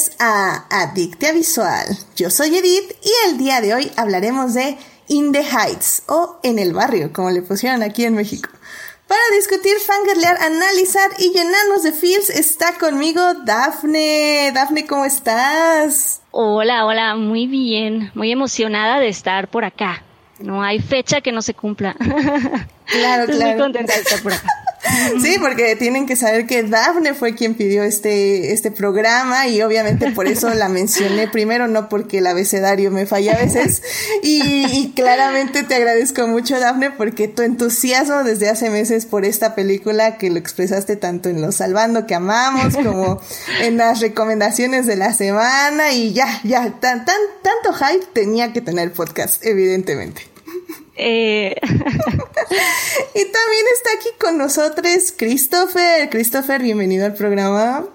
bienvenidos a Adictia Visual. Yo soy Edith y el día de hoy hablaremos de In the Heights o En el Barrio, como le pusieron aquí en México. Para discutir, fangirlear, analizar y llenarnos de feels está conmigo Dafne. Dafne, ¿cómo estás? Hola, hola, muy bien, muy emocionada de estar por acá. No hay fecha que no se cumpla. Claro, Estoy claro. muy contenta de estar por acá. Sí, porque tienen que saber que Dafne fue quien pidió este, este programa y obviamente por eso la mencioné primero, no porque el abecedario me falla a veces. Y, y claramente te agradezco mucho, Dafne, porque tu entusiasmo desde hace meses por esta película que lo expresaste tanto en Los Salvando que amamos como en las recomendaciones de la semana y ya, ya, tan, tan, tanto hype tenía que tener podcast, evidentemente. Eh, Y también está aquí con nosotros Christopher. Christopher, bienvenido al programa.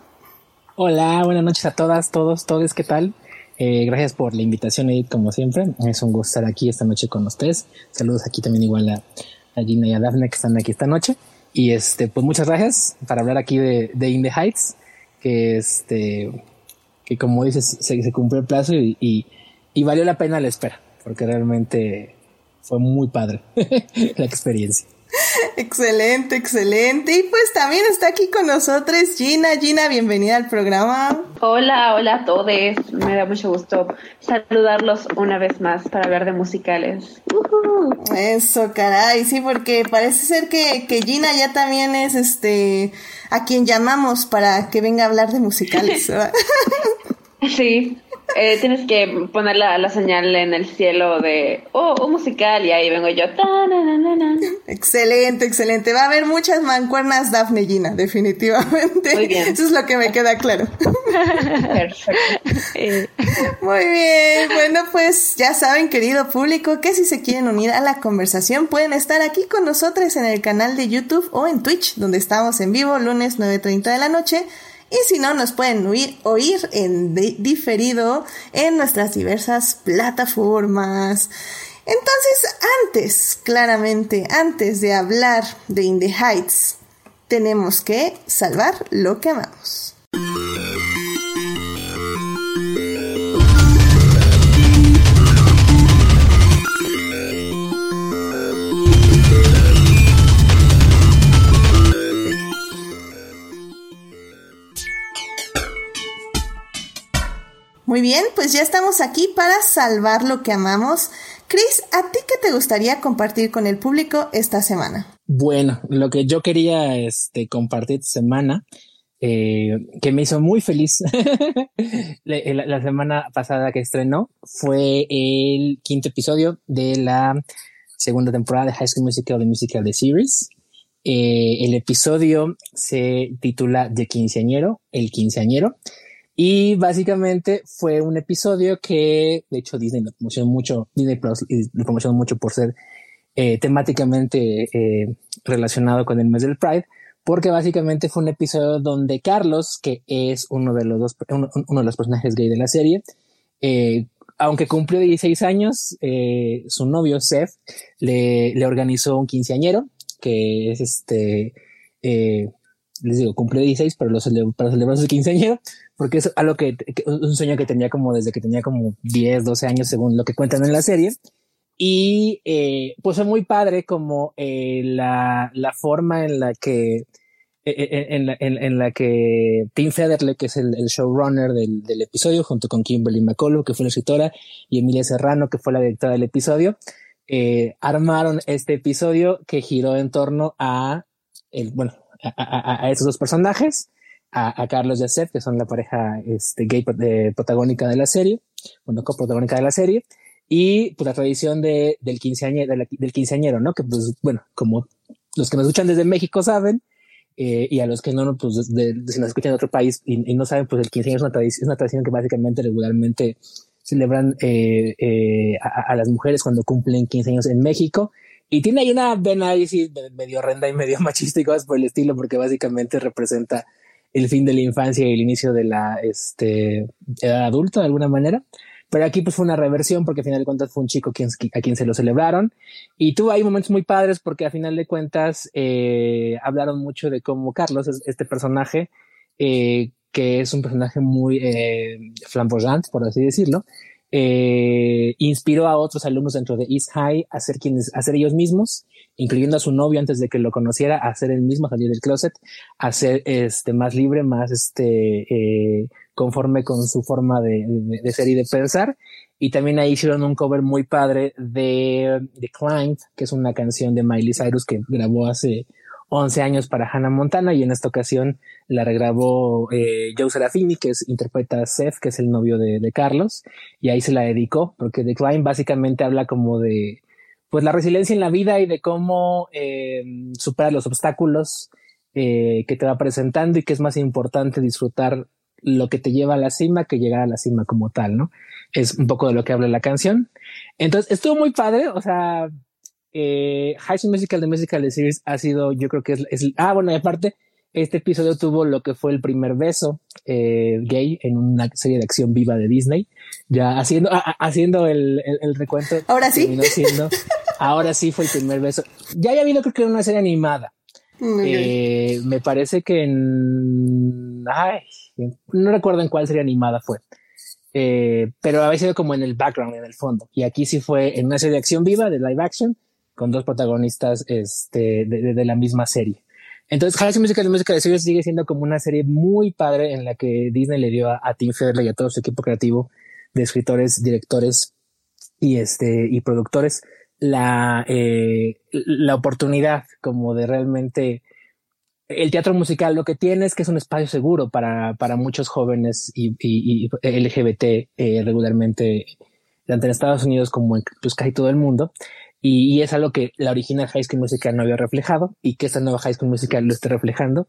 Hola, buenas noches a todas, todos, todos, ¿qué tal? Eh, gracias por la invitación, Edith, como siempre. Es un gusto estar aquí esta noche con ustedes. Saludos aquí también igual a, a Gina y a Daphne que están aquí esta noche. Y este, pues muchas gracias para hablar aquí de, de In the Heights, que este, que como dices, se, se cumplió el plazo y, y, y valió la pena la espera, porque realmente fue muy padre la experiencia. Excelente, excelente. Y pues también está aquí con nosotros Gina. Gina, bienvenida al programa. Hola, hola a todos. Me da mucho gusto saludarlos una vez más para hablar de musicales. Ujú. Eso, caray, sí, porque parece ser que, que Gina ya también es este a quien llamamos para que venga a hablar de musicales. ¿verdad? Sí, eh, tienes que poner la, la señal en el cielo de, oh, un musical, y ahí vengo yo. Excelente, excelente. Va a haber muchas mancuernas Dafne y Gina, definitivamente. Muy bien. Eso es lo que me queda claro. Perfecto. Muy bien, bueno pues ya saben querido público que si se quieren unir a la conversación pueden estar aquí con nosotros en el canal de YouTube o en Twitch donde estamos en vivo lunes 9.30 de la noche y si no nos pueden oír, oír en di- diferido en nuestras diversas plataformas. Entonces antes, claramente antes de hablar de In Heights tenemos que salvar lo que amamos. Muy bien, pues ya estamos aquí para salvar lo que amamos. Chris, ¿a ti qué te gustaría compartir con el público esta semana? Bueno, lo que yo quería este, compartir esta semana, eh, que me hizo muy feliz la, semana pasada que estrenó, fue el quinto episodio de la segunda temporada de High School Musical, The Musical The Series. Eh, el episodio se titula De Quinceañero, el quinceañero. Y básicamente fue un episodio que, de hecho, Disney lo promocionó mucho, Disney Plus lo promocionó mucho por ser eh, temáticamente eh, relacionado con el mes del Pride, porque básicamente fue un episodio donde Carlos, que es uno de los dos, uno, de los personajes gay de la serie, eh, aunque cumplió 16 años, su novio Seth le, le organizó un quinceañero, que es este, les digo, cumplió 16, pero lo para celebrar su quinceañero, porque es algo que, que- un sueño que tenía como desde que tenía como 10, 12 años, según lo que cuentan en la serie. Y eh, pues fue muy padre como eh, la, la forma en la que eh, eh, en la, en, en la que Tim Federle, que es el, el showrunner del, del episodio, junto con Kimberly McCullough, que fue la escritora, y Emilia Serrano, que fue la directora del episodio, eh, armaron este episodio que giró en torno a el, bueno, a, a, esos dos personajes, a, a Carlos y a Seth, que son la pareja este, gay de- protagónica de la serie, bueno, coprotagónica de la serie, y pues la tradición de, del, quinceañero, de la- del quinceañero, ¿no? Que pues, bueno, como los que nos escuchan desde México saben, eh, y a los que no, pues de, de- si nos escuchan de otro país y, y no saben, pues el quinceañero es una, tradición, es una tradición que básicamente regularmente celebran eh, eh, a, a las mujeres cuando cumplen 15 años en México. Y tiene ahí una vena ahí medio horrenda y medio machista y cosas por el estilo, porque básicamente representa el fin de la infancia y el inicio de la este, edad adulta de alguna manera. Pero aquí pues fue una reversión porque al final de cuentas fue un chico quien, a quien se lo celebraron. Y tuvo ahí momentos muy padres porque al final de cuentas eh, hablaron mucho de cómo Carlos, es- este personaje, eh, que es un personaje muy eh, flamboyant, por así decirlo, eh, inspiró a otros alumnos dentro de East High a ser quienes, a ser ellos mismos, incluyendo a su novio antes de que lo conociera, a ser el mismo, a salir del closet, a ser este, más libre, más este, eh, conforme con su forma de, de, ser y de pensar. Y también ahí hicieron un cover muy padre de The Climb, que es una canción de Miley Cyrus que grabó hace 11 años para Hannah Montana y en esta ocasión la regrabó eh, Joe Serafini, que es, interpreta a Seth, que es el novio de, de, Carlos, y ahí se la dedicó, porque The Climb básicamente habla como de pues la resiliencia en la vida y de cómo eh, superar los obstáculos eh, que te va presentando y que es más importante disfrutar lo que te lleva a la cima que llegar a la cima como tal, ¿no? Es un poco de lo que habla la canción. Entonces, estuvo muy padre, o sea, eh, High School Musical, de Musical Series ha sido, yo creo que es, es, ah, bueno, y aparte, este episodio tuvo lo que fue el primer beso eh, gay en una serie de acción viva de Disney, ya haciendo, a, haciendo el, el, el, recuento. Ahora sí. Siendo, ahora sí fue el primer beso. Ya había habido creo que una serie animada. Eh, me parece que en, ay, no recuerdo en cuál serie animada fue. Eh, pero había sido como en el background, en el fondo. Y aquí sí fue en una serie de acción viva de live action con dos protagonistas este, de, la misma serie. Entonces, High School Musical, música de series sigue siendo como una serie muy padre en la que Disney le dio a, Tim Federle y a todo su equipo creativo de escritores, directores y este y productores la eh, la oportunidad como de realmente el teatro musical lo que tiene es que es un espacio seguro para, para muchos jóvenes y LGBT eh, regularmente tanto en Estados Unidos como en pues, casi todo el mundo y, y, es algo que la original High School Musical no había reflejado y que esta nueva High School Musical lo esté reflejando,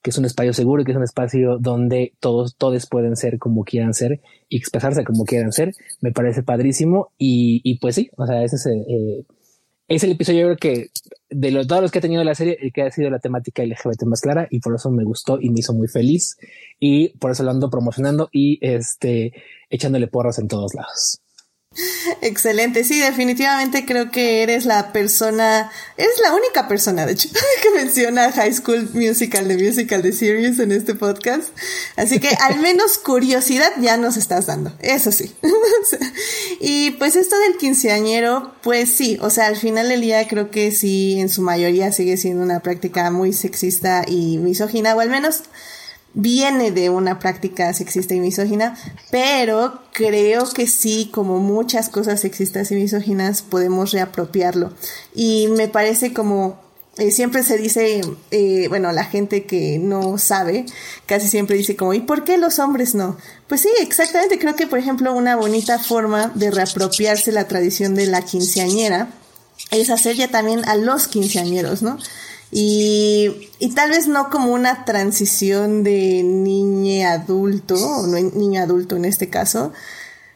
que es un espacio seguro, que es un espacio donde todos, todos pueden ser como quieran ser y expresarse como quieran ser. Me parece padrísimo y, y pues sí, o sea, ese es, eh, es el episodio, yo creo que de los, todos los que ha tenido la serie, el que ha sido la temática LGBT más clara y por eso me gustó y me hizo muy feliz y por eso lo ando promocionando y este, echándole porras en todos lados. Excelente, sí, definitivamente creo que eres la persona, eres la única persona, de hecho, que menciona High School Musical de Musical de Series en este podcast. Así que al menos curiosidad ya nos estás dando, eso sí. y pues esto del quinceañero, pues sí, o sea, al final del día creo que sí, en su mayoría sigue siendo una práctica muy sexista y misógina, o al menos viene de una práctica sexista y misógina, pero creo que sí, como muchas cosas sexistas y misóginas, podemos reapropiarlo. Y me parece como eh, siempre se dice, eh, bueno, la gente que no sabe, casi siempre dice como, ¿y por qué los hombres no? Pues sí, exactamente, creo que por ejemplo una bonita forma de reapropiarse la tradición de la quinceañera es hacer ya también a los quinceañeros, ¿no? Y, y tal vez no como una transición de niño adulto, o no niño adulto en este caso,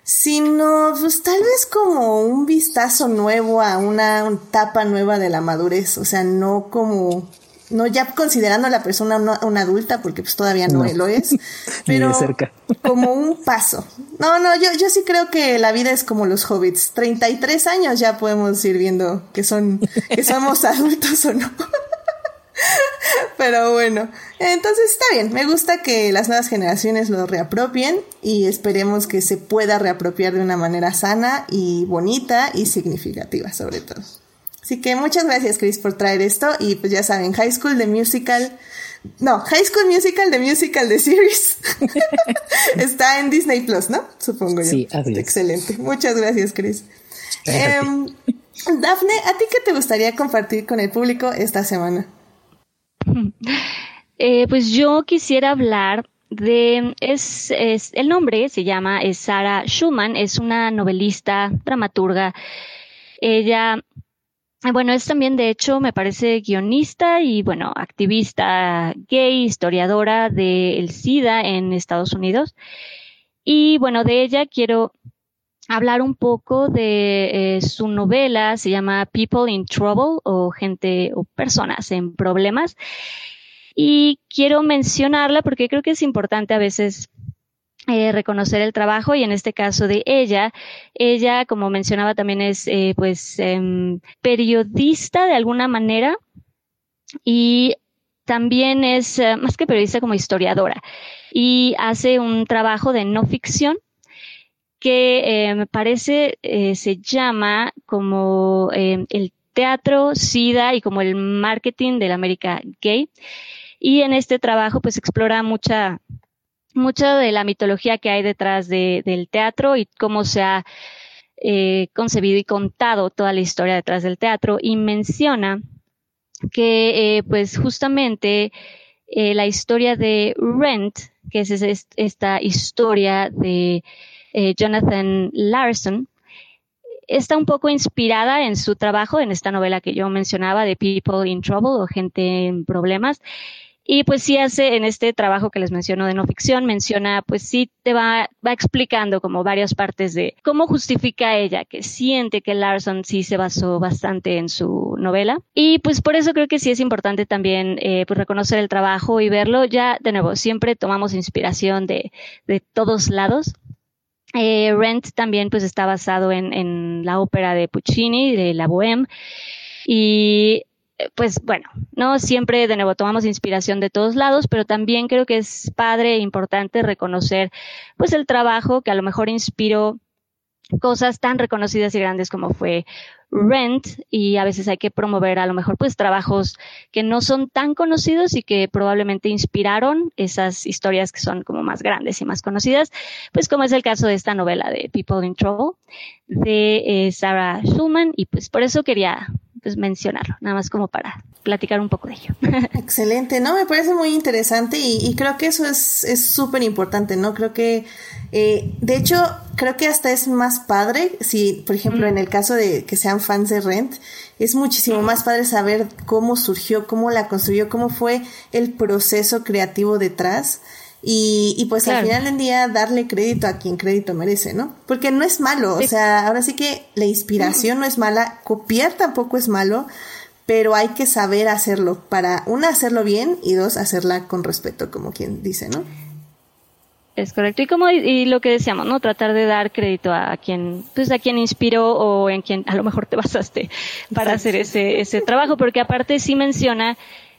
sino pues tal vez como un vistazo nuevo a una etapa nueva de la madurez, o sea, no como no ya considerando a la persona una, una adulta porque pues todavía no, no. lo es, pero como un paso. No, no, yo, yo sí creo que la vida es como los hobbits. 33 años ya podemos ir viendo que son, que somos adultos o no. Pero bueno, entonces está bien. Me gusta que las nuevas generaciones lo reapropien y esperemos que se pueda reapropiar de una manera sana y bonita y significativa sobre todo. Así que muchas gracias Chris por traer esto y pues ya saben, High School de Musical, no, High School Musical de Musical de Series está en Disney Plus, ¿no? Supongo yo. Sí, así Excelente. Muchas gracias Chris. Eh, Dafne, ¿a ti qué te gustaría compartir con el público esta semana? Eh, pues yo quisiera hablar de, es, es, el nombre se llama es Sarah Schumann, es una novelista, dramaturga. Ella, bueno, es también de hecho, me parece guionista y bueno, activista gay, historiadora del SIDA en Estados Unidos. Y bueno, de ella quiero hablar un poco de eh, su novela, se llama People in Trouble o gente o personas en problemas. Y quiero mencionarla porque creo que es importante a veces eh, reconocer el trabajo y en este caso de ella, ella, como mencionaba, también es eh, pues eh, periodista de alguna manera y también es más que periodista como historiadora y hace un trabajo de no ficción que eh, me parece eh, se llama como el teatro, SIDA y como el marketing de la América gay. Y en este trabajo pues explora mucha, mucha de la mitología que hay detrás del teatro y cómo se ha concebido y contado toda la historia detrás del teatro y menciona que eh, pues justamente eh, la historia de Rent, que es esta historia de eh, Jonathan Larson, está un poco inspirada en su trabajo, en esta novela que yo mencionaba de People in Trouble o Gente en Problemas. Y pues sí hace en este trabajo que les menciono de no ficción, menciona, pues sí te va, va explicando como varias partes de cómo justifica ella, que siente que Larson sí se basó bastante en su novela. Y pues por eso creo que sí es importante también eh, pues reconocer el trabajo y verlo. Ya de nuevo, siempre tomamos inspiración de, de todos lados. Eh, Rent también pues está basado en, en la ópera de Puccini, de la Bohème. Y pues bueno, no siempre de nuevo tomamos inspiración de todos lados, pero también creo que es padre e importante reconocer pues el trabajo que a lo mejor inspiró cosas tan reconocidas y grandes como fue Rent y a veces hay que promover a lo mejor pues trabajos que no son tan conocidos y que probablemente inspiraron esas historias que son como más grandes y más conocidas, pues como es el caso de esta novela de People in Trouble de eh, Sarah Schulman y pues por eso quería pues mencionarlo, nada más como para platicar un poco de ello. Excelente, ¿no? Me parece muy interesante y, creo que eso es súper importante, ¿no? Creo que, eh, de hecho, creo que hasta es más padre, si, por ejemplo, en el caso de que sean fans de Rent, es muchísimo más padre saber cómo surgió, cómo la construyó, cómo fue el proceso creativo detrás y, y pues al final del día darle crédito a quien crédito merece, ¿no? Porque no es malo, o sea, ahora sí que la inspiración no es mala, copiar tampoco es malo, pero hay que saber hacerlo para, una, hacerlo bien y dos, hacerla con respeto, como quien dice, ¿no? Es correcto. Y como y lo que decíamos, ¿no? Tratar de dar crédito a quien, pues a quien inspiró o en quien a lo mejor te basaste para hacer ese, ese trabajo, porque aparte sí menciona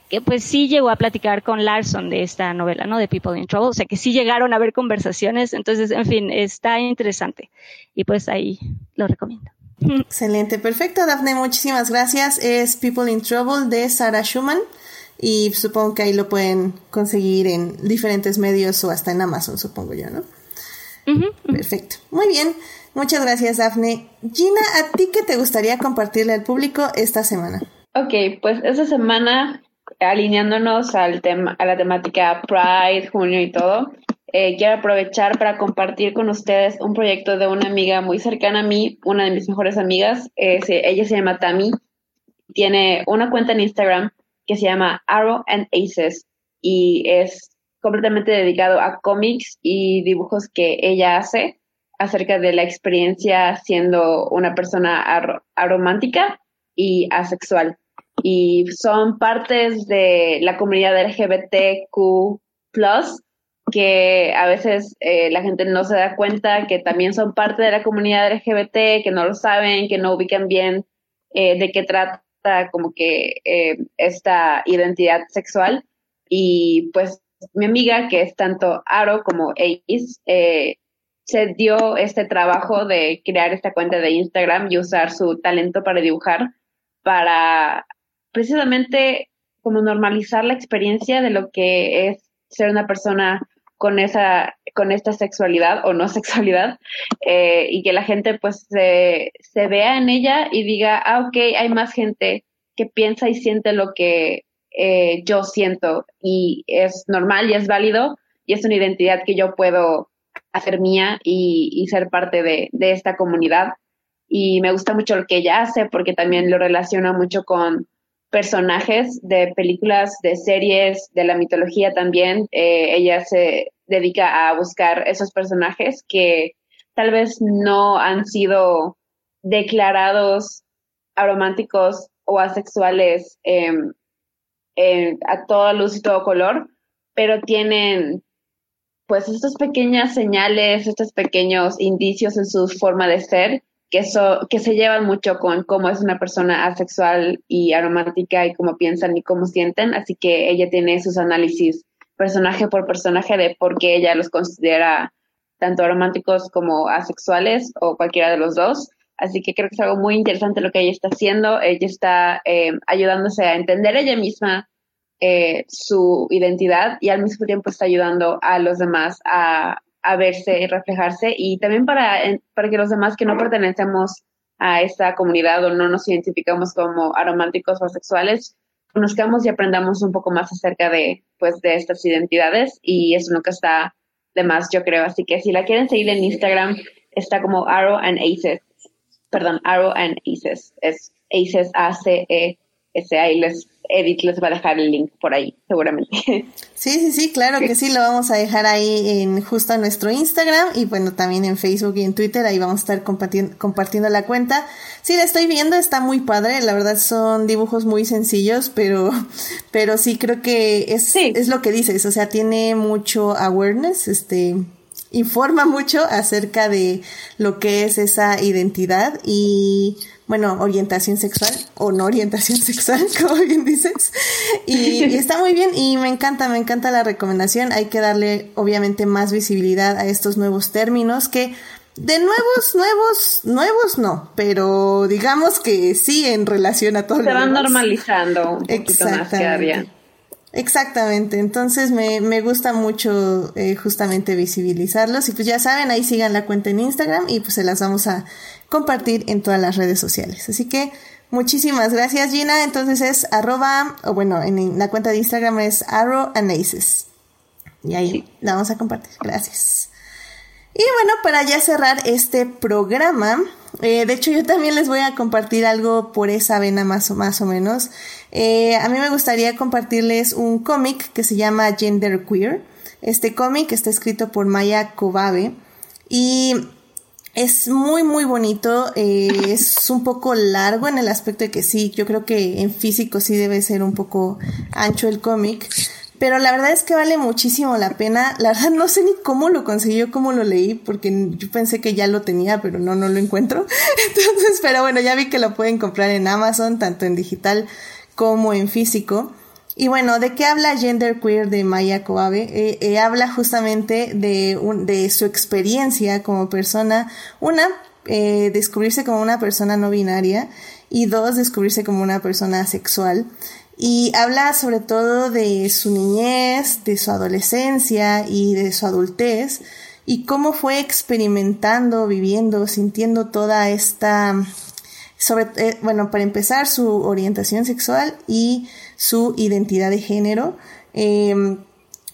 que pues sí llegó a platicar con Larson de esta novela, ¿no? De People in Trouble, o sea que sí llegaron a haber conversaciones, entonces, en fin, está interesante y pues ahí lo recomiendo. Excelente, perfecto, Daphne, muchísimas gracias. Es People in Trouble de Sarah Schumann y supongo que ahí lo pueden conseguir en diferentes medios o hasta en Amazon, supongo yo, ¿no? Perfecto, muy bien. Muchas gracias, Daphne. Gina, ¿a ti qué te gustaría compartirle al público esta semana? Ok, pues esta semana alineándonos al tema, a la temática Pride, junio y todo, eh, quiero aprovechar para compartir con ustedes un proyecto de una amiga muy cercana a mí, una de mis mejores amigas. ella se llama Tami. Tiene una cuenta en Instagram que se llama Arrow and Aces y es completamente dedicado a cómics y dibujos que ella hace acerca de la experiencia siendo una persona aromántica y asexual y son partes de la comunidad LGBTQ, que a veces eh, la gente no se da cuenta que también son parte de la comunidad LGBT, que no lo saben, que no ubican bien eh, de qué trata como que eh, esta identidad sexual. Y pues mi amiga, que es tanto Aro como Ace, se dio este trabajo de crear esta cuenta de Instagram y usar su talento para dibujar para precisamente como normalizar la experiencia de lo que es ser una persona con esa con esta sexualidad o no sexualidad eh, y que la gente pues se, se, vea en ella y diga ah ok hay más gente que piensa y siente lo que eh, yo siento y es normal y es válido y es una identidad que yo puedo hacer mía y, y ser parte de, de esta comunidad y me gusta mucho lo que ella hace porque también lo relaciona mucho con personajes de películas, de series, de la mitología también. Eh, ella se dedica a buscar esos personajes que tal vez no han sido declarados arománticos o asexuales em, a toda luz y todo color, pero tienen pues estas pequeñas señales, estos pequeños indicios en su forma de ser que, se llevan mucho con cómo es una persona asexual y aromática y cómo piensan y cómo sienten, así que ella tiene sus análisis personaje por personaje de por qué ella los considera tanto románticos como asexuales o cualquiera de los dos. Así que creo que es algo muy interesante lo que ella está haciendo. Ella está eh, ayudándose a entender ella misma eh, su identidad y al mismo tiempo está ayudando a los demás a, a verse y reflejarse y también para, para que los demás que no pertenecemos a esta comunidad o no nos identificamos como arománticos o sexuales, conozcamos y aprendamos un poco más acerca de, pues, de estas identidades y eso nunca está de más, yo creo. Así que si la quieren seguir en Instagram, está como Arrow and Aces. Perdón, Arrow and Aces. Es Aces A-C-E-S-A y les Edith les va a dejar el link por ahí, seguramente. Sí, sí, sí, claro que sí, lo vamos a dejar ahí en justo en nuestro Instagram y bueno, también en Facebook y en Twitter, ahí vamos a estar compartiendo, compartiendo la cuenta. Sí, la estoy viendo, está muy padre, la verdad son dibujos muy sencillos, pero, pero sí creo que es, es lo que dices, o sea, tiene mucho awareness, este, informa mucho acerca de lo que es esa identidad y bueno, orientación sexual o no orientación sexual, como bien dices. Y, está muy bien y me encanta, me encanta la recomendación. Hay que darle obviamente más visibilidad a estos nuevos términos que de nuevos, nuevos, nuevos no, pero digamos que sí en relación a todo Se van normalizando un poquito más cada día. Exactamente, entonces me, me gusta mucho eh, justamente visibilizarlos y pues ya saben, ahí sigan la cuenta en Instagram y pues se las vamos a compartir en todas las redes sociales. Así que muchísimas gracias Gina, entonces es arroba, o bueno, en la cuenta de Instagram es arrow y ahí la vamos a compartir, gracias. Y bueno, para ya cerrar este programa, eh, de hecho yo también les voy a compartir algo por esa vena más o, más o menos. Eh, a mí me gustaría compartirles un cómic que se llama Gender Queer. Este cómic está escrito por Maya Kobabe y es muy muy bonito, eh, es un poco largo en el aspecto de que sí, yo creo que en físico sí debe ser un poco ancho el cómic, pero la verdad es que vale muchísimo la pena. La verdad no sé ni cómo lo consiguió, cómo lo leí, porque yo pensé que ya lo tenía, pero no, no lo encuentro. Entonces, pero bueno, ya vi que lo pueden comprar en Amazon, tanto en digital como en físico. Y bueno, ¿de qué habla Gender Queer de Maya Koabe? Eh, eh, habla justamente de, de su experiencia como persona. Una, eh, descubrirse como una persona no binaria y dos, descubrirse como una persona sexual. Y habla sobre todo de su niñez, de su adolescencia y de su adultez y cómo fue experimentando, viviendo, sintiendo toda esta, eh, bueno, para empezar, su orientación sexual y su identidad de género, em,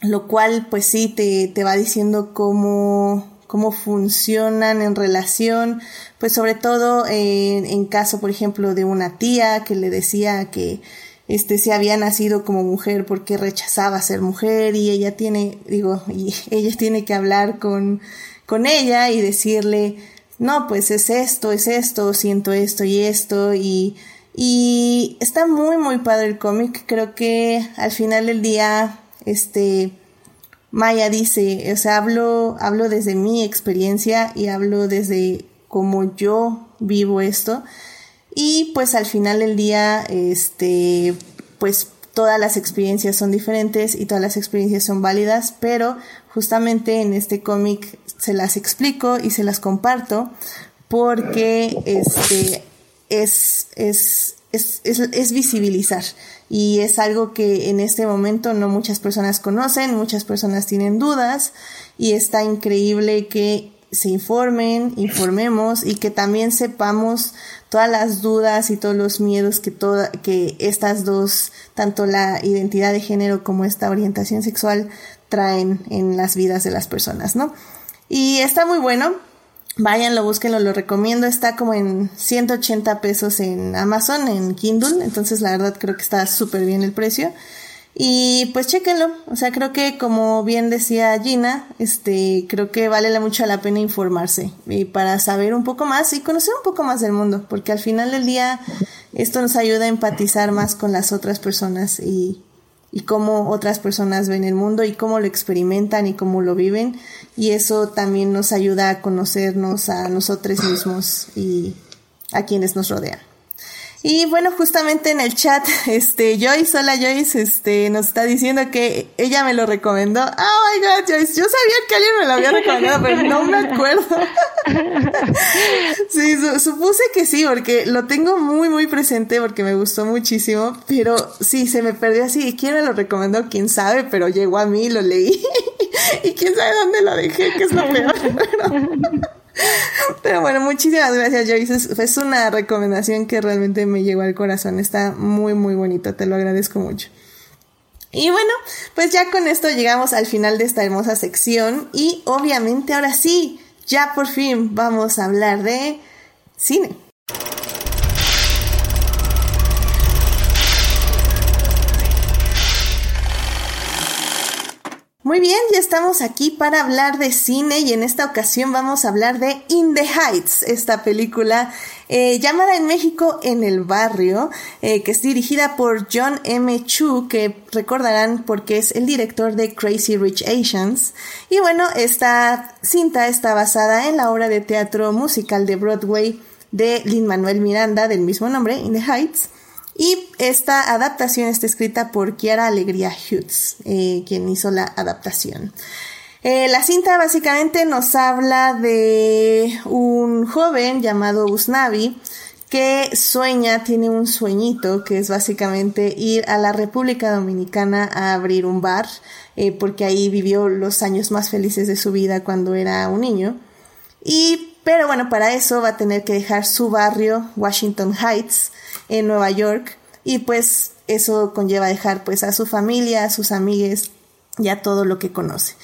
lo cual pues sí te, te va diciendo cómo, cómo funcionan en relación, pues sobre todo en, en caso, por ejemplo, de una tía que le decía que este se había nacido como mujer porque rechazaba ser mujer y ella tiene, digo, y ella tiene que hablar con, con ella y decirle, no, pues es esto, es esto, siento esto y esto y, y está muy, muy padre el cómic. Creo que al final del día, este, Maya dice, o sea, hablo, hablo desde mi experiencia y hablo desde cómo yo vivo esto. Y pues al final del día, este, pues todas las experiencias son diferentes y todas las experiencias son válidas, pero justamente en este cómic se las explico y se las comparto porque este es, es, es, es, visibilizar. Y es algo que en este momento no muchas personas conocen, muchas personas tienen dudas y está increíble que se informen, informemos y que también sepamos todas las dudas y todos los miedos que toda, que estas dos, tanto la identidad de género como esta orientación sexual traen en las vidas de las personas, ¿no? Y está muy bueno. Váyanlo, búsquenlo, lo recomiendo. Está como en 180 pesos en Amazon, en Kindle. Entonces, la verdad, creo que está súper bien el precio. Y pues chéquenlo, o sea, creo que como bien decía Gina, este, creo que vale mucho la pena informarse y para saber un poco más y conocer un poco más del mundo, porque al final del día esto nos ayuda a empatizar más con las otras personas y, y cómo otras personas ven el mundo y cómo lo experimentan y cómo lo viven. Y eso también nos ayuda a conocernos a nosotros mismos y a quienes nos rodean. Y bueno, justamente en el chat, este, Joyce, hola Joyce, este, nos está diciendo que ella me lo recomendó. Oh my god, Joyce, yo sabía que alguien me lo había recomendado, pero no me acuerdo. sí, supuse que sí, porque lo tengo muy, muy presente porque me gustó muchísimo, pero sí, se me perdió así. ¿Quién me lo recomendó? Quién sabe, pero llegó a mí, lo leí. y quién sabe dónde lo dejé, que es lo peor. Bueno, muchísimas gracias, Joyce. Es, una recomendación que realmente me llegó al corazón. Está muy, muy bonito. Te lo agradezco mucho. Y bueno, pues ya con esto llegamos al final de esta hermosa sección. Y obviamente ahora sí, ya por fin vamos a hablar de cine. Muy bien, ya estamos aquí para hablar de cine y en esta ocasión vamos a hablar de In the Heights, esta película eh, llamada en México En el Barrio, eh, que es dirigida por John M. Chu, que recordarán porque es el director de Crazy Rich Asians. Y bueno, esta cinta está basada en la obra de teatro musical de Broadway de Lin Manuel Miranda del mismo nombre, In the Heights. Y esta adaptación está escrita por Kiara Alegría Hughes, eh, quien hizo la adaptación. Eh, la cinta básicamente nos habla de un joven llamado Usnavi que sueña, tiene un sueñito que es básicamente ir a la República Dominicana a abrir un bar, eh, porque ahí vivió los años más felices de su vida cuando era un niño. Y, pero bueno, para eso va a tener que dejar su barrio, Washington Heights, en Nueva York y pues eso conlleva dejar pues a su familia, a sus amigues y a todo lo que conoce.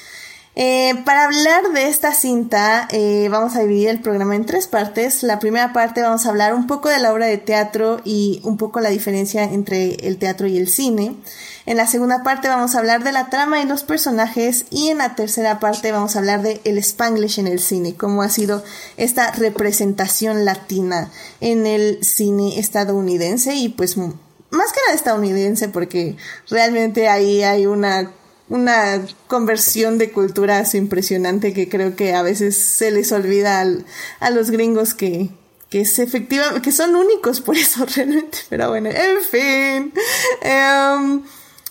Eh, para hablar de esta cinta eh, vamos a dividir el programa en tres partes. La primera parte vamos a hablar un poco de la obra de teatro y un poco la diferencia entre el teatro y el cine. En la segunda parte vamos a hablar de la trama y los personajes y en la tercera parte vamos a hablar de el spanglish en el cine, cómo ha sido esta representación latina en el cine estadounidense y pues más que nada estadounidense porque realmente ahí hay una una conversión de culturas impresionante que creo que a veces se les olvida a los gringos que, que es efectiva, que son únicos por eso realmente, pero bueno, en fin. Em,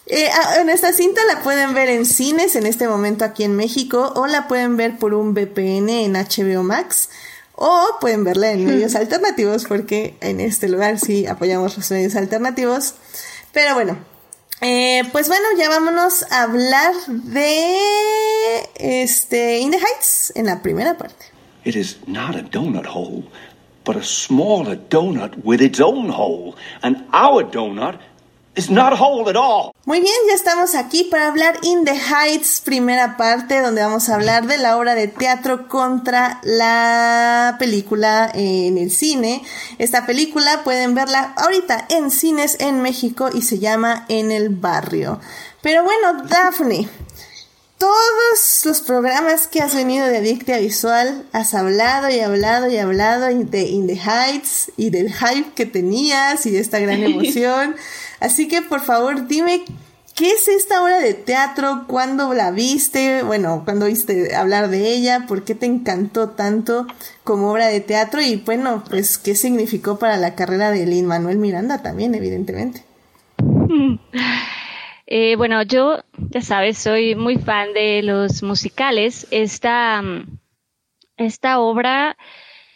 eh, en esta cinta la pueden ver en cines en este momento aquí en México o la pueden ver por un VPN en HBO Max o pueden verla en medios alternativos porque en este lugar sí apoyamos los medios alternativos. Pero bueno, eh, pues bueno, ya vámonos a hablar de este In the Heights en la primera parte. It is not a donut hole, but a smaller donut with its own hole. And our donut muy bien, ya estamos aquí para hablar In the Heights, primera parte, donde vamos a hablar de la obra de teatro contra la película en el cine. Esta película pueden verla ahorita en cines en México y se llama En el Barrio. Pero bueno, Daphne, todos los programas que has venido de Adictia Visual has hablado y hablado y hablado de In the Heights y del hype que tenías y de esta gran emoción. Así que por favor dime qué es esta obra de teatro, cuándo la viste, bueno, cuándo viste hablar de ella, por qué te encantó tanto como obra de teatro y bueno, pues qué significó para la carrera de Lin Manuel Miranda también, evidentemente. Eh, bueno, yo, ya sabes, soy muy fan de los musicales. Esta, esta obra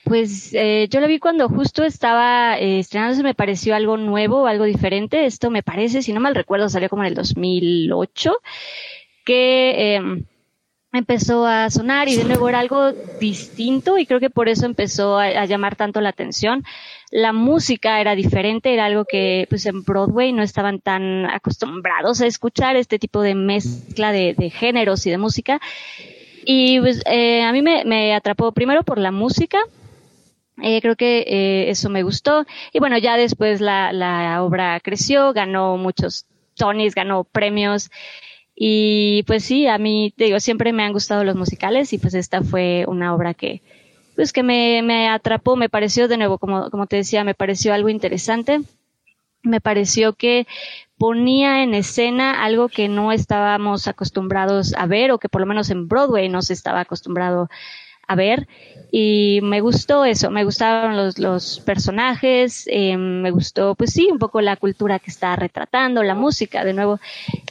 pues eh, yo la vi cuando justo estaba eh, estrenándose, me pareció algo nuevo, algo diferente. Esto me parece, si no mal recuerdo, salió como en el 2008, que em, empezó a sonar y de nuevo era algo distinto y creo que por eso empezó a, llamar tanto la atención. La música era diferente, era algo que pues en Broadway no estaban tan acostumbrados a escuchar este tipo de mezcla de, géneros y de música. Y pues eh, a mí me, me atrapó primero por la música, eh, creo que eh, eso me gustó. Y bueno, ya después la, obra creció, ganó muchos Tonys, ganó premios. Y pues sí, a mí, te digo, siempre me han gustado los musicales y pues esta fue una obra que, pues que me, me atrapó, me pareció de nuevo, como, como te decía, me pareció algo interesante. me pareció que ponía en escena algo que no estábamos acostumbrados a ver o que por lo menos en Broadway no se estaba acostumbrado a ver y me gustó eso, me gustaron los, los personajes, eh, me gustó pues sí, un poco la cultura que está retratando, la música de nuevo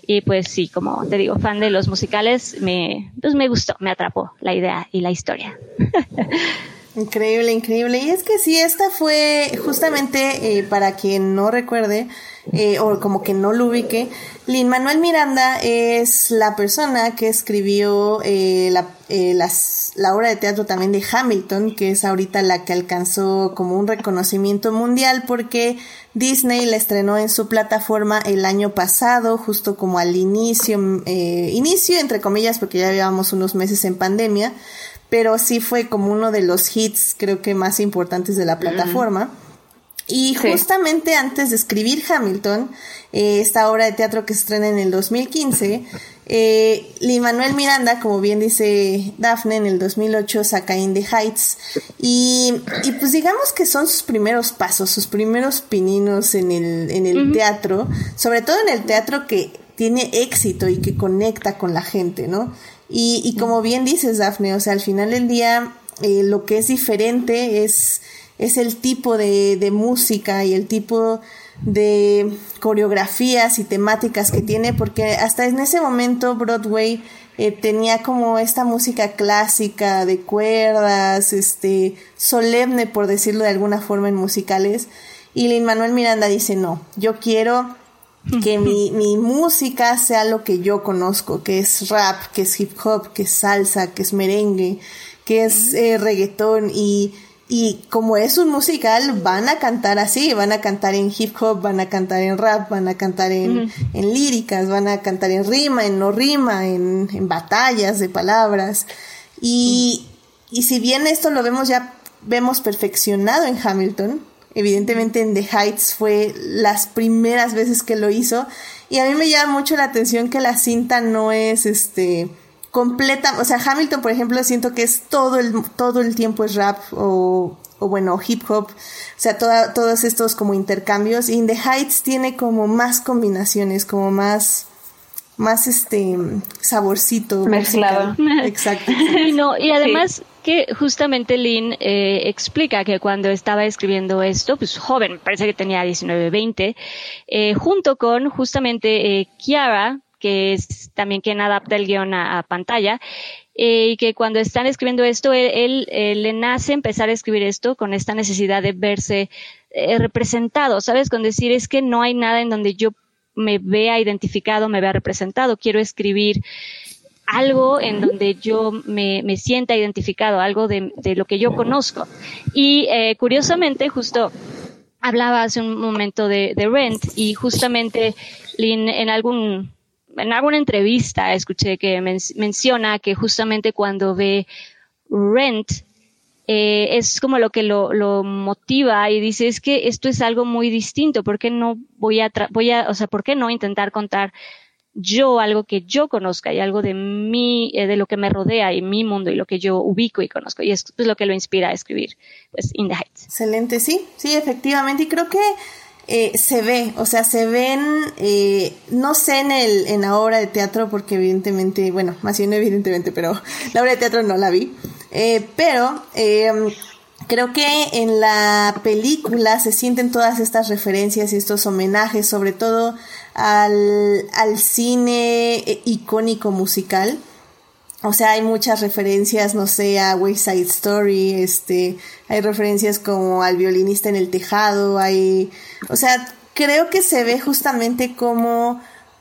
y pues sí, como te digo, fan de los musicales, me, pues me gustó, me atrapó la idea y la historia. Increíble, increíble. Y es que sí, esta fue justamente, eh, para quien no recuerde, eh, o como que no lo ubique, Lin Manuel Miranda es la persona que escribió eh, la, las, la obra de teatro también de Hamilton, que es ahorita la que alcanzó como un reconocimiento mundial porque Disney la estrenó en su plataforma el año pasado, justo como al inicio, inicio entre comillas, porque ya llevábamos unos meses en pandemia pero sí fue como uno de los hits creo que más importantes de la plataforma. Y justamente antes de escribir Hamilton, eh, esta obra de teatro que se estrena en el 2015, eh, Manuel Miranda, como bien dice Daphne, en el 2008 saca In the Heights. Y, y, pues digamos que son sus primeros pasos, sus primeros pininos en el, en el teatro, sobre todo en el teatro que tiene éxito y que conecta con la gente, ¿no? Y, y como bien dices, Dafne, o sea, al final del día eh, lo que es diferente es, es el tipo de, de música y el tipo de coreografías y temáticas que tiene, porque hasta en ese momento Broadway eh, tenía como esta música clásica de cuerdas, este, solemne por decirlo de alguna forma en musicales, y Lin Manuel Miranda dice no, yo quiero que mi, mi, música sea lo que yo conozco, que es rap, que es hip hop, que es salsa, que es merengue, que es eh, reggaetón. Y, y como es un musical van a cantar así, van a cantar en hip hop, van a cantar en rap, van a cantar en, en líricas, van a cantar en rima, en no rima, en, en batallas de palabras. Y, y si bien esto lo vemos ya, vemos perfeccionado en Hamilton, Evidentemente en The Heights fue las primeras veces que lo hizo. Y a mí me llama mucho la atención que la cinta no es este completa, o sea, Hamilton, por ejemplo, siento que es todo el todo el tiempo es rap o, o bueno, hip hop, o sea, toda, todos estos como intercambios y In The Heights tiene como más combinaciones, como más más este saborcito mezclado. Exacto. no, y además que justamente Lynn eh, explica que cuando estaba escribiendo esto, pues joven, parece que tenía 19, 20, eh, junto con justamente eh, Kiara, que es también quien adapta el guion a, pantalla, eh, y que cuando están escribiendo esto, él, le nace empezar a escribir esto con esta necesidad de verse representado, ¿sabes? Con decir es que no hay nada en donde yo me vea identificado, me vea representado, quiero escribir algo en donde yo me, me sienta identificado, algo de, de, lo que yo conozco. Y eh, curiosamente, justo hablaba hace un momento de, de Rent y justamente Lynn, en algún en alguna entrevista escuché que menciona que justamente cuando ve Rent eh, es como lo que lo, lo, motiva y dice es que esto es algo muy distinto, ¿por qué no voy a, voy a, o sea, por qué no intentar contar yo algo que yo conozca y algo de mí, eh, de lo que me rodea y mi mundo y lo que yo ubico y conozco. Y es pues, lo que lo inspira a escribir, pues, In the Heights. Excelente, sí, sí, efectivamente. Y creo que eh, se ve, o sea, se ven, eh, no sé en, el, en la obra de teatro, porque evidentemente, bueno, más bien evidentemente, pero la obra de teatro no la vi. pero creo que en la película se sienten todas estas referencias y estos homenajes, sobre todo al, al cine icónico musical. O sea, hay muchas referencias, no sé, a West Side Story, este, hay referencias como al violinista en el tejado, hay, o sea, creo que se ve justamente como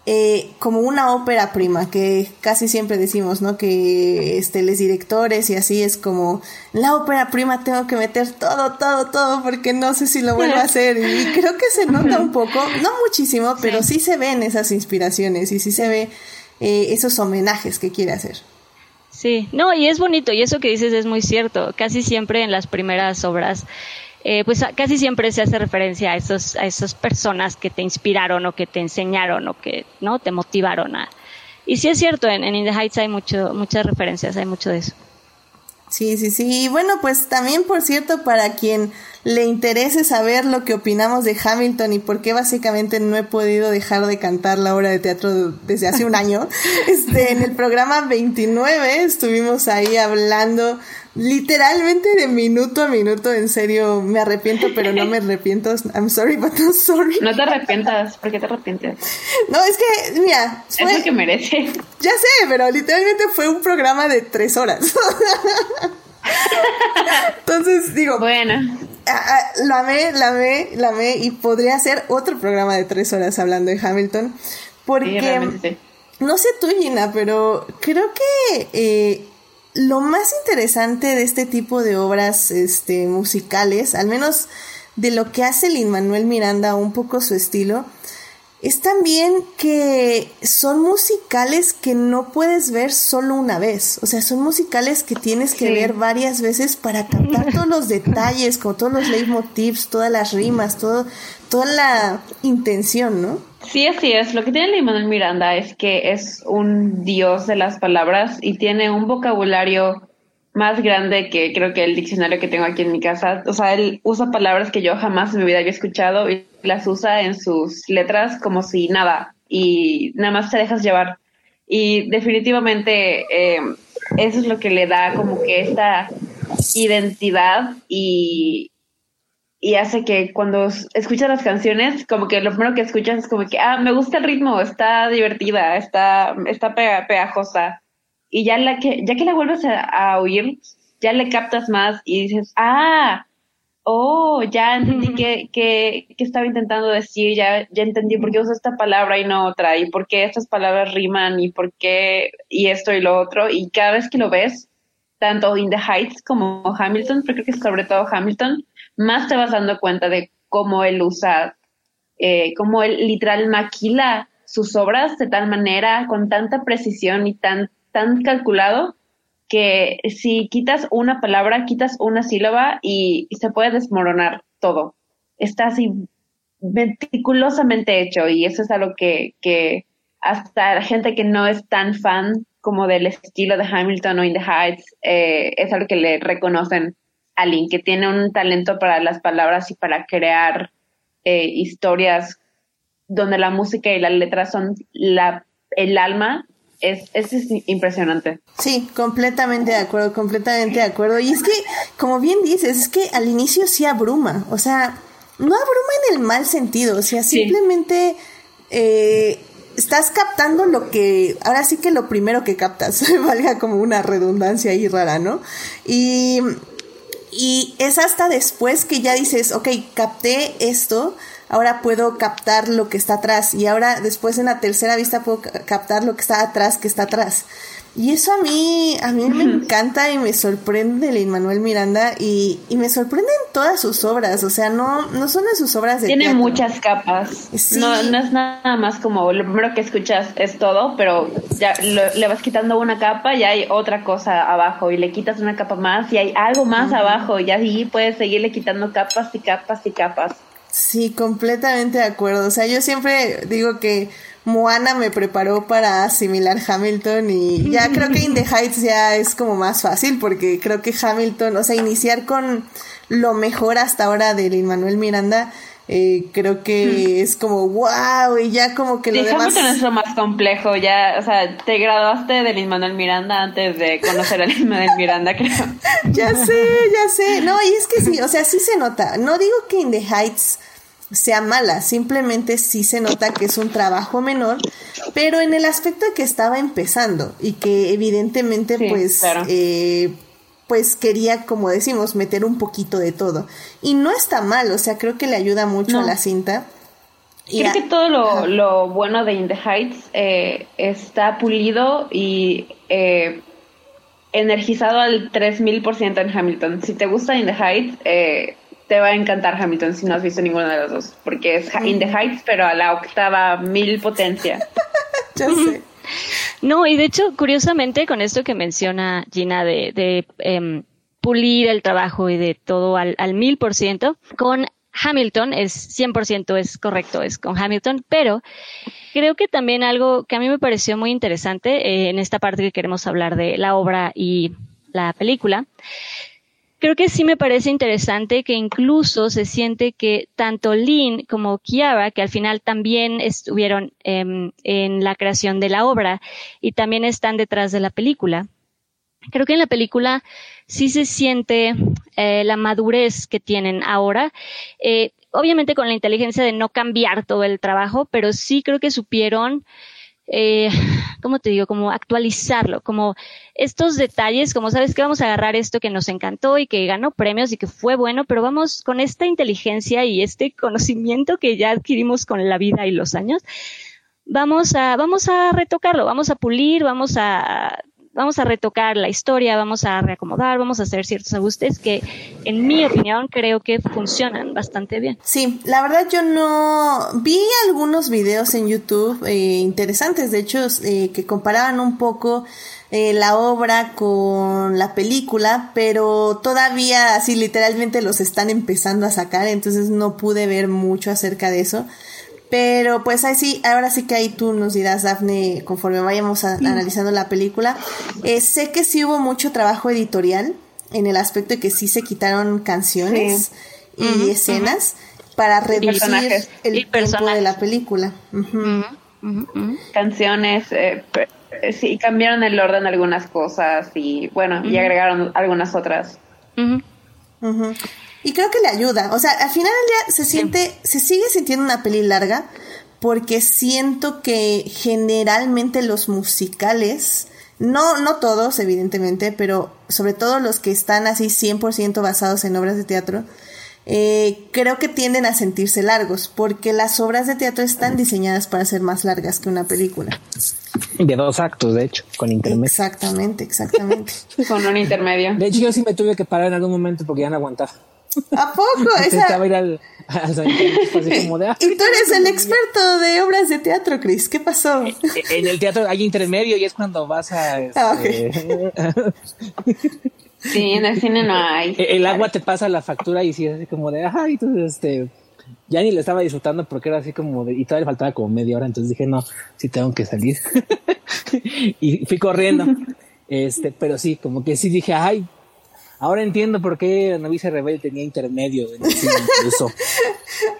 eh, como una ópera prima, que casi siempre decimos, ¿no? Que este, los directores y así es como, la ópera prima tengo que meter todo, todo, todo, porque no sé si lo vuelvo a hacer. Y creo que se nota un poco, no muchísimo, pero sí, se ven esas inspiraciones y sí se ve eh, esos homenajes que quiere hacer. Sí, no, y es bonito, y eso que dices es muy cierto. Casi siempre en las primeras obras eh, pues casi siempre se hace referencia a esos, a esas personas que te inspiraron o que te enseñaron o que no te motivaron a. Y sí es cierto, en, en Heights hay mucho, muchas referencias, hay mucho de eso. Sí, sí, sí. Y bueno, pues también, por cierto, para quien le interese saber lo que opinamos de Hamilton y por qué básicamente no he podido dejar de cantar la obra de teatro desde hace un año, este, en el programa 29 estuvimos ahí hablando literalmente de minuto a minuto, en serio, me arrepiento, pero no me arrepiento. I'm sorry, but I'm sorry. No te arrepientas, ¿por qué te arrepientes? No, es que, mira, fue, es lo que merece. Ya sé, pero literalmente fue un programa de tres horas. Entonces, digo. Bueno. La amé, la amé, la amé, y podría hacer otro programa de tres horas hablando de Hamilton. Porque. no sé tú, Gina, pero creo que. Eh, lo más interesante de este tipo de obras este, musicales, al menos de lo que hace Lin Manuel Miranda, un poco su estilo, es también que son musicales que no puedes ver solo una vez. O sea, son musicales que tienes que ver varias veces para captar todos los detalles, como todos los leitmotivs, todas las rimas, todo, toda la intención, ¿no? Sí, así es. Lo que tiene Lin Miranda es que es un dios de las palabras y tiene un vocabulario más grande que creo que el diccionario que tengo aquí en mi casa. O sea, él usa palabras que yo jamás en mi vida había escuchado y las usa en sus letras como si nada y nada más te dejas llevar. Y definitivamente eh, eso es lo que le da como que esta identidad y, y hace que cuando escuchas las canciones, como que lo primero que escuchas es como que, ah, me gusta el ritmo, está divertida, está, está pegajosa y ya la que ya que la vuelves a, oír ya le captas más y dices ah oh ya entendí qué que, estaba intentando decir ya ya entendí por qué uso esta palabra y no otra y por qué estas palabras riman y por qué y esto y lo otro y cada vez que lo ves tanto In the Heights como Hamilton pero creo que sobre todo Hamilton más te vas dando cuenta de cómo él usa eh, cómo él literal maquila sus obras de tal manera, con tanta precisión y tan tan calculado que si quitas una palabra, quitas una sílaba y, se puede desmoronar todo. Está así meticulosamente hecho y eso es algo que, que hasta la gente que no es tan fan como del estilo de Hamilton o In the Heights, eh, es algo que le reconocen a Link, que tiene un talento para las palabras y para crear eh, historias donde la música y la letra son la, el alma es, es, impresionante. Sí, completamente de acuerdo, completamente de acuerdo. Y es que, como bien dices, es que al inicio sí abruma, o sea, no abruma en el mal sentido, o sea, simplemente eh, estás captando lo que, ahora sí que lo primero que captas, valga como una redundancia ahí rara, ¿no? Y, y es hasta después que ya dices, ok, capté esto, ahora puedo captar lo que está atrás y ahora después en la tercera vista puedo captar lo que está atrás, que está atrás. Y eso a mí, a mí me encanta y me sorprende de Manuel Miranda y, y me sorprenden todas sus obras, o sea, no, no son de sus obras de Tiene muchas capas. No, no es nada más como lo primero que escuchas es todo, pero ya le vas quitando una capa y hay otra cosa abajo y le quitas una capa más y hay algo más abajo y así puedes seguirle quitando capas y capas y capas. Sí, completamente de acuerdo. O sea, yo siempre digo que Moana me preparó para asimilar Hamilton y ya creo que In the Heights ya es como más fácil porque creo que Hamilton, o sea, iniciar con lo mejor hasta ahora de Lin Manuel Miranda, eh, creo que es como wow y ya como que lo sí, demás... Hamilton es lo más complejo, ya, o sea, te graduaste de Lin Manuel Miranda antes de conocer a Lin Manuel Miranda, creo. ya sé, ya sé, no, y es que sí, o sea, sí se nota, no digo que In the Heights sea mala, simplemente sí se nota que es un trabajo menor, pero en el aspecto de que estaba empezando y que evidentemente pues eh, pues quería, como decimos, meter un poquito de todo. Y no está mal, o sea, creo que le ayuda mucho a la cinta. Creo que todo lo, bueno de In the Heights eh, está pulido y eh, energizado al 3000% en Hamilton. Si te gusta In the Heights, eh, te va a encantar Hamilton si no has visto ninguna de las dos, porque es In the Heights, pero a la octava mil potencia. ya sé. No, y de hecho, curiosamente, con esto que menciona Gina de, de em, pulir el trabajo y de todo al, al mil por ciento, con Hamilton es 100% es correcto, es con Hamilton, pero creo que también algo que a mí me pareció muy interesante eh, en esta parte que queremos hablar de la obra y la película creo que sí me parece interesante que incluso se siente que tanto Lynn como Kiara, que al final también estuvieron em, en la creación de la obra y también están detrás de la película, creo que en la película sí se siente eh, la madurez que tienen ahora. Eh, obviamente con la inteligencia de no cambiar todo el trabajo, pero sí creo que supieron eh, ¿cómo te digo? Como actualizarlo, como estos detalles, como sabes que vamos a agarrar esto que nos encantó y que ganó premios y que fue bueno, pero vamos con esta inteligencia y este conocimiento que ya adquirimos con la vida y los años, vamos a, vamos a retocarlo, vamos a pulir, vamos a vamos a retocar la historia, vamos a reacomodar, vamos a hacer ciertos ajustes que, en mi opinión, creo que funcionan bastante bien. Sí, la verdad yo no vi algunos videos en YouTube eh, interesantes, de hecho, eh, que comparaban un poco eh, la obra con la película, pero todavía así literalmente los están empezando a sacar, entonces no pude ver mucho acerca de eso. Pero pues ahí sí, ahora sí que ahí tú nos dirás, Dafne, conforme vayamos analizando la película. Eh, sé que sí hubo mucho trabajo editorial en el aspecto de que sí se quitaron canciones y escenas para reducir el tiempo de la película. Canciones, eh, eh, sí, cambiaron el orden de algunas cosas y bueno, y agregaron algunas otras. Y creo que le ayuda. O sea, al final del día se siente, se sigue sintiendo una peli larga porque siento que generalmente los musicales, no, no todos, evidentemente, pero sobre todo los que están así 100% basados en obras de teatro, eh, creo que tienden a sentirse largos, porque las obras de teatro están diseñadas para ser más largas que una película. De dos actos, de hecho, con intermedio. Exactamente, exactamente. con un intermedio. De hecho, yo sí me tuve que parar en algún momento porque ya no aguantaba. ¿A poco? Esa... ir al, como de, ah, y tú eres el experto de obras de teatro, Chris. ¿Qué pasó? Eh, eh, en el teatro hay intermedio y es cuando vas a... Ah, este, sí, en el cine no hay. El agua te pasa la factura y sí, así como de, ay, entonces este... Ya ni le estaba disfrutando porque era así como de... Y todavía le faltaba como media hora, entonces dije, no, sí tengo que salir. y fui corriendo. Este, pero sí, como que sí dije, ay, Ahora entiendo por qué la novicia rebelde tenía intermedio en el cine incluso.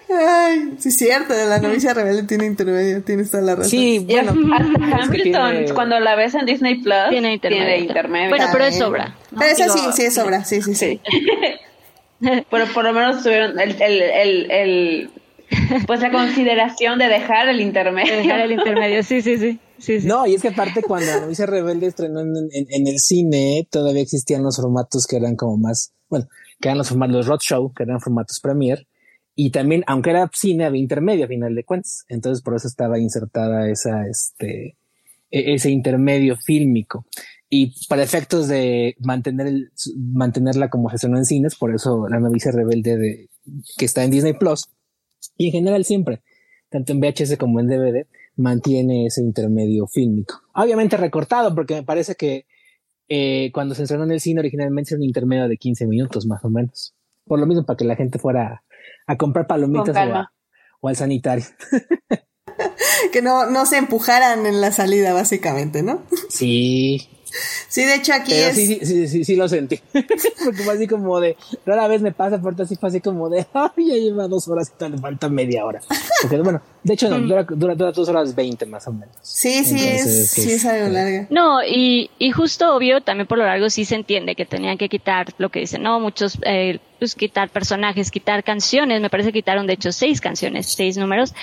Ay, sí es cierto, la novicia rebelde tiene intermedio, tienes toda la razón. Sí, bueno. Hasta Hamilton, cuando la ves en Disney Plus, tiene intermedio. Bueno, pero es obra. Pero esa sí, sí es obra, sí, sí, sí. pero por lo menos tuvieron el, el, el, el, pues la consideración de dejar el intermedio. dejar el intermedio, sí, sí, sí. No, y es que aparte cuando novicia rebelde estrenó en, el cine, todavía existían los formatos que eran como más, bueno, que eran los formatos, los roadshow, que eran formatos premier, y también, aunque era cine, había intermedio a final de cuentas. Entonces, por eso estaba insertada esa, este, e, ese intermedio fílmico. Y para efectos de mantener el, mantenerla como se en cines, por eso la novicia rebelde de, que está en Disney Plus, y en general siempre, tanto en VHS como en DVD, mantiene ese intermedio fílmico. Obviamente recortado, porque me parece que eh, cuando se estrenó en el cine originalmente era un intermedio de 15 minutos más o menos. Por lo mismo, para que la gente fuera a comprar palomitas o, al sanitario. que no, no se empujaran en la salida, básicamente, ¿no? Sí. Sí, de hecho aquí es... Sí, sí, sí, sí, sí, lo sentí. Porque fue así como de, rara vez me pasa, porque así fue así como de, ay, ya lleva dos horas y le falta media hora. Porque bueno, de hecho no, dura, dura, dos horas veinte más o menos. Sí, sí, es, sí, es algo larga. No, y, y justo obvio, también por lo largo sí se entiende que tenían que quitar lo que dicen, no, muchos, eh, pues quitar personajes, quitar canciones, me parece que quitaron de hecho seis canciones, seis números,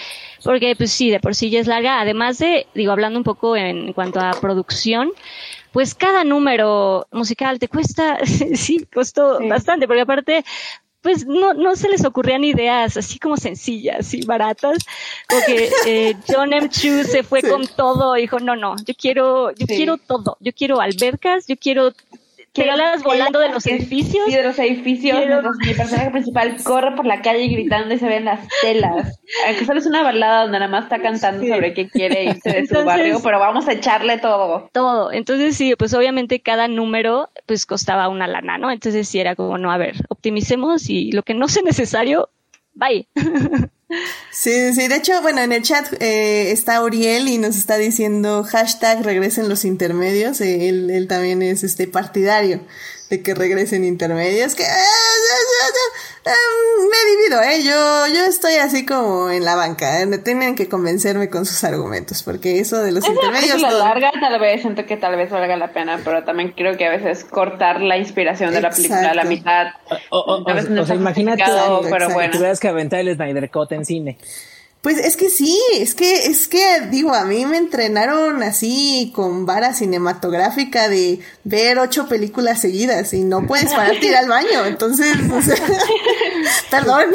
porque pues sí, de por sí ya es larga, además de, digo, hablando un poco en cuanto a producción, pues cada número musical te cuesta, sí, costó bastante, porque aparte, pues no, no se les ocurrían ideas así como sencillas y baratas, porque eh, John M. Chu se fue con todo, dijo, no, no, yo quiero, yo quiero todo, yo quiero albercas, yo quiero las volando de los edificios. Y de los edificios. mi personaje principal corre por la calle gritando y se ven las telas. Aunque solo es una balada donde nada más está cantando sobre qué quiere irse de su barrio, pero vamos a echarle todo. Todo. Entonces sí, pues obviamente cada número pues costaba una lana, ¿no? Entonces sí era como, no, a ver, optimicemos y lo que no sea necesario, bye. Sí, sí, de hecho, bueno, en el chat eh, está Uriel y nos está diciendo hashtag regresen los intermedios, eh, él, él, también es este partidario de que regresen intermedios, que eh, em, me divido, ¿eh? Yo, yo estoy así como en la banca, ¿eh? tienen que convencerme con sus argumentos, porque eso de los Es una intermedios... película todo- larga, tal vez, siento que tal vez valga la pena, pero también creo que a veces cortar la inspiración de la película a la mitad. O, o- a veces no o sea, imagínate pero exacto. bueno. tuvieras que aventar el Snyder Cut en cine. Pues es que sí, es que, es que, digo, a mí me entrenaron así con vara cinematográfica de ver ocho películas seguidas y no puedes pararte a ir al baño, entonces, o sea, perdón,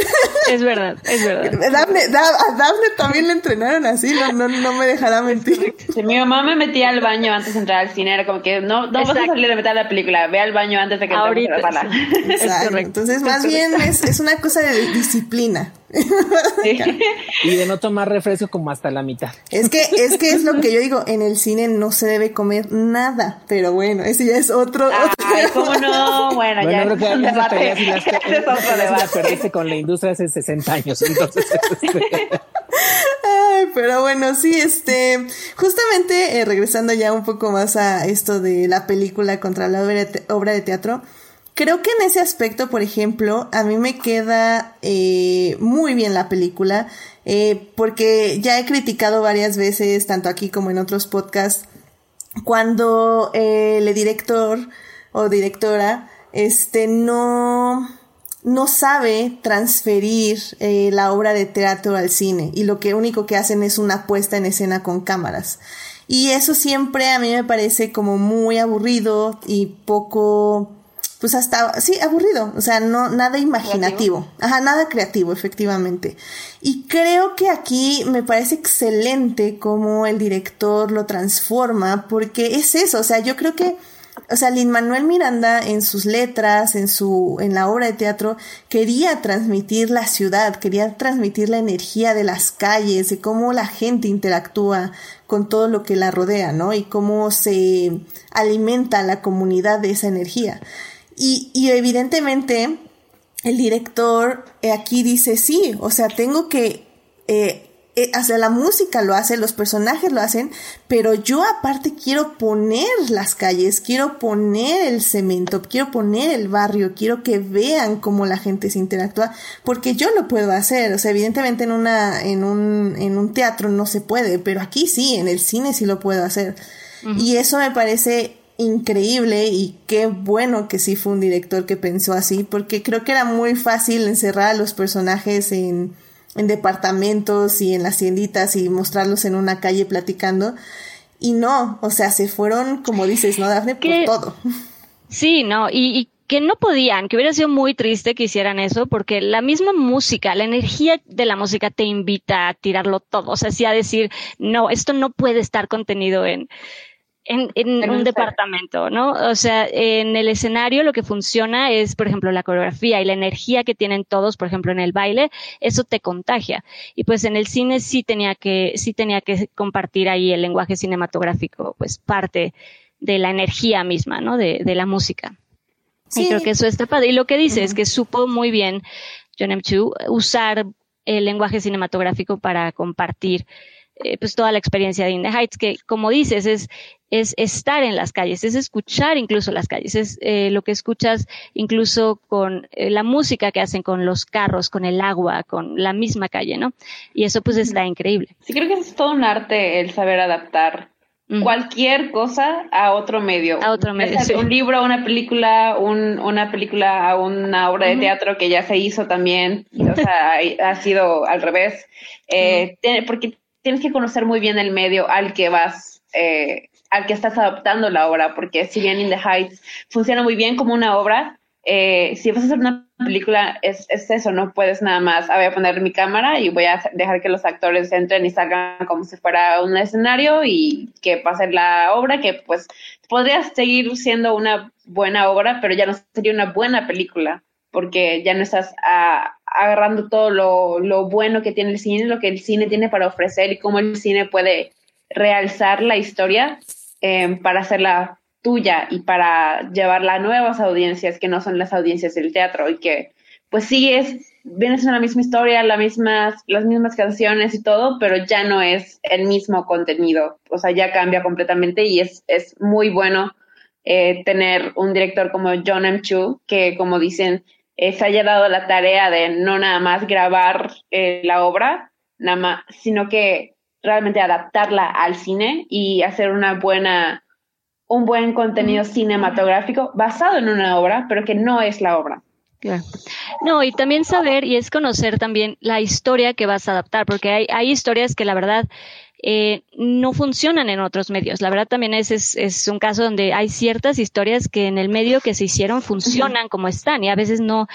Es verdad, es verdad. Dafne, Da- a Dafne también le entrenaron así, no, no, no me dejará mentir. Si mi mamá me metía al baño antes de entrar al cine, era como que no, no vas a salir a meter a la película, ve al baño antes de que Ahorita, entremos a la sala. sí. Es Exacto, correcto. entonces más bien es, es una cosa de disciplina. Sí. Y de no tomar refresco como hasta la mitad. Es que, es que es lo que yo digo, en el cine no se debe comer nada, pero bueno, ese ya es otro, otro Ay, cómo no, bueno, Bueno, ya creo que otro perdiste con la industria hace 60 años. Entonces, este, Ay, pero bueno, sí, este, justamente eh, regresando ya un poco más a esto de la película contra la obra de, te- obra de teatro, creo que en ese aspecto, por ejemplo, a mí me queda eh, muy bien la película, eh, porque ya he criticado varias veces, tanto aquí como en otros podcasts, cuando eh, el director o directora este no no sabe transferir la obra de teatro al cine y lo que único que hacen es una puesta en escena con cámaras. Y eso siempre a mí me parece como muy aburrido y poco pues hasta sí aburrido o sea no nada imaginativo ajá nada creativo efectivamente y creo que aquí me parece excelente cómo el director lo transforma porque es eso o sea yo creo que o sea, Lin Manuel Miranda en sus letras, en su, en la obra de teatro, quería transmitir la ciudad, quería transmitir la energía de las calles, de cómo la gente interactúa con todo lo que la rodea, ¿no? Y cómo se alimenta la comunidad de esa energía. Y, y evidentemente, el director eh, aquí dice, sí, o sea, tengo que, eh, eh, o sea, la música lo hace, los personajes lo hacen, pero yo aparte quiero poner las calles, quiero poner el cemento, quiero poner el barrio, quiero que vean cómo la gente se interactúa, porque yo lo puedo hacer, o sea, evidentemente en una, en un, en un teatro no se puede, pero aquí sí, en el cine sí lo puedo hacer. Y eso me parece increíble y qué bueno que sí fue un director que pensó así, porque creo que era muy fácil encerrar a los personajes en, en departamentos y en las tienditas y mostrarlos en una calle platicando. Y no, o sea, se fueron, como dices, ¿no, Dafne? Por ¿Qué? todo. Sí, no, y, y que no podían, que hubiera sido muy triste que hicieran eso, porque la misma música, la energía de la música te invita a tirarlo todo, o sea, sí a decir, no, esto no puede estar contenido en, en, en En un departamento, ¿no? O sea, en el escenario lo que funciona es, por ejemplo, la coreografía y la energía que tienen todos, por ejemplo, en el baile, eso te contagia. Y pues en el cine sí tenía que, sí tenía que compartir ahí el lenguaje cinematográfico, pues parte de la energía misma, ¿no? De, de la música. Sí. Y creo que eso está padre. Y lo que dice es que supo muy bien John M. Chu usar el lenguaje cinematográfico para compartir eh, pues toda la experiencia de In the Heights, que como dices, es, es estar en las calles, es escuchar incluso las calles, es eh, lo que escuchas incluso con eh, la música que hacen con los carros, con el agua, con la misma calle, ¿no? Y eso pues está increíble. Sí, creo que es todo un arte el saber adaptar cualquier cosa a otro medio. A otro medio, sí. Un libro, una película, un, una película a una obra de teatro que ya se hizo también. O sea, ha sido al revés. Eh, porque tienes que conocer muy bien el medio al que vas, eh, al que estás adaptando la obra. Porque si bien In the Heights funciona muy bien como una obra, eh, si vas a hacer una película, es, es eso, no puedes nada más, ah, voy a poner mi cámara y voy a dejar que los actores entren y salgan como si fuera un escenario y que pase la obra, que pues podría seguir siendo una buena obra, pero ya no sería una buena película, porque ya no estás ah, agarrando todo lo, lo bueno que tiene el cine, lo que el cine tiene para ofrecer y cómo el cine puede realzar la historia eh, para hacerla tuya y para llevarla a nuevas audiencias que no son las audiencias del teatro y que pues sí es vienes en la misma historia, las mismas, las mismas canciones y todo, pero ya no es el mismo contenido, o sea, ya cambia completamente y es, es muy bueno eh, tener un director como John M. Chu, que como dicen, eh, se haya dado la tarea de no nada más grabar eh, la obra, nada más, sino que realmente adaptarla al cine y hacer una buena, un buen contenido cinematográfico basado en una obra, pero que no es la obra. Claro. No, y también saber y es conocer también la historia que vas a adaptar, porque hay, hay historias que la verdad eh, no funcionan en otros medios. La verdad también es, es, es, un caso donde hay ciertas historias que en el medio que se hicieron funcionan como están y a veces no,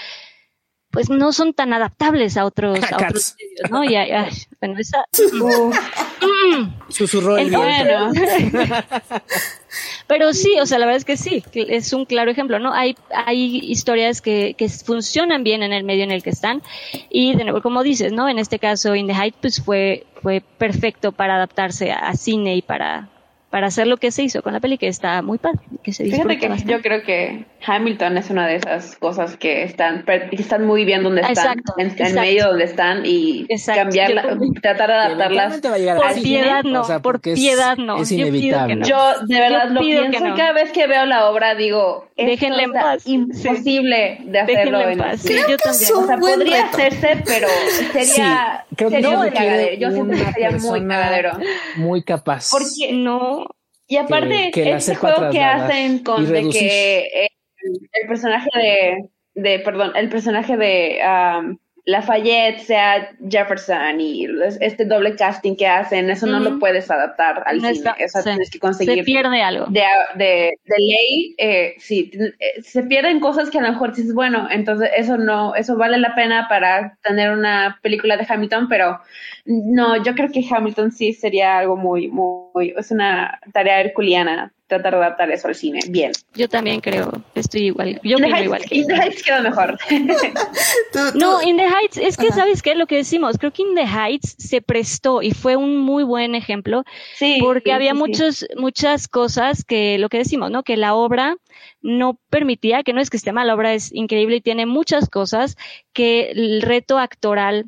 pues no son tan adaptables a otros, a otros medios, ¿no? Y, ay, bueno, esa... Susurró el bueno. Pero sí, o sea, la verdad es que sí, es un claro ejemplo, ¿no? Hay, hay historias que, que funcionan bien en el medio en el que están y de nuevo, como dices, ¿no? En este caso, In the Height, pues fue, fue perfecto para adaptarse a, a cine y para, para hacer lo que se hizo con la peli, que está muy padre, que se Fíjate que bastante. yo creo que Hamilton es una de esas cosas que están, que están muy bien donde están, Exacto, en, exacto. medio donde están y Exacto, cambiarla, yo tratar de adaptarlas. Eventualmente va a llegar Por piedad no, o sea, por porque es- piedad no. Es Yo pido que inevitable. no. Yo de verdad Yo lo pido que pienso no. y cada vez que veo la obra digo, Déjenla en paz. imposible de hacerlo en en paz. Sí, Creo yo que también. es un O sea, buen podría reto. hacerse, pero sería, Sí, creo que sería no muy cagadero. Yo siento que sería muy cagadero. Muy capaz. Porque No, Y aparte, que la este juego que hacen con de que eh, el personaje de, de, perdón, el personaje de um, Lafayette sea Jefferson y este doble casting que hacen, eso no lo puedes adaptar al No cine. Eso sí. tienes que se conseguir pierde algo. de, de, de ley, eh, sí, eh, se pierden cosas que a lo mejor dices, bueno, entonces eso no, eso vale la pena para tener una película de Hamilton, pero no, yo creo que Hamilton sí sería algo muy, muy, es una tarea herculiana tratar de adaptar eso al cine, bien. Yo también creo, estoy igual. Yo In the opino Heights- igual que In the Heights quedó mejor. Tú- tú- No, In the Heights, es que Ajá. sabes qué lo que decimos. Creo que In the Heights se prestó y fue un muy buen ejemplo sí, porque sí, había sí. muchos, muchas cosas que lo que decimos, ¿no? Que la obra no permitía, que no es que esté mal, la obra es increíble y tiene muchas cosas que el reto actoral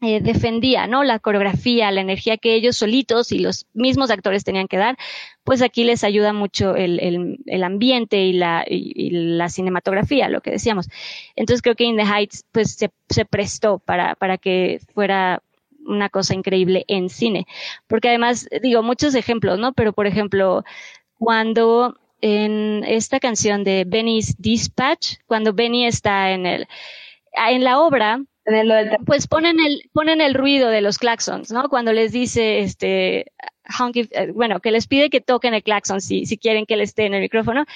eh, defendía, ¿no? La coreografía, la energía que ellos solitos y los mismos actores tenían que dar, pues aquí les ayuda mucho el, el, el ambiente y la, y, y la cinematografía, lo que decíamos. Entonces creo que In the Heights, pues se, se prestó para, para que fuera una cosa increíble en cine. Porque además, digo, muchos ejemplos, ¿no? Pero por ejemplo, cuando en esta canción de Benny's Dispatch, cuando Benny está en el, en la obra, En el- lo del pues ponen el, ponen el ruido de los claxons, ¿no? Cuando les dice, este, honky- eh, bueno, que les pide que toquen el claxon si, si quieren que él esté en el micrófono,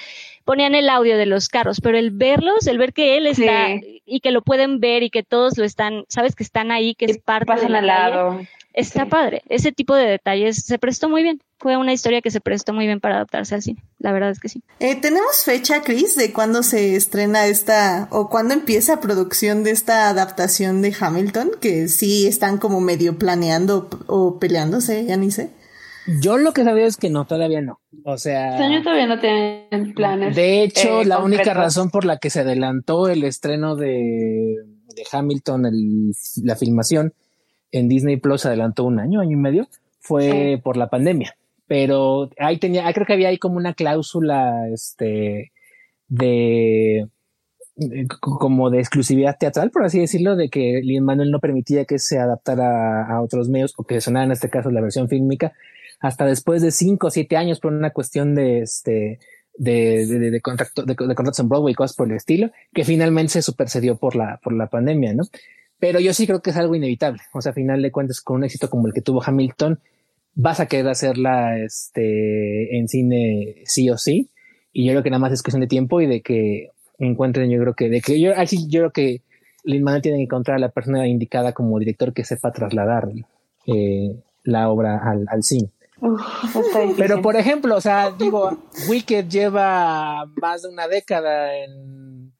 ponían el audio de los carros, pero el verlos, el ver que él está Sí. y que lo pueden ver y que todos lo están, sabes que están ahí, que es parte de pasan la al calle, lado. Está sí. padre. Ese tipo de detalles se prestó muy bien. Fue una historia que se prestó muy bien para adaptarse al cine. La verdad es que sí. Eh, ¿Tenemos fecha, Chris, de cuándo se estrena esta o cuándo empieza producción de esta adaptación de Hamilton? Que sí están como medio planeando o peleándose, ya ni sé. Yo lo que sabía es que no, todavía no. O sea, Este año todavía no tienen planes. de hecho, eh, la única razón por la que se adelantó el estreno de, de Hamilton, el- la filmación en Disney Plus, adelantó un año, año y medio, fue Sí. por la pandemia. Pero ahí tenía, ah, creo que había ahí como una cláusula, este, de, como de exclusividad teatral, por así decirlo, de que Lin Manuel no permitía que se adaptara a, a otros medios o que sonara en este caso la versión fílmica hasta después de cinco o siete años por una cuestión de este de, de, de, de contrato, de, de contratos en Broadway y cosas por el estilo, que finalmente se supercedió por la, por la pandemia, ¿no? Pero yo sí creo que es algo inevitable. O sea, a final de cuentas, con un éxito como el que tuvo Hamilton, vas a querer hacerla este, en cine sí o sí. Y yo creo que nada más es cuestión de tiempo y de que encuentren, yo creo que, de que yo, así yo creo que Lin Manuel tiene que encontrar a la persona indicada como director que sepa trasladar eh, la obra al, al cine. Uf. Pero por ejemplo, o sea, digo, Wicked lleva más de una década en,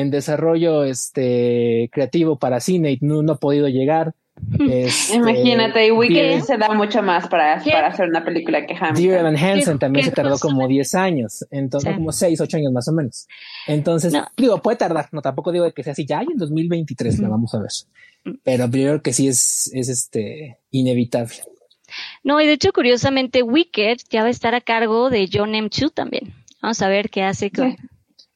en desarrollo este creativo para cine y no, no ha podido llegar. Este, Imagínate, y Wicked Dear, se da mucho más para, hacer una película que Dear Hamilton. Evan Hansen ¿Qué- también qué se tardó cosa? como 10 años, entonces Sí. como 6, 8 años más o menos. Entonces, No. digo, puede tardar, no tampoco digo que sea así, ya y en 2023 la vamos a ver. Pero creo que sí es, es este inevitable. No, y de hecho, curiosamente, Wicked ya va a estar a cargo de John M. Chu también. Vamos a ver qué hace con,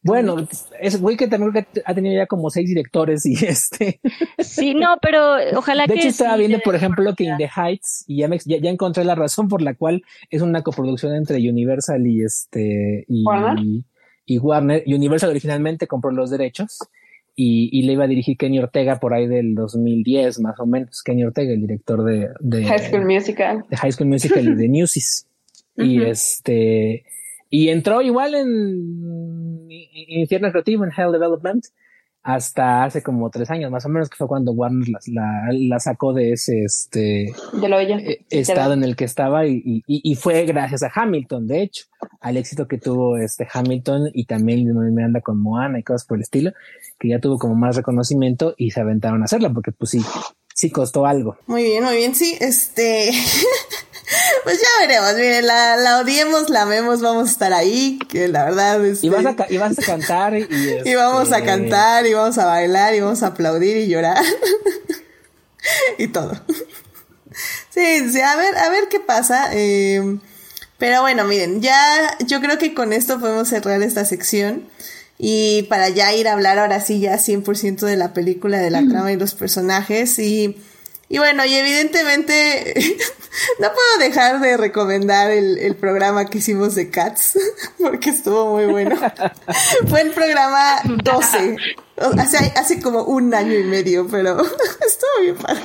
bueno, es güey que también ha tenido ya como seis directores y este. Sí, no, pero ojalá que. De hecho, estaba viendo, por ejemplo, que In the Heights, y ya, me, ya, encontré la razón por la cual es una coproducción entre Universal y este. Y Warner. Y, Warner. Universal originalmente compró los derechos y, y, le iba a dirigir Kenny Ortega por ahí del 2010, más o menos. Kenny Ortega, el director de. de High School Musical. De High School Musical y de Newsies. Y este y entró igual en Infierno Creativo, en Hell Development, hasta hace como tres años, más o menos, que fue cuando Warner la, la, sacó de ese este, eh, estado en el que estaba y, y, y, fue gracias a Hamilton, de hecho, al éxito que tuvo este Hamilton y también Miranda con Moana y cosas por el estilo, que ya tuvo como más reconocimiento y se aventaron a hacerla, porque pues sí, sí costó algo. Muy bien, muy bien, sí, este... Pues ya veremos, miren, la, la odiemos, la amemos, vamos a estar ahí, que la verdad es... Y vas a, y vas a cantar y... y vamos a este, cantar y vamos a bailar y vamos a aplaudir y llorar. y todo. sí, sí, a ver, a ver qué pasa. Eh, pero bueno, miren, ya yo creo que con esto podemos cerrar esta sección. Y para ya ir a hablar ahora sí ya 100% de la película, de la trama y los personajes. Y y bueno, y evidentemente no puedo dejar de recomendar el, el, programa que hicimos de Cats, porque estuvo muy bueno. Fue el programa 12, hace, hace como un año y medio, pero estuvo bien padre.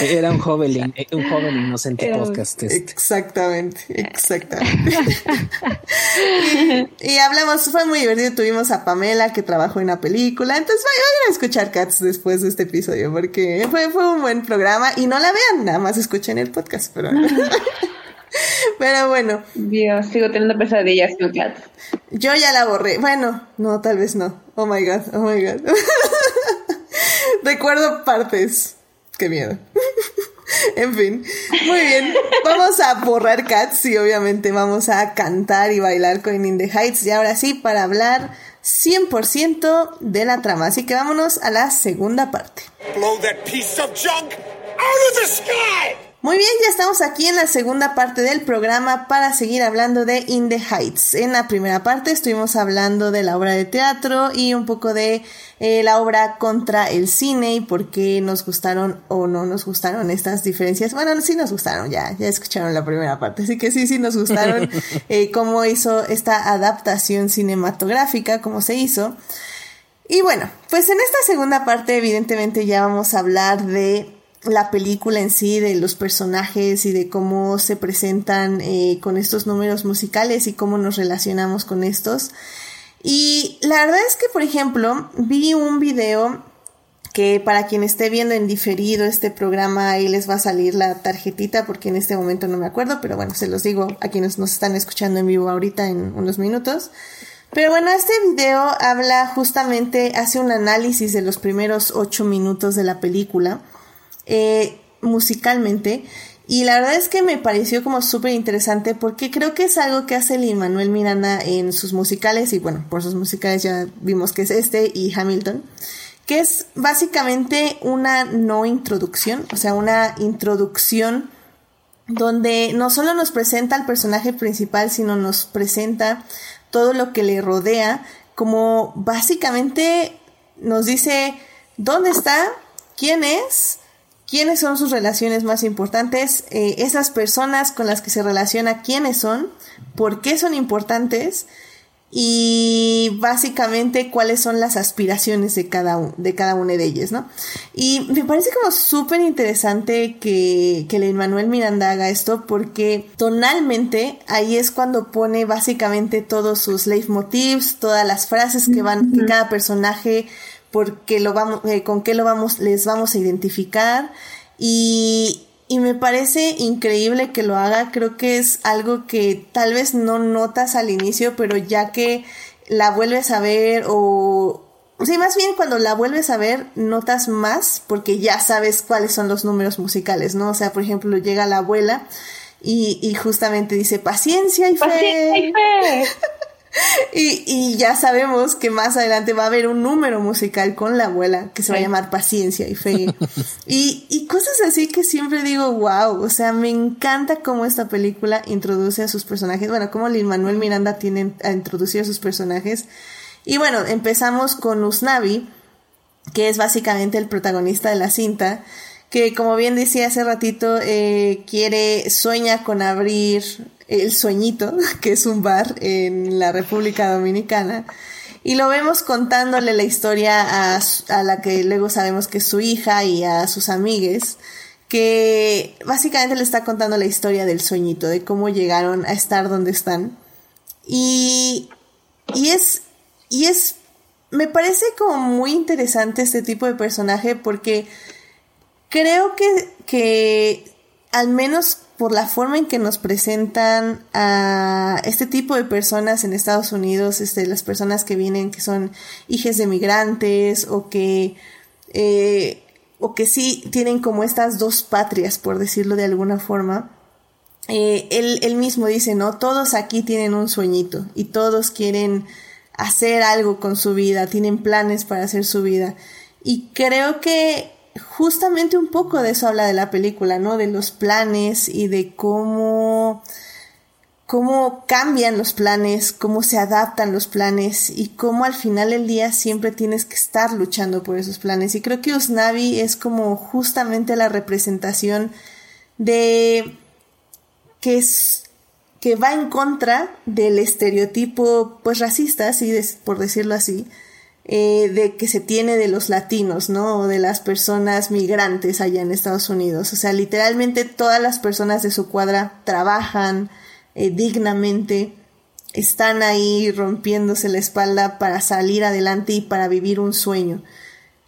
Era un joven, un joven inocente podcast. Este. Exactamente, exactamente. y, hablamos, fue muy divertido. Tuvimos a Pamela que trabajó en la película. Entonces vayan a escuchar Cats después de este episodio porque fue, fue un buen programa. Y no la vean, nada más escuchen el podcast. Pero, pero bueno. Dios, sigo teniendo pesadillas con Cats. Yo ya la borré. Bueno, no, tal vez no. Oh my god, oh my god. Recuerdo partes. Qué miedo. en fin, muy bien. Vamos a borrar Cats y obviamente vamos a cantar y bailar con In the Heights. Y ahora sí, para hablar 100% de la trama. Así que vámonos a la segunda parte. Blow that piece of junk out of the sky! Muy bien, ya estamos aquí en la segunda parte del programa para seguir hablando de In the Heights. En la primera parte estuvimos hablando de la obra de teatro y un poco de eh, la obra contra el cine y por qué nos gustaron o no nos gustaron estas diferencias. Bueno, sí nos gustaron, ya, ya escucharon la primera parte, así que sí, sí nos gustaron eh, cómo hizo esta adaptación cinematográfica, cómo se hizo. Y bueno, pues en esta segunda parte evidentemente ya vamos a hablar de la película en sí, de los personajes y de cómo se presentan eh, con estos números musicales y cómo nos relacionamos con estos. Y la verdad es que, por ejemplo, vi un video que para quien esté viendo en diferido este programa, ahí les va a salir la tarjetita porque en este momento no me acuerdo, pero bueno, se los digo a quienes nos están escuchando en vivo ahorita en unos minutos. Pero bueno, este video habla justamente, hace un análisis de los primeros ocho minutos de la película eh, musicalmente. Y la verdad es que me pareció como súper interesante porque creo que es algo que hace Lin Manuel Miranda en sus musicales. Y bueno, por sus musicales ya vimos que es este y Hamilton. Que es básicamente una no introducción, o sea, una introducción donde no solo nos presenta al personaje principal, sino nos presenta todo lo que le rodea, como básicamente nos dice dónde está, quién es, quiénes son sus relaciones más importantes, eh, esas personas con las que se relaciona, quiénes son, por qué son importantes y básicamente cuáles son las aspiraciones de cada, de cada una de ellas, ¿no? Y me parece como súper interesante que, que el Manuel Miranda haga esto porque tonalmente ahí es cuando pone básicamente todos sus leitmotivs, todas las frases que van, que cada personaje porque lo vamos, eh, con qué lo vamos, les vamos a identificar y, y me parece increíble que lo haga, creo que es algo que tal vez no notas al inicio, pero ya que la vuelves a ver o... Sí, más bien cuando la vuelves a ver notas más porque ya sabes cuáles son los números musicales, ¿no? O sea, por ejemplo, llega la abuela y, y justamente dice paciencia y fe. Paciencia y fe. Y, y, ya sabemos que más adelante va a haber un número musical con la abuela que se va a llamar Paciencia y Fe. y, y cosas así que siempre digo, wow, o sea, me encanta cómo esta película introduce a sus personajes, bueno, cómo Lin Manuel Miranda tiene a introducir a sus personajes. Y bueno, empezamos con Usnavi, que es básicamente el protagonista de la cinta que como bien decía hace ratito, eh, quiere, sueña con abrir el sueñito, que es un bar en la República Dominicana. Y lo vemos contándole la historia a, a la que luego sabemos que es su hija y a sus amigues, que básicamente le está contando la historia del sueñito, de cómo llegaron a estar donde están. Y, y es, y es, me parece como muy interesante este tipo de personaje porque creo que, que al menos por la forma en que nos presentan a este tipo de personas en Estados Unidos, este, las personas que vienen que son hijas de migrantes o que, eh, o que sí tienen como estas dos patrias, por decirlo de alguna forma. Eh, él, él mismo dice, ¿no? Todos aquí tienen un sueñito y todos quieren hacer algo con su vida, tienen planes para hacer su vida. Y creo que justamente un poco de eso habla de la película, ¿no? De los planes y de cómo cómo cambian los planes, cómo se adaptan los planes y cómo al final del día siempre tienes que estar luchando por esos planes. Y creo que Usnavi es como justamente la representación de que es que va en contra del estereotipo pues racista, así por decirlo así, eh, de que se tiene de los latinos, ¿no? O de las personas migrantes allá en Estados Unidos. O sea, literalmente todas las personas de su cuadra trabajan eh, dignamente, están ahí rompiéndose la espalda para salir adelante y para vivir un sueño.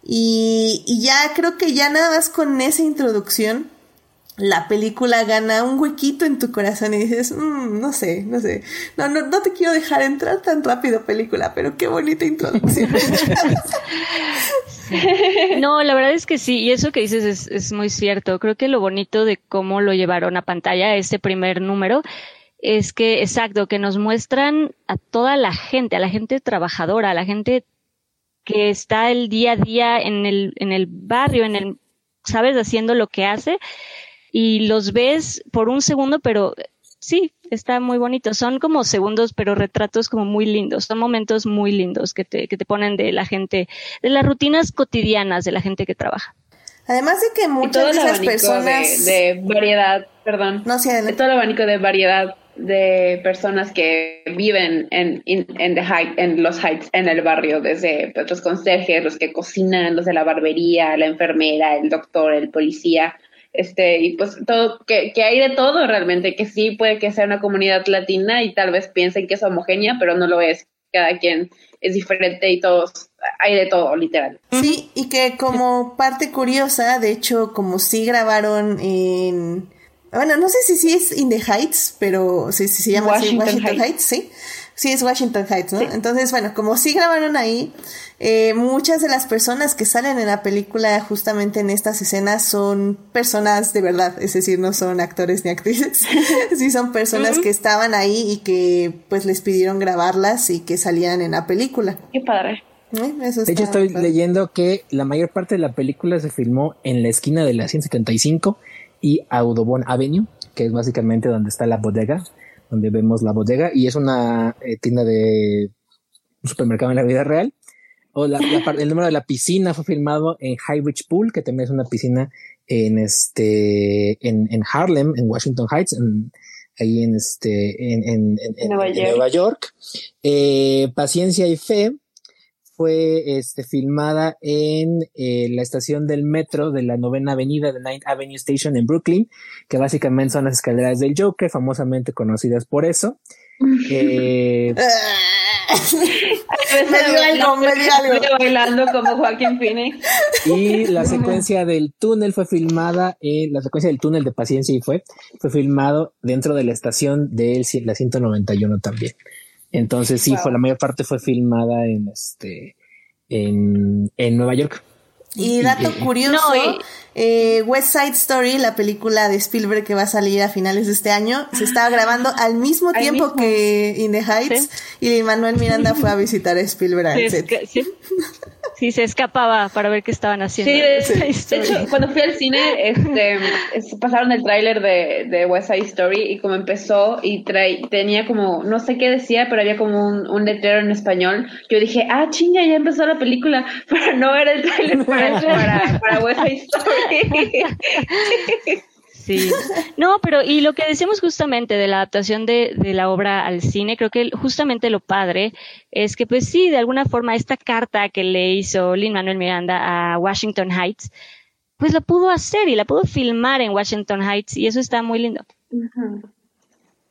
Y, y ya creo que ya nada más con esa introducción la película gana un huequito en tu corazón y dices, mm, no sé, no sé, no, no, no te quiero dejar entrar tan rápido película, pero qué bonita introducción. No, la verdad es que sí, y eso que dices es, es muy cierto. Creo que lo bonito de cómo lo llevaron a pantalla, este primer número, es que, exacto, que nos muestran a toda la gente, a la gente trabajadora, a la gente que está el día a día en el, en el barrio, en el, sabes, haciendo lo que hace y los ves por un segundo, pero sí, está muy bonito. Son como segundos, pero retratos como muy lindos. Son momentos muy lindos que te, que te ponen de la gente, de las rutinas cotidianas de la gente que trabaja. Además de que muchas de esas personas. De, variedad, perdón. No, sí, de todo el abanico de variedad de personas que viven en, en, the height, en los heights, en el barrio, desde los conserjes, los que cocinan, los de la barbería, la enfermera, el doctor, el policía este, y pues todo, que, que, hay de todo realmente, que sí puede que sea una comunidad latina y tal vez piensen que es homogénea, pero no lo es. Cada quien es diferente y todos, hay de todo, literal. Sí, y que como parte curiosa, de hecho, como sí grabaron en, bueno, no sé si sí es In the Heights, pero sí, sí se llama Washington, Washington Heights. sí. Sí, es Washington Heights, ¿no? Entonces, bueno, como sí grabaron ahí, eh, muchas de las personas que salen en la película justamente en estas escenas son personas de verdad, es decir, no son actores ni actrices, sí son personas que estaban ahí y que pues les pidieron grabarlas y que salían en la película. Qué padre. ¿Eh? de hecho, estoy leyendo que la mayor parte de la película se filmó en la esquina de la 175 y Audubon Avenue, que es básicamente donde está la bodega donde vemos la bodega y es una eh, tienda de un supermercado en la vida real. O la, el número de la piscina fue filmado en High Beach Pool, que también es una piscina en este en, en Harlem, en Washington Heights, ahí en este en, en, en Nueva, York. Eh, Paciencia y Fe fue este, filmada en eh, la estación del metro de la novena avenida de Ninth Avenue Station en Brooklyn, que básicamente son las escaleras del Joker, famosamente conocidas por eso. eh, me dio algo, me dio algo. bailando como Joaquín Phoenix. Y la secuencia del túnel fue filmada, en la secuencia del túnel de Paciencia y fue, fue filmado dentro de la estación de la 191 también. Entonces sí, fue la mayor parte fue filmada en este en, en Nueva York. Y dato curioso, eh, West Side Story, la película de Spielberg que va a salir a finales de este año, se estaba grabando al mismo tiempo que In the Heights y Manuel Miranda fue a visitar a Spielberg al set. Sí, se escapaba para ver qué estaban haciendo. Sí, de, hecho, cuando fui al cine, este, pasaron el tráiler de, de, West Side Story y como empezó y tenía como, no sé qué decía, pero había como un, un, letrero en español. Yo dije, ah, chinga, ya empezó la película, pero no era el tráiler para, para Story. Sí. No, pero y lo que decimos justamente de la adaptación de, de, la obra al cine, creo que justamente lo padre es que pues sí, de alguna forma esta carta que le hizo Lin Manuel Miranda a Washington Heights, pues la pudo hacer y la pudo filmar en Washington Heights y eso está muy lindo.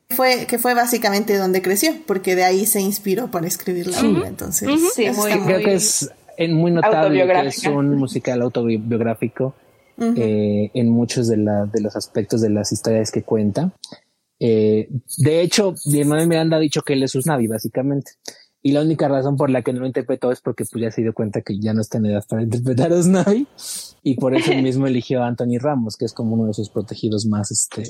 Fue, que fue básicamente donde creció, porque de ahí se inspiró para escribir la obra. Entonces, sí, creo que es muy notable que es un musical autobiográfico eh, en muchos de, la, de los aspectos de las historias que cuenta. Eh, de hecho, Manuel Miranda ha dicho que él es Usnavi, básicamente. Y la única razón por la que no lo interpretó es porque pues, ya se dio cuenta que ya no está en edad para interpretar a Usnavi. Y por eso mismo eligió a Anthony Ramos, que es como uno de sus protegidos más este,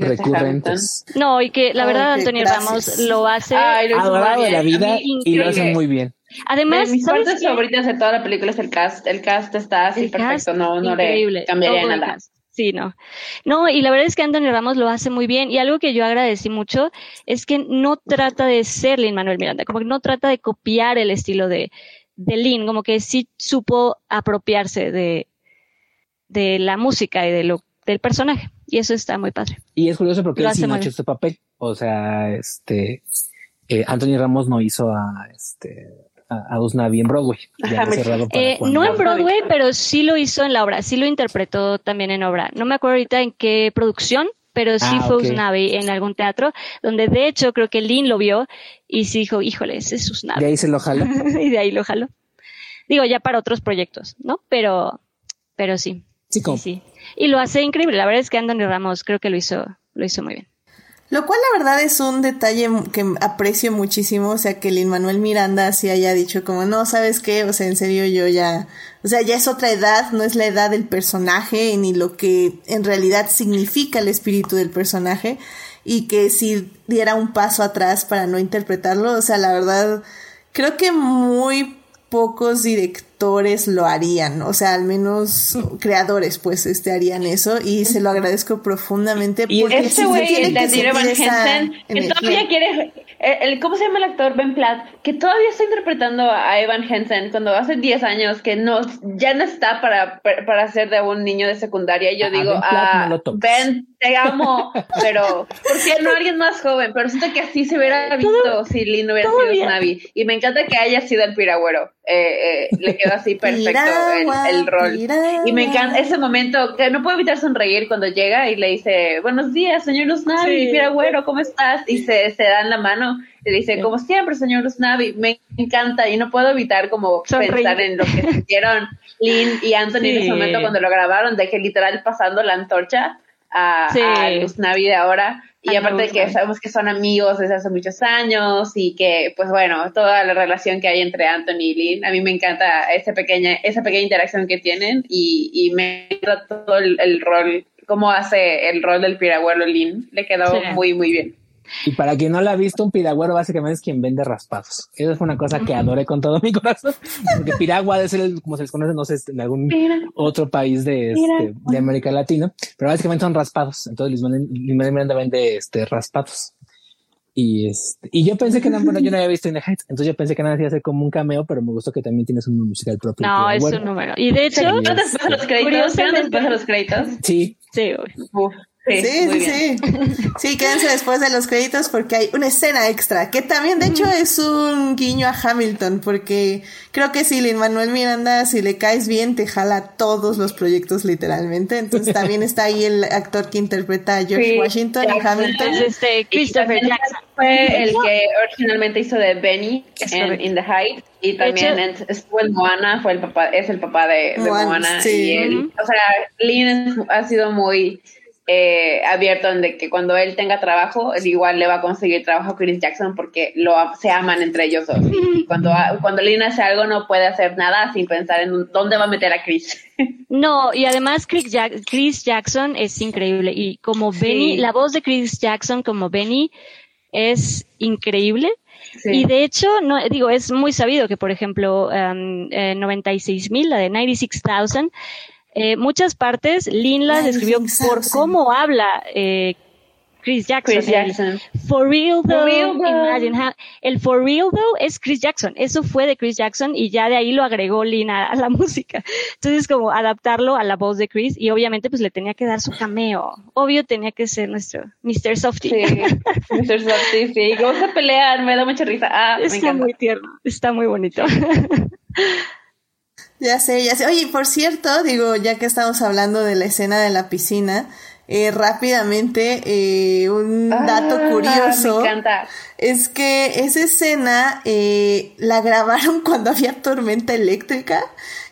recurrentes. No, y que la verdad Anthony Ramos lo hace a lo de la vida y lo hace muy bien. Además, mis partes favoritas de toda la película es el cast. El cast está así perfecto, no, no le cambiaría nada. Sí, no. No, y la verdad es que Anthony Ramos lo hace muy bien. Y algo que yo agradecí mucho es que no trata de ser Lin Manuel Miranda, como que no trata de copiar el estilo de, de Lin, como que sí supo apropiarse de, de la música y de lo, del personaje. Y eso está muy padre. Y es curioso porque él sí no ha hecho este papel. O sea, este eh, Anthony Ramos no hizo a este a, Usnavi en Broadway. Eh, no en Broadway, pero sí lo hizo en la obra, sí lo interpretó también en obra. No me acuerdo ahorita en qué producción, pero sí ah, fue Usnavi en algún teatro, donde de hecho creo que Lynn lo vio y sí dijo, híjole, ese es Usnavi. De ahí se lo jaló. y de ahí lo jaló. Digo, ya para otros proyectos, ¿no? Pero, pero sí. Sí, sí. Y lo hace increíble. La verdad es que Anthony Ramos creo que lo hizo, lo hizo muy bien. Lo cual la verdad es un detalle que aprecio muchísimo, o sea, que Lin Manuel Miranda sí haya dicho como, no, ¿sabes qué? O sea, en serio yo ya, o sea, ya es otra edad, no es la edad del personaje ni lo que en realidad significa el espíritu del personaje y que si diera un paso atrás para no interpretarlo, o sea, la verdad, creo que muy pocos directores lo harían, o sea, al menos creadores pues este harían eso y se lo agradezco profundamente y porque ese güey el de Van que todavía quiere el, ¿cómo se llama el actor Ben Platt? Que todavía está interpretando a Evan Hansen cuando hace 10 años que no ya no está para para ser de un niño de secundaria y yo digo, ben, ah, ben, te amo, pero porque no alguien más joven, pero siento que así se hubiera visto si Lynn hubiera sido Navi y me encanta que haya sido el piragüero. Eh, eh, le quedó así perfecto el, rol. Y me encanta ese momento, que no puedo evitar sonreír cuando llega y le dice, buenos días, señor Usnavi, sí. güero, ¿cómo estás? Y se, se dan la mano. Y le dice, como siempre, señor Usnavi, me encanta. Y no puedo evitar como pensar en lo que sintieron Lynn y Anthony en ese momento cuando lo grabaron, de que literal pasando la antorcha a, a Usnavi de ahora. Y aparte de que sabemos que son amigos desde hace muchos años y que, pues bueno, toda la relación que hay entre Anthony y Lynn, a mí me encanta esa pequeña, esa pequeña interacción que tienen y, y me encanta todo el, rol, cómo hace el rol del piragüero Lynn, le quedó muy, muy bien. Y para quien no la ha visto, un piragüero básicamente es quien vende raspados. Eso es una cosa que adoré con todo mi corazón. Porque piragua es el, como se les conoce, no sé, en algún otro país de, este, de América Latina. Pero básicamente son raspados. Entonces Luis Miranda vende este, raspados. Y, este, y yo pensé que no, bueno, yo no había visto In the Heights, entonces yo pensé que nada hacía ser como un cameo, pero me gustó que también tienes un musical propio. No, es un número. Y de hecho, después de los créditos, después de los créditos. Sí. Sí, Sí, sí, sí, sí. quédense después de los créditos porque hay una escena extra, que también de hecho es un guiño a Hamilton, porque creo que si Lin Manuel Miranda, si le caes bien, te jala todos los proyectos literalmente. Entonces también está ahí el actor que interpreta a George Washington en Hamilton. este Christopher Jackson. Fue el que originalmente hizo de Benny en In the Heights y también estuvo en Moana, fue el papá, es el papá de, Moana. y él, o sea, Lin ha sido muy eh, abierto en de que cuando él tenga trabajo, igual le va a conseguir trabajo a Chris Jackson porque lo se aman entre ellos dos. Y cuando, cuando Lynn hace algo no puede hacer nada sin pensar en dónde va a meter a Chris. No, y además Chris, Chris Jackson es increíble. Y como Benny, la voz de Chris Jackson como Benny es increíble. Y de hecho, no, digo, es muy sabido que, por ejemplo, um, eh, 96.000, la de 96,000, eh, muchas partes, Lin las escribió por cómo habla eh, Chris Jackson. Chris Jackson. for real though, imagine el for real though es Chris Jackson. Eso fue de Chris Jackson y ya de ahí lo agregó Lin a, la música. Entonces como adaptarlo a la voz de Chris y obviamente pues le tenía que dar su cameo. Obvio tenía que ser nuestro Mr. Softy. Sí, Mr. Softy, sí. Vamos a pelear, me da mucha risa. Ah, está muy tierno, está muy bonito. Ya sé, ya sé. Oye, por cierto, digo, ya que estamos hablando de la escena de la piscina, eh, rápidamente, eh, un ah, dato curioso. Me encanta. Es que esa escena eh, la grabaron cuando había tormenta eléctrica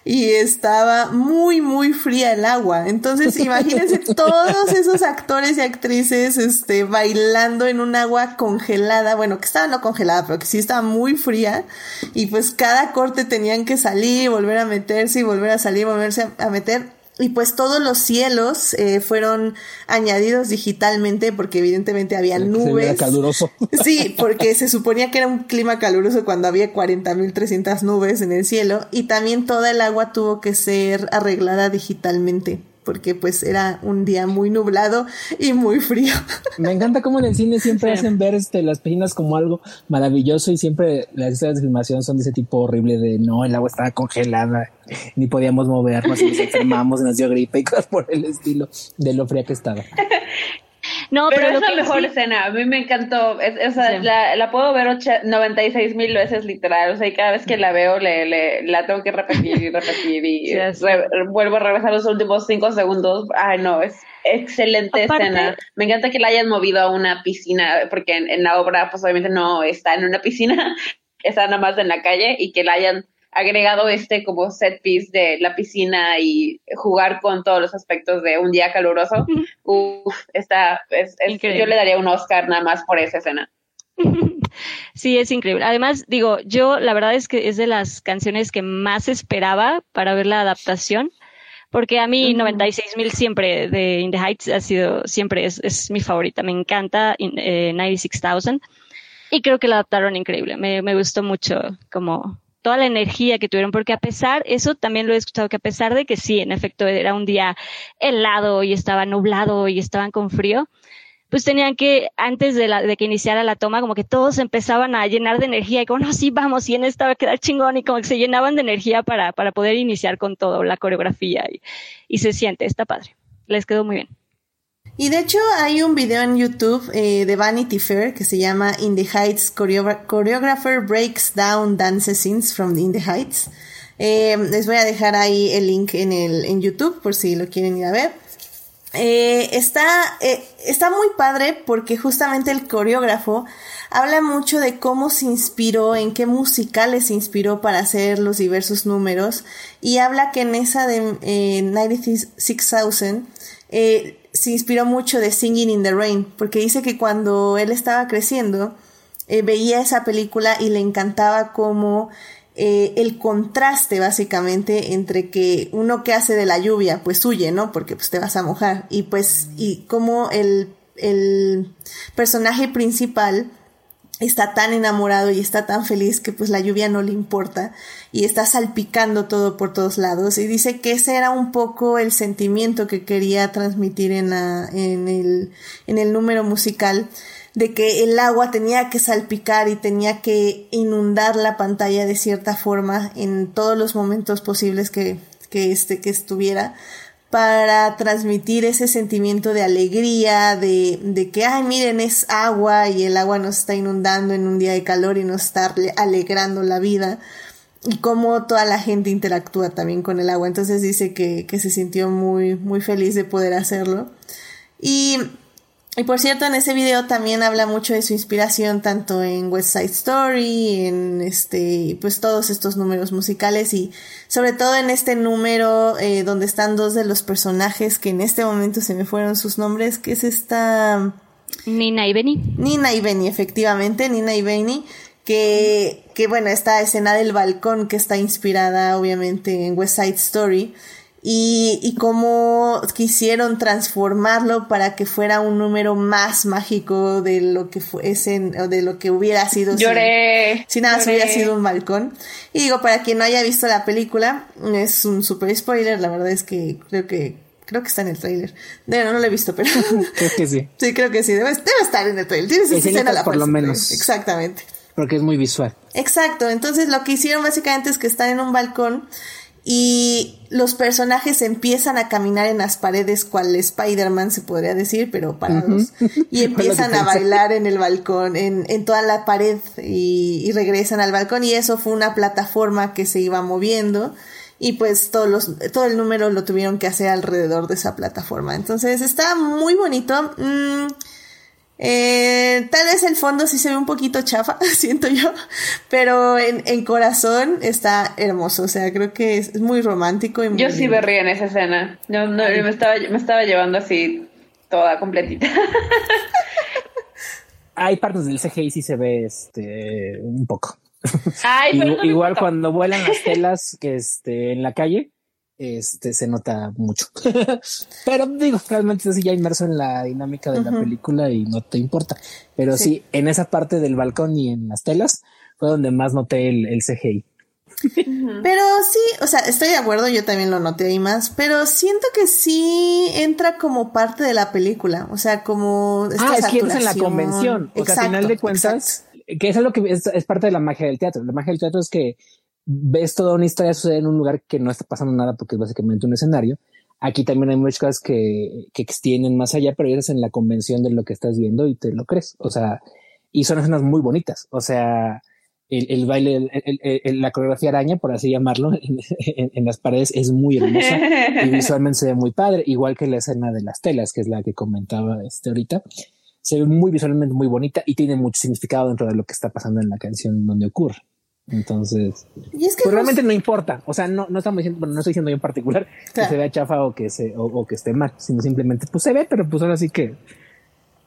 y estaba muy, muy fría el agua. Entonces, imagínense todos esos actores y actrices, este, bailando en un agua congelada, bueno, que estaba no congelada, pero que sí estaba muy fría, y pues cada corte tenían que salir, volver a meterse y volver a salir, volverse a meter y pues todos los cielos eh, fueron añadidos digitalmente porque evidentemente había nubes. caluroso. Sí, porque se suponía que era un clima caluroso cuando había 40.300 nubes en el cielo y también toda el agua tuvo que ser arreglada digitalmente porque pues era un día muy nublado y muy frío. Me encanta cómo en el cine siempre hacen ver este, las piscinas como algo maravilloso y siempre las historias de filmación son de ese tipo horrible de no, el agua estaba congelada, ni podíamos movernos y nos enfermamos, nos dio gripe y cosas por el estilo de lo fría que estaba. No, pero, es la mejor escena. A mí me encantó. Es, la, la, puedo ver 96 mil veces literal. O sea, y cada vez que la veo, le, le la tengo que repetir y repetir. Y vuelvo a regresar los últimos cinco segundos. Ay, no, es excelente escena. Me encanta que la hayan movido a una piscina, porque en, en la obra, pues obviamente no está en una piscina, está nada más en la calle y que la hayan agregado este como set piece de la piscina y jugar con todos los aspectos de un día caluroso. Uf, está, es, yo le daría un Oscar nada más por esa escena. Sí, es increíble. Además, digo, yo la verdad es que es de las canciones que más esperaba para ver la adaptación, porque a mí 96 mil siempre de In the Heights ha sido, siempre es, es mi favorita. Me encanta eh, 96,000 y creo que la adaptaron increíble. Me, me gustó mucho como toda la energía que tuvieron, porque a pesar, eso también lo he escuchado, que a pesar de que sí, en efecto, era un día helado y estaba nublado y estaban con frío, pues tenían que, antes de, que iniciara la toma, como que todos empezaban a llenar de energía y como, no, sí, vamos, y en esta va a quedar chingón y como que se llenaban de energía para, para poder iniciar con todo, la coreografía y, y se siente, está padre. Les quedó muy bien. Y de hecho hay un video en YouTube eh, de Vanity Fair que se llama In the Heights Choreographer Breaks Down Dance Scenes from In the Heights. Eh, les voy a dejar ahí el link en, el, en YouTube por si lo quieren ir a ver. Eh, está, está muy padre porque justamente el coreógrafo habla mucho de cómo se inspiró, en qué musicales se inspiró para hacer los diversos números y habla que en esa de eh, 96,000 eh, se inspiró mucho de Singing in the Rain, porque dice que cuando él estaba creciendo, eh, veía esa película y le encantaba como eh, el contraste básicamente entre que uno que hace de la lluvia, pues huye, ¿no? Porque pues te vas a mojar. Y pues, y como el, el personaje principal está tan enamorado y está tan feliz que pues la lluvia no le importa y está salpicando todo por todos lados. Y dice que ese era un poco el sentimiento que quería transmitir en, la, en, el, en el número musical de que el agua tenía que salpicar y tenía que inundar la pantalla de cierta forma en todos los momentos posibles que, que, este, que estuviera para transmitir ese sentimiento de alegría, de, de, que, ay, miren, es agua y el agua nos está inundando en un día de calor y nos está alegrando la vida. Y cómo toda la gente interactúa también con el agua. Entonces dice que, que se sintió muy, muy feliz de poder hacerlo. Y y por cierto, en ese video también habla mucho de su inspiración tanto en West Side Story, en este, pues todos estos números musicales y sobre todo en este número eh, donde están dos de los personajes que en este momento se me fueron sus nombres, que es esta... Nina y Benny. Nina y Benny, efectivamente, Nina y Benny, que, que bueno, esta escena del balcón que está inspirada obviamente en West Side Story y, y cómo quisieron transformarlo para que fuera un número más mágico de lo que fuese o de lo que hubiera sido lloré si, nada hubiera sido un balcón. Y digo para quien no haya visto la película es un super spoiler la verdad es que creo que creo que está en el trailer no, no lo he visto pero creo que sí. Sí creo que sí debe, debe estar en el trailer tienes esa escena la por lo menos. Exactamente. Porque es muy visual. Exacto entonces lo que hicieron básicamente es que están en un balcón y los personajes empiezan a caminar en las paredes cual Spider-Man se podría decir, pero parados. Y empiezan a bailar en el balcón, en, en toda la pared y, y, regresan al balcón y eso fue una plataforma que se iba moviendo y pues todos los, todo el número lo tuvieron que hacer alrededor de esa plataforma. Entonces está muy bonito. Mm, eh, tal vez el fondo sí se ve un poquito chafa, siento yo, pero en, en corazón está hermoso, o sea, creo que es, muy romántico. Y muy yo sí me río en esa escena, yo, no, me, estaba, me estaba llevando así toda completita. Hay partes del CGI sí se ve este un poco. Ay, igual, igual cuando vuelan las telas que este en la calle, este se nota mucho. Pero digo, realmente estás ya inmerso en la dinámica de la película y no te importa. Pero sí. en esa parte del balcón y en las telas fue donde más noté el, el CGI. Pero sí, o sea, estoy de acuerdo, yo también lo noté ahí más, pero siento que sí entra como parte de la película, o sea, como esta ah, es que en la convención, o sea, al final de cuentas, que es algo que es, es, parte de la magia del teatro. La magia del teatro es que ves toda una historia suceder en un lugar que no está pasando nada porque es básicamente un escenario. Aquí también hay muchas cosas que, que extienden más allá, pero eres en la convención de lo que estás viendo y te lo crees. O sea, y son escenas muy bonitas. O sea, el, el baile, el, la coreografía araña, por así llamarlo, en, en, las paredes es muy hermosa y visualmente se ve muy padre, igual que la escena de las telas, que es la que comentaba este ahorita. Se ve muy visualmente muy bonita y tiene mucho significado dentro de lo que está pasando en la canción donde ocurre. Entonces, y es que pues realmente no importa. O sea, no, no estamos diciendo, bueno, no estoy diciendo yo en particular que se vea chafa o que se, o, o, que esté mal, sino simplemente, pues se ve, pero pues ahora sí que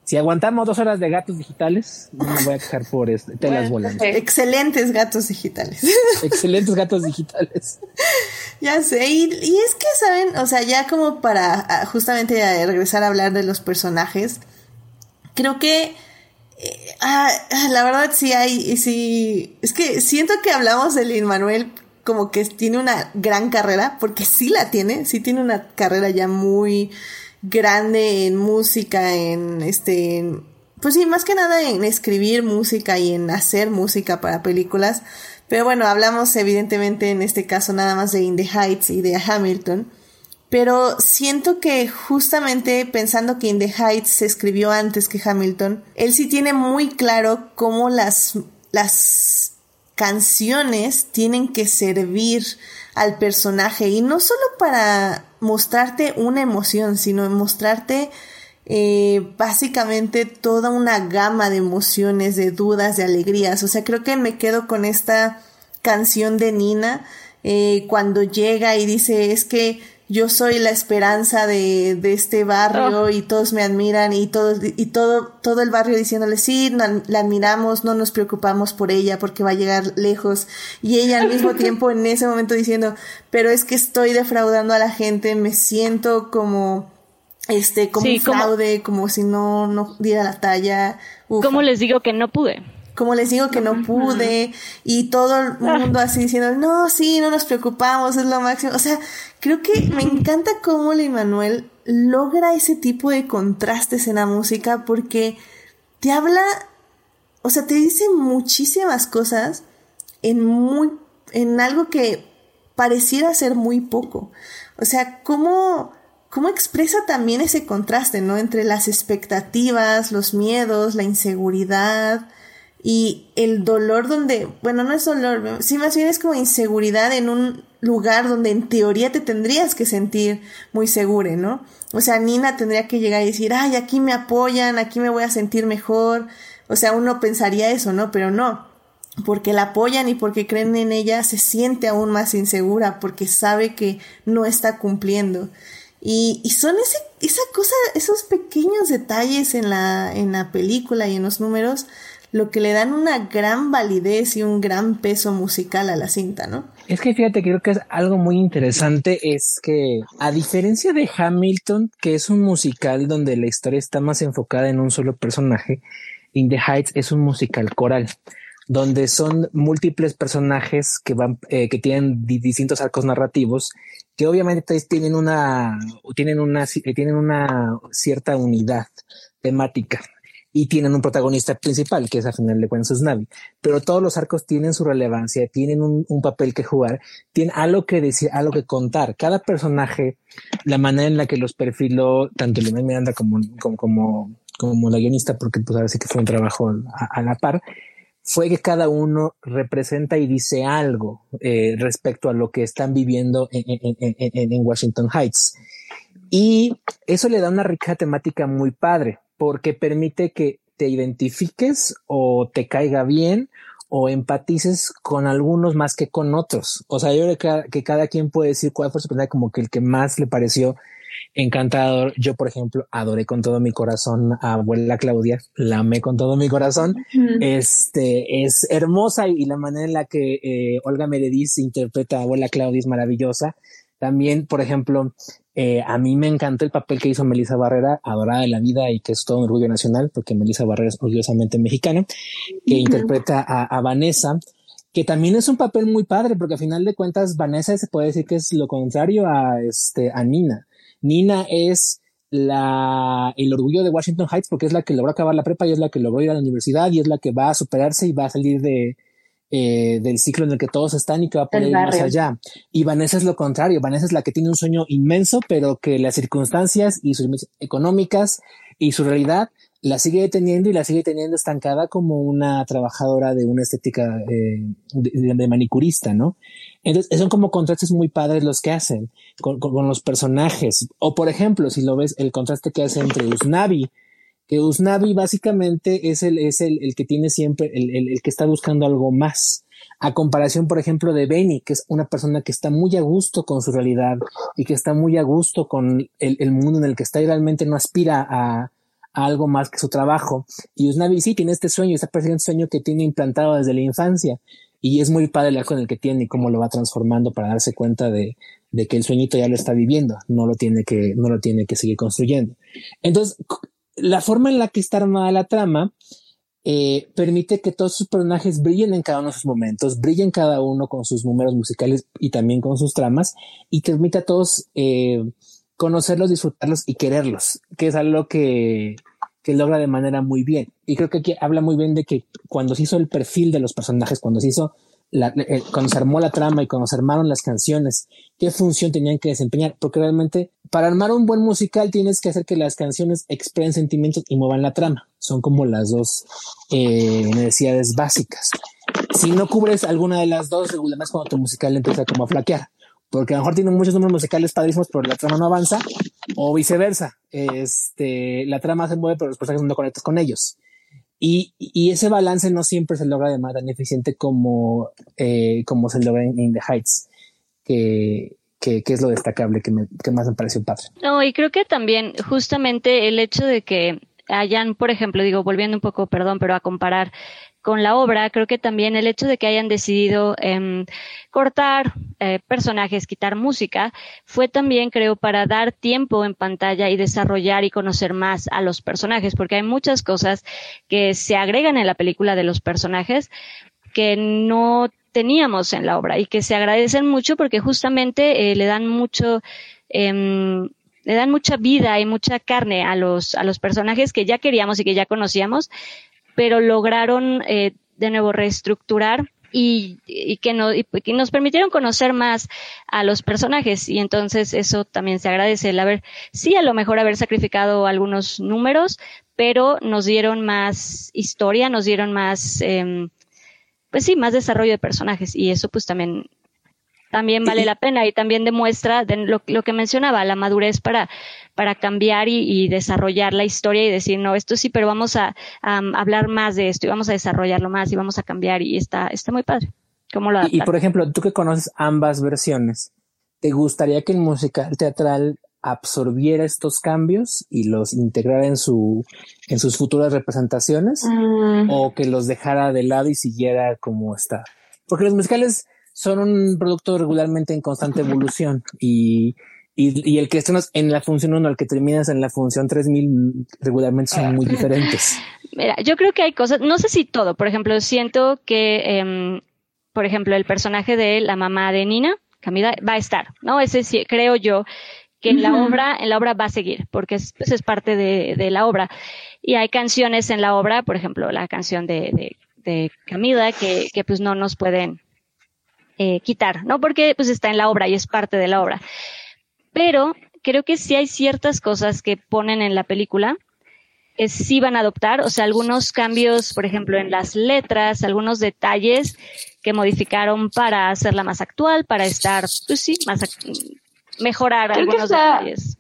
si aguantamos dos horas de gatos digitales, no me voy a quejar por este, telas bueno, volando. Excelentes gatos digitales. Excelentes gatos digitales. ya sé, y, y, es que saben, o sea, ya como para justamente regresar a hablar de los personajes, creo que Ah, la verdad sí hay, sí, es que siento que hablamos de Lin Manuel como que tiene una gran carrera, porque sí la tiene, sí tiene una carrera ya muy grande en música, en este, pues sí, más que nada en escribir música y en hacer música para películas. Pero bueno, hablamos evidentemente en este caso nada más de In the Heights y de Hamilton. Pero siento que justamente pensando que In the Heights se escribió antes que Hamilton, él sí tiene muy claro cómo las, las canciones tienen que servir al personaje y no solo para mostrarte una emoción, sino mostrarte eh, básicamente toda una gama de emociones, de dudas, de alegrías. O sea, creo que me quedo con esta canción de Nina eh, cuando llega y dice es que yo soy la esperanza de, de este barrio oh. y todos me admiran y todo, y todo, todo el barrio diciéndole, sí, no, la admiramos, no nos preocupamos por ella porque va a llegar lejos. Y ella al mismo tiempo en ese momento diciendo, pero es que estoy defraudando a la gente, me siento como, este, como sí, un fraude, como, como, si no, no diera la talla. Ufa. ¿Cómo les digo que no pude? Como les digo que no pude y todo el mundo así diciendo, no, sí, no nos preocupamos, es lo máximo. O sea, creo que me encanta cómo Lin Manuel logra ese tipo de contrastes en la música porque te habla, o sea, te dice muchísimas cosas en muy, en algo que pareciera ser muy poco. O sea, cómo, cómo expresa también ese contraste, ¿no? Entre las expectativas, los miedos, la inseguridad, y el dolor donde, bueno, no es dolor, sí más bien es como inseguridad en un lugar donde en teoría te tendrías que sentir muy seguro, ¿no? O sea, Nina tendría que llegar y decir, ay, aquí me apoyan, aquí me voy a sentir mejor. O sea, uno pensaría eso, ¿no? Pero no. Porque la apoyan y porque creen en ella, se siente aún más insegura porque sabe que no está cumpliendo. Y, y son ese, esa cosa, esos pequeños detalles en la, en la película y en los números lo que le dan una gran validez y un gran peso musical a la cinta, ¿no? Es que fíjate, creo que es algo muy interesante, es que a diferencia de Hamilton, que es un musical donde la historia está más enfocada en un solo personaje, In the Heights es un musical coral donde son múltiples personajes que van, eh, que tienen distintos arcos narrativos, que obviamente tienen una, tienen una, tienen una cierta unidad temática y tienen un protagonista principal, que es a final de cuentas Navi. Pero todos los arcos tienen su relevancia, tienen un, papel que jugar, tienen algo que decir, algo que contar. Cada personaje, la manera en la que los perfiló, tanto Lin Miranda como, como, como, como, la guionista, porque pues ahora sí que fue un trabajo a, la par, fue que cada uno representa y dice algo eh, respecto a lo que están viviendo en, en Washington Heights. Y eso le da una rica temática muy padre porque permite que te identifiques o te caiga bien o empatices con algunos más que con otros. O sea, yo creo que, cada quien puede decir cuál fue su como que el que más le pareció encantador. Yo, por ejemplo, adoré con todo mi corazón a abuela Claudia, la amé con todo mi corazón. Este es hermosa y la manera en la que eh, Olga Meredith interpreta a abuela Claudia es maravillosa. También, por ejemplo, eh, a mí me encantó el papel que hizo Melissa Barrera, adorada de la vida y que es todo un orgullo nacional, porque Melissa Barrera es orgullosamente mexicana, que interpreta a, Vanessa, que también es un papel muy padre, porque a final de cuentas Vanessa se puede decir que es lo contrario a, este, a Nina. Nina es la, el orgullo de Washington Heights porque es la que logró acabar la prepa y es la que logró ir a la universidad y es la que va a superarse y va a salir de, eh, del ciclo en el que todos están y que va a poder ir más allá. Y Vanessa es lo contrario, Vanessa es la que tiene un sueño inmenso, pero que las circunstancias y sus económicas y su realidad la sigue teniendo y la sigue teniendo estancada como una trabajadora de una estética eh, de, manicurista, ¿no? Entonces, son como contrastes muy padres los que hacen con, con, los personajes. O, por ejemplo, si lo ves, el contraste que hace entre Usnavi que Usnavi básicamente es el, es el, el que tiene siempre, el, el, el, que está buscando algo más. A comparación, por ejemplo, de Benny, que es una persona que está muy a gusto con su realidad y que está muy a gusto con el, el mundo en el que está y realmente no aspira a, a algo más que su trabajo. Y Usnavi sí tiene este sueño, está persiguiendo este sueño que tiene implantado desde la infancia. Y es muy padre el arco en el que tiene y cómo lo va transformando para darse cuenta de, de que el sueñito ya lo está viviendo, no lo tiene que, no lo tiene que seguir construyendo. Entonces, la forma en la que está armada la trama eh, permite que todos sus personajes brillen en cada uno de sus momentos, brillen cada uno con sus números musicales y también con sus tramas, y permite a todos eh, conocerlos, disfrutarlos y quererlos, que es algo que, que logra de manera muy bien. Y creo que aquí habla muy bien de que cuando se hizo el perfil de los personajes, cuando se hizo eh, cuando se armó la trama y cuando se armaron las canciones, qué función tenían que desempeñar, porque realmente para armar un buen musical tienes que hacer que las canciones expresen sentimientos y muevan la trama. Son como las dos eh, necesidades básicas. Si no cubres alguna de las dos, regularmente cuando tu musical empieza como a flaquear, porque a lo mejor tienen muchos números musicales padrísimos, pero la trama no avanza, o viceversa. Este, la trama se mueve, pero los personajes no conectas con ellos. Y, y, ese balance no siempre se logra de manera tan eficiente como, eh, como se logra en, The Heights, que, que, que, es lo destacable que, me, que más me pareció padre. No, y creo que también justamente el hecho de que hayan, por ejemplo, digo, volviendo un poco, perdón, pero a comparar con la obra, creo que también el hecho de que hayan decidido eh, cortar eh, personajes, quitar música, fue también, creo, para dar tiempo en pantalla y desarrollar y conocer más a los personajes, porque hay muchas cosas que se agregan en la película de los personajes que no teníamos en la obra y que se agradecen mucho porque justamente eh, le dan mucho eh, le dan mucha vida y mucha carne a los a los personajes que ya queríamos y que ya conocíamos pero lograron eh, de nuevo reestructurar y, y, que no, y, que nos permitieron conocer más a los personajes. Y entonces eso también se agradece el haber, sí a lo mejor haber sacrificado algunos números, pero nos dieron más historia, nos dieron más, eh, pues sí, más desarrollo de personajes. Y eso pues también también vale la pena y también demuestra lo, que mencionaba, la madurez para, para cambiar y, desarrollar la historia y decir, no, esto sí, pero vamos a, hablar más de esto y vamos a desarrollarlo más y vamos a cambiar y está, está muy padre. ¿Cómo lo y, y por ejemplo, tú que conoces ambas versiones, ¿te gustaría que el musical teatral absorbiera estos cambios y los integrara en su en sus futuras representaciones mm. o que los dejara de lado y siguiera como está. Porque los musicales son un producto regularmente en constante evolución y, y, el que estás en la función 1 al que terminas en la función 3000 regularmente son muy diferentes. Mira, yo creo que hay cosas, no sé si todo, por ejemplo, siento que, em, por ejemplo, el personaje de la mamá de Nina, Camila, va a estar, ¿no? Ese sí, creo yo que en la obra, en la obra va a seguir, porque es, pues, es parte de, de, la obra. Y hay canciones en la obra, por ejemplo, la canción de, de, de Camila, que, que pues no nos pueden eh, quitar, ¿no? Porque pues está en la obra y es parte de la obra. Pero creo que sí hay ciertas cosas que ponen en la película que sí van a adoptar, o sea, algunos cambios, por ejemplo, en las letras, algunos detalles que modificaron para hacerla más actual, para estar, pues sí, más mejorar algunos detalles.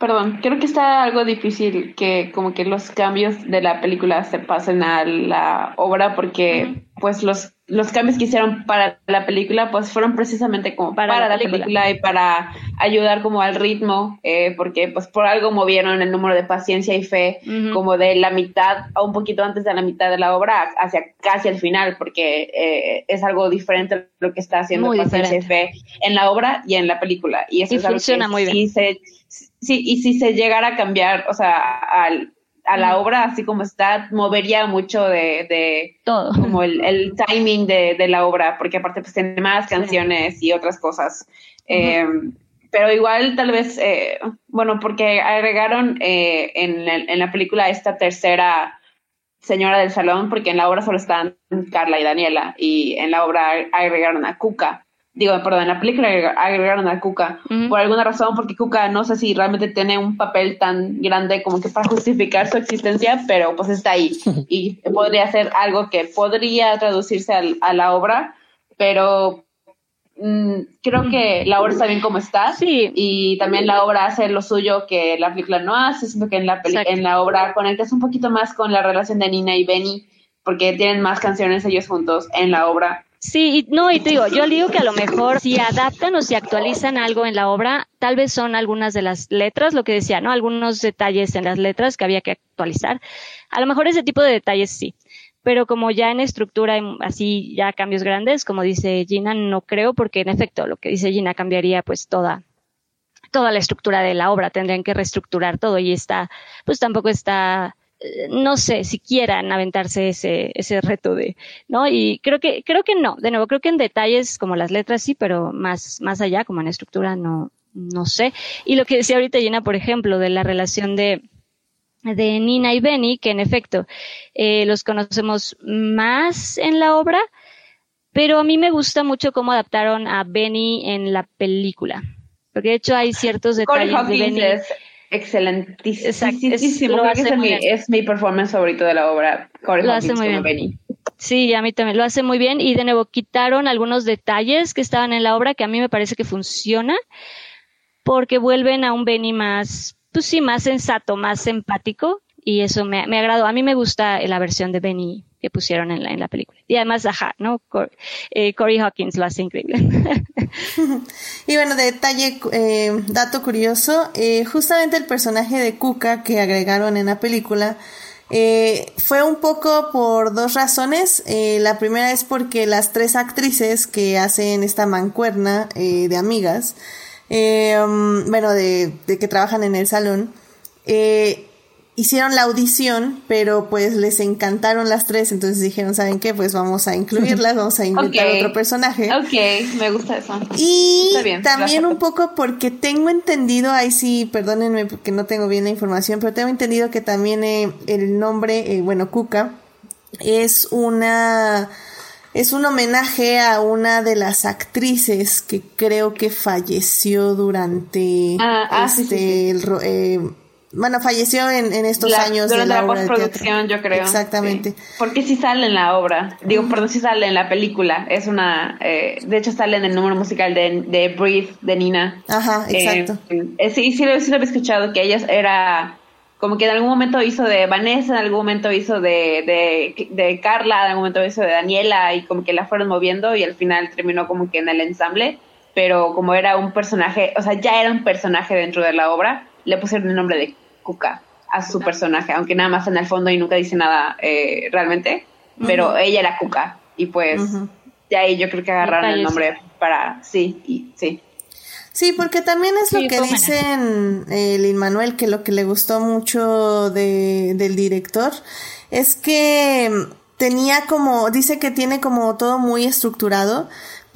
Perdón, creo que está algo difícil que como que los cambios de la película se pasen a la obra porque pues los los cambios que hicieron para la película pues fueron precisamente como para, la, película. y para ayudar como al ritmo eh, porque pues por algo movieron el número de paciencia y fe como de la mitad a un poquito antes de la mitad de la obra hacia casi el final porque eh, es algo diferente lo que está haciendo paciencia y fe en la obra y en la película. Y eso funciona muy bien. sí, y si se llegara a cambiar o sea al a la obra así como está, movería mucho de, de todo. Como el, timing de, de, la obra, porque aparte pues tiene más canciones y otras cosas. Eh, pero igual tal vez, eh, bueno, porque agregaron eh, en, en, la película esta tercera señora del salón, porque en la obra solo están Carla y Daniela, y en la obra agregaron a Cuca digo, perdón, en la película agregaron a Kuka por alguna razón, porque Kuka no sé si realmente tiene un papel tan grande como que para justificar su existencia, pero pues está ahí. Y podría ser algo que podría traducirse a la obra, pero mm, creo que la obra está bien como está. Sí. y también la obra hace lo suyo que la película no hace, sino que en la, en la obra conectas un poquito más con la relación de Nina y Benny porque tienen más canciones ellos juntos en la obra Sí, no, y te digo, yo digo que a lo mejor si adaptan o si actualizan algo en la obra, tal vez son algunas de las letras, lo que decía, ¿no? Algunos detalles en las letras que había que actualizar. A lo mejor ese tipo de detalles sí. Pero como ya en estructura, así ya cambios grandes, como dice Gina, no creo, porque en efecto lo que dice Gina cambiaría pues toda, toda la estructura de la obra, tendrían que reestructurar todo y está, pues tampoco está no sé si quieran aventarse ese, ese reto de, ¿no? Y creo que, creo que no, de nuevo, creo que en detalles como las letras sí, pero más, más allá, como en estructura, no, no sé. Y lo que decía ahorita Gina, por ejemplo, de la relación de, de Nina y Benny, que en efecto, eh, los conocemos más en la obra, pero a mí me gusta mucho cómo adaptaron a Benny en la película. Porque de hecho hay ciertos detalles de Benny. Excelentísimo. es, mi, performance favorito de la obra. lo hace muy bien. Sí, a mí también lo hace muy bien. Y de nuevo, quitaron algunos detalles que estaban en la obra que a mí me parece que funciona porque vuelven a un Benny más, pues sí, más sensato, más empático. Y eso me, me agradó. A mí me gusta la versión de Benny que pusieron en la, en la película. Y además, ajá, ¿no? Eh, Corey Hawkins lo hace increíble. y bueno, detalle, eh, dato curioso, eh, justamente el personaje de Kuka que agregaron en la película fue un poco por dos razones. la primera es porque las tres actrices que hacen esta mancuerna de amigas, um, bueno, de, de, que trabajan en el salón, hicieron la audición, pero pues les encantaron las tres, entonces dijeron, ¿saben qué? Pues vamos a incluirlas, vamos a inventar otro personaje. Ok, me gusta eso. Y también un poco porque tengo entendido, ahí sí, perdónenme porque no tengo bien la información, pero tengo entendido que también eh, el nombre, eh, bueno, Cuca, es una... Es un homenaje a una de las actrices que creo que falleció durante ah, ah, este, El, eh, bueno, falleció en, en estos La- años de durante la, la de teatro. postproducción, yo creo. Exactamente. Sí. Porque sí sale en la obra. Digo, perdón, sí sale en la película. Es una. eh, de hecho, sale en el número musical de, de Breathe de Nina. Ajá, exacto. Eh, eh, sí, sí, lo, sí lo había escuchado, que ella era como que en algún momento hizo de Vanessa, en algún momento hizo de, de, de Carla, en algún momento hizo de Daniela y como que la fueron moviendo y al final terminó como que en el ensamble, pero como era un personaje, o sea, ya era un personaje dentro de la obra, le pusieron el nombre de Cuca a su personaje, aunque nada más en el fondo y nunca dice nada eh, realmente, pero ella era Cuca y pues Ujú. de ahí yo creo que agarraron el nombre para, sí, y sí. Sí, porque también es Sí, lo que dicen eh, Lin Manuel, que lo que le gustó mucho de, del director es que mm, tenía como, dice que tiene como todo muy estructurado,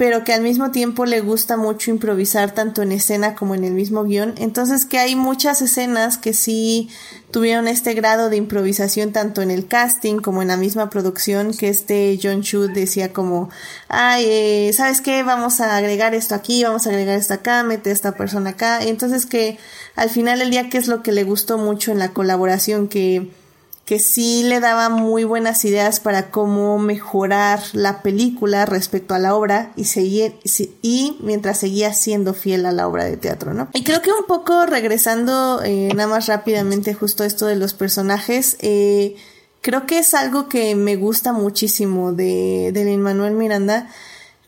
pero que al mismo tiempo le gusta mucho improvisar tanto en escena como en el mismo guion. Entonces que hay muchas escenas que sí tuvieron este grado de improvisación tanto en el casting como en la misma producción que este John Chu decía como, ay, eh, ¿sabes qué? Vamos a agregar esto aquí, vamos a agregar esto acá, mete a esta persona acá. Entonces que al final del día, ¿qué es lo que le gustó mucho en la colaboración? Que que sí le daba muy buenas ideas para cómo mejorar la película respecto a la obra y seguir y mientras seguía siendo fiel a la obra de teatro, ¿no? Y creo que un poco regresando eh, nada más rápidamente justo esto de los personajes, eh, creo que es algo que me gusta muchísimo de, de Lin Manuel Miranda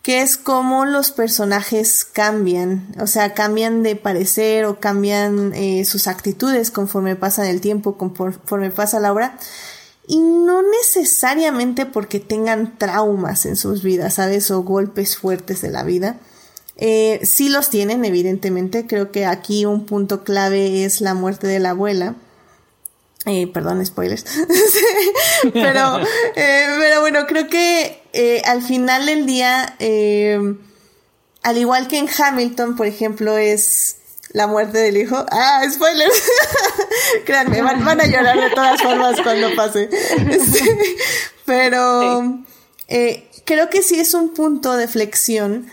que es cómo los personajes cambian, o sea, cambian de parecer o cambian eh, sus actitudes conforme pasa el tiempo, conforme pasa la obra, y no necesariamente porque tengan traumas en sus vidas, ¿sabes? O golpes fuertes de la vida. Eh, sí los tienen, evidentemente. Creo que aquí un punto clave es la muerte de la abuela. Eh, perdón, spoilers. pero, eh, pero bueno, creo que eh, al final del día, eh, al igual que en Hamilton, por ejemplo, es la muerte del hijo. Ah, spoilers. Créanme, van, van, a llorar de todas formas cuando pase. Este, pero eh, creo que sí es un punto de flexión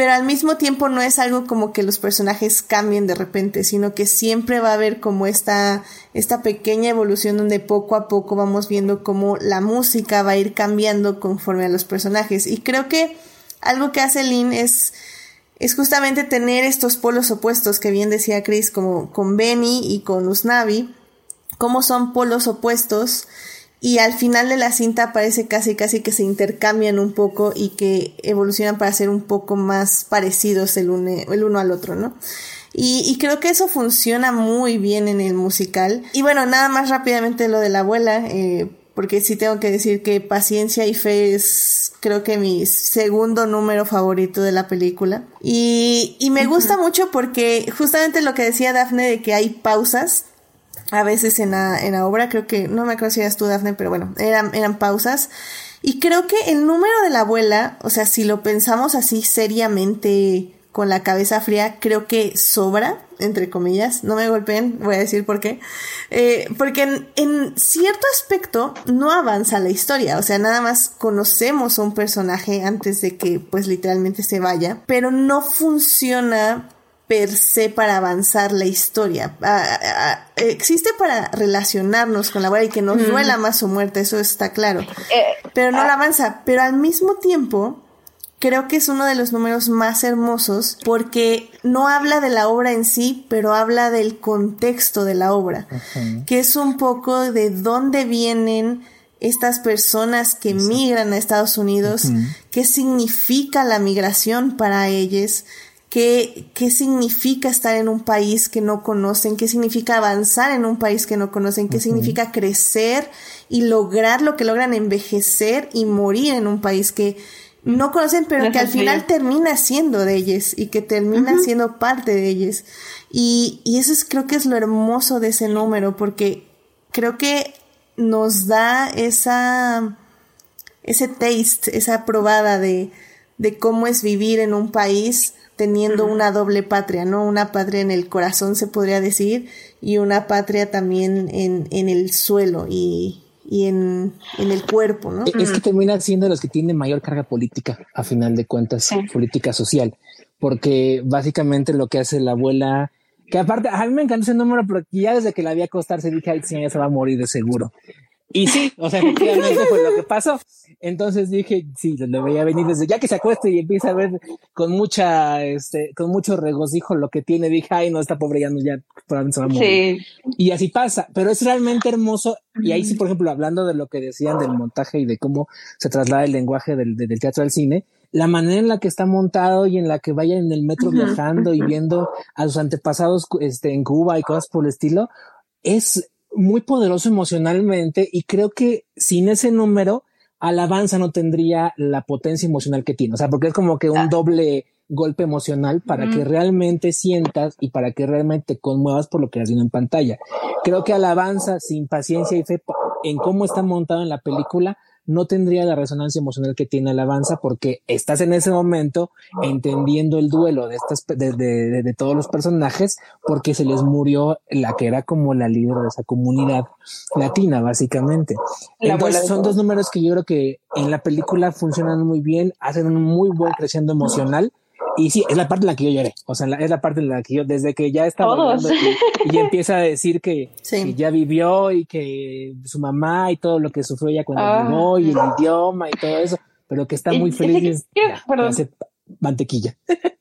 pero al mismo tiempo no es algo como que los personajes cambien de repente, sino que siempre va a haber como esta, esta pequeña evolución donde poco a poco vamos viendo cómo la música va a ir cambiando conforme a los personajes. Y creo que algo que hace Lin es, es justamente tener estos polos opuestos que bien decía Chris, como con Benny y con Usnavi, cómo son polos opuestos y al final de la cinta parece casi casi que se intercambian un poco y que evolucionan para ser un poco más parecidos el, une, el uno al otro, ¿no? Y, y, creo que eso funciona muy bien en el musical. Y bueno, nada más rápidamente lo de la abuela, eh, porque sí tengo que decir que Paciencia y Fe es creo que mi segundo número favorito de la película. Y, y me uh -huh. gusta mucho porque justamente lo que decía Dafne de que hay pausas a veces en la, en la obra, creo que, no me acuerdo si eras tú, Dafne, pero bueno, eran, eran pausas. Y creo que el número de la abuela, o sea, si lo pensamos así seriamente con la cabeza fría, creo que sobra, entre comillas, no me golpeen, voy a decir por qué. Eh, porque en, en, cierto aspecto no avanza la historia, o sea, nada más conocemos a un personaje antes de que pues literalmente se vaya, pero no funciona per se para avanzar la historia. Ah, ah, existe para relacionarnos con la abuela y que nos mm. duela más su muerte, eso está claro. Eh, pero no ah. la avanza. Pero al mismo tiempo, creo que es uno de los números más hermosos porque no habla de la obra en sí, pero habla del contexto de la obra, uh -huh. que es un poco de dónde vienen estas personas que migran a Estados Unidos, uh -huh. qué significa la migración para ellos qué, qué significa estar en un país que no conocen, qué significa avanzar en un país que no conocen, qué uh -huh. significa crecer y lograr lo que logran envejecer y morir en un país que no conocen, pero que al final termina siendo de ellos y que termina uh -huh. siendo parte de ellos. Y, y eso es, creo que es lo hermoso de ese número, porque creo que nos da esa, ese taste, esa probada de, de cómo es vivir en un país teniendo una doble patria, ¿no? Una patria en el corazón, se podría decir, y una patria también en, en el suelo y, y en, en, el cuerpo, ¿no? Es que termina siendo los que tienen mayor carga política, a final de cuentas, sí. política social, porque básicamente lo que hace la abuela Que aparte, a mí me encantó ese número, pero ya desde que la vi acostarse dije, ay, sí, ya se va a morir de seguro. Y sí, o sea, efectivamente fue lo que pasó. Entonces dije, sí, lo veía venir desde ya que se acueste y empieza a ver con mucha, este, con mucho regocijo lo que tiene. Dije, ay, no, esta pobre ya no, ya probablemente se va a morir. Sí. Y así pasa, pero es realmente hermoso. Y ahí sí, por ejemplo, hablando de lo que decían del montaje y de cómo se traslada el lenguaje del, del teatro al cine, la manera en la que está montado y en la que vaya en el metro viajando y viendo a sus antepasados este, en Cuba y cosas por el estilo, es muy poderoso emocionalmente y creo que sin ese número, Alabanza no tendría la potencia emocional que tiene. O sea, porque es como que un doble golpe emocional para que realmente sientas y para que realmente te conmuevas por lo que has visto en pantalla. Creo que Alabanza, sin paciencia y fe en cómo está montado en la película, no tendría la resonancia emocional que tiene Alabanza porque estás en ese momento entendiendo el duelo de estas de, de, de, todos los personajes porque se les murió la que era como la líder de esa comunidad latina básicamente. Entonces son dos números que yo creo que en la película funcionan muy bien, hacen un muy buen creciendo emocional y sí, es la parte en la que yo lloré. O sea, es la parte en la que yo, desde que ya estaba y, y, empieza a decir que, ya vivió y que su mamá y todo lo que sufrió ya cuando ah. llegó y el idioma y todo eso, pero que está muy feliz. y mantequilla.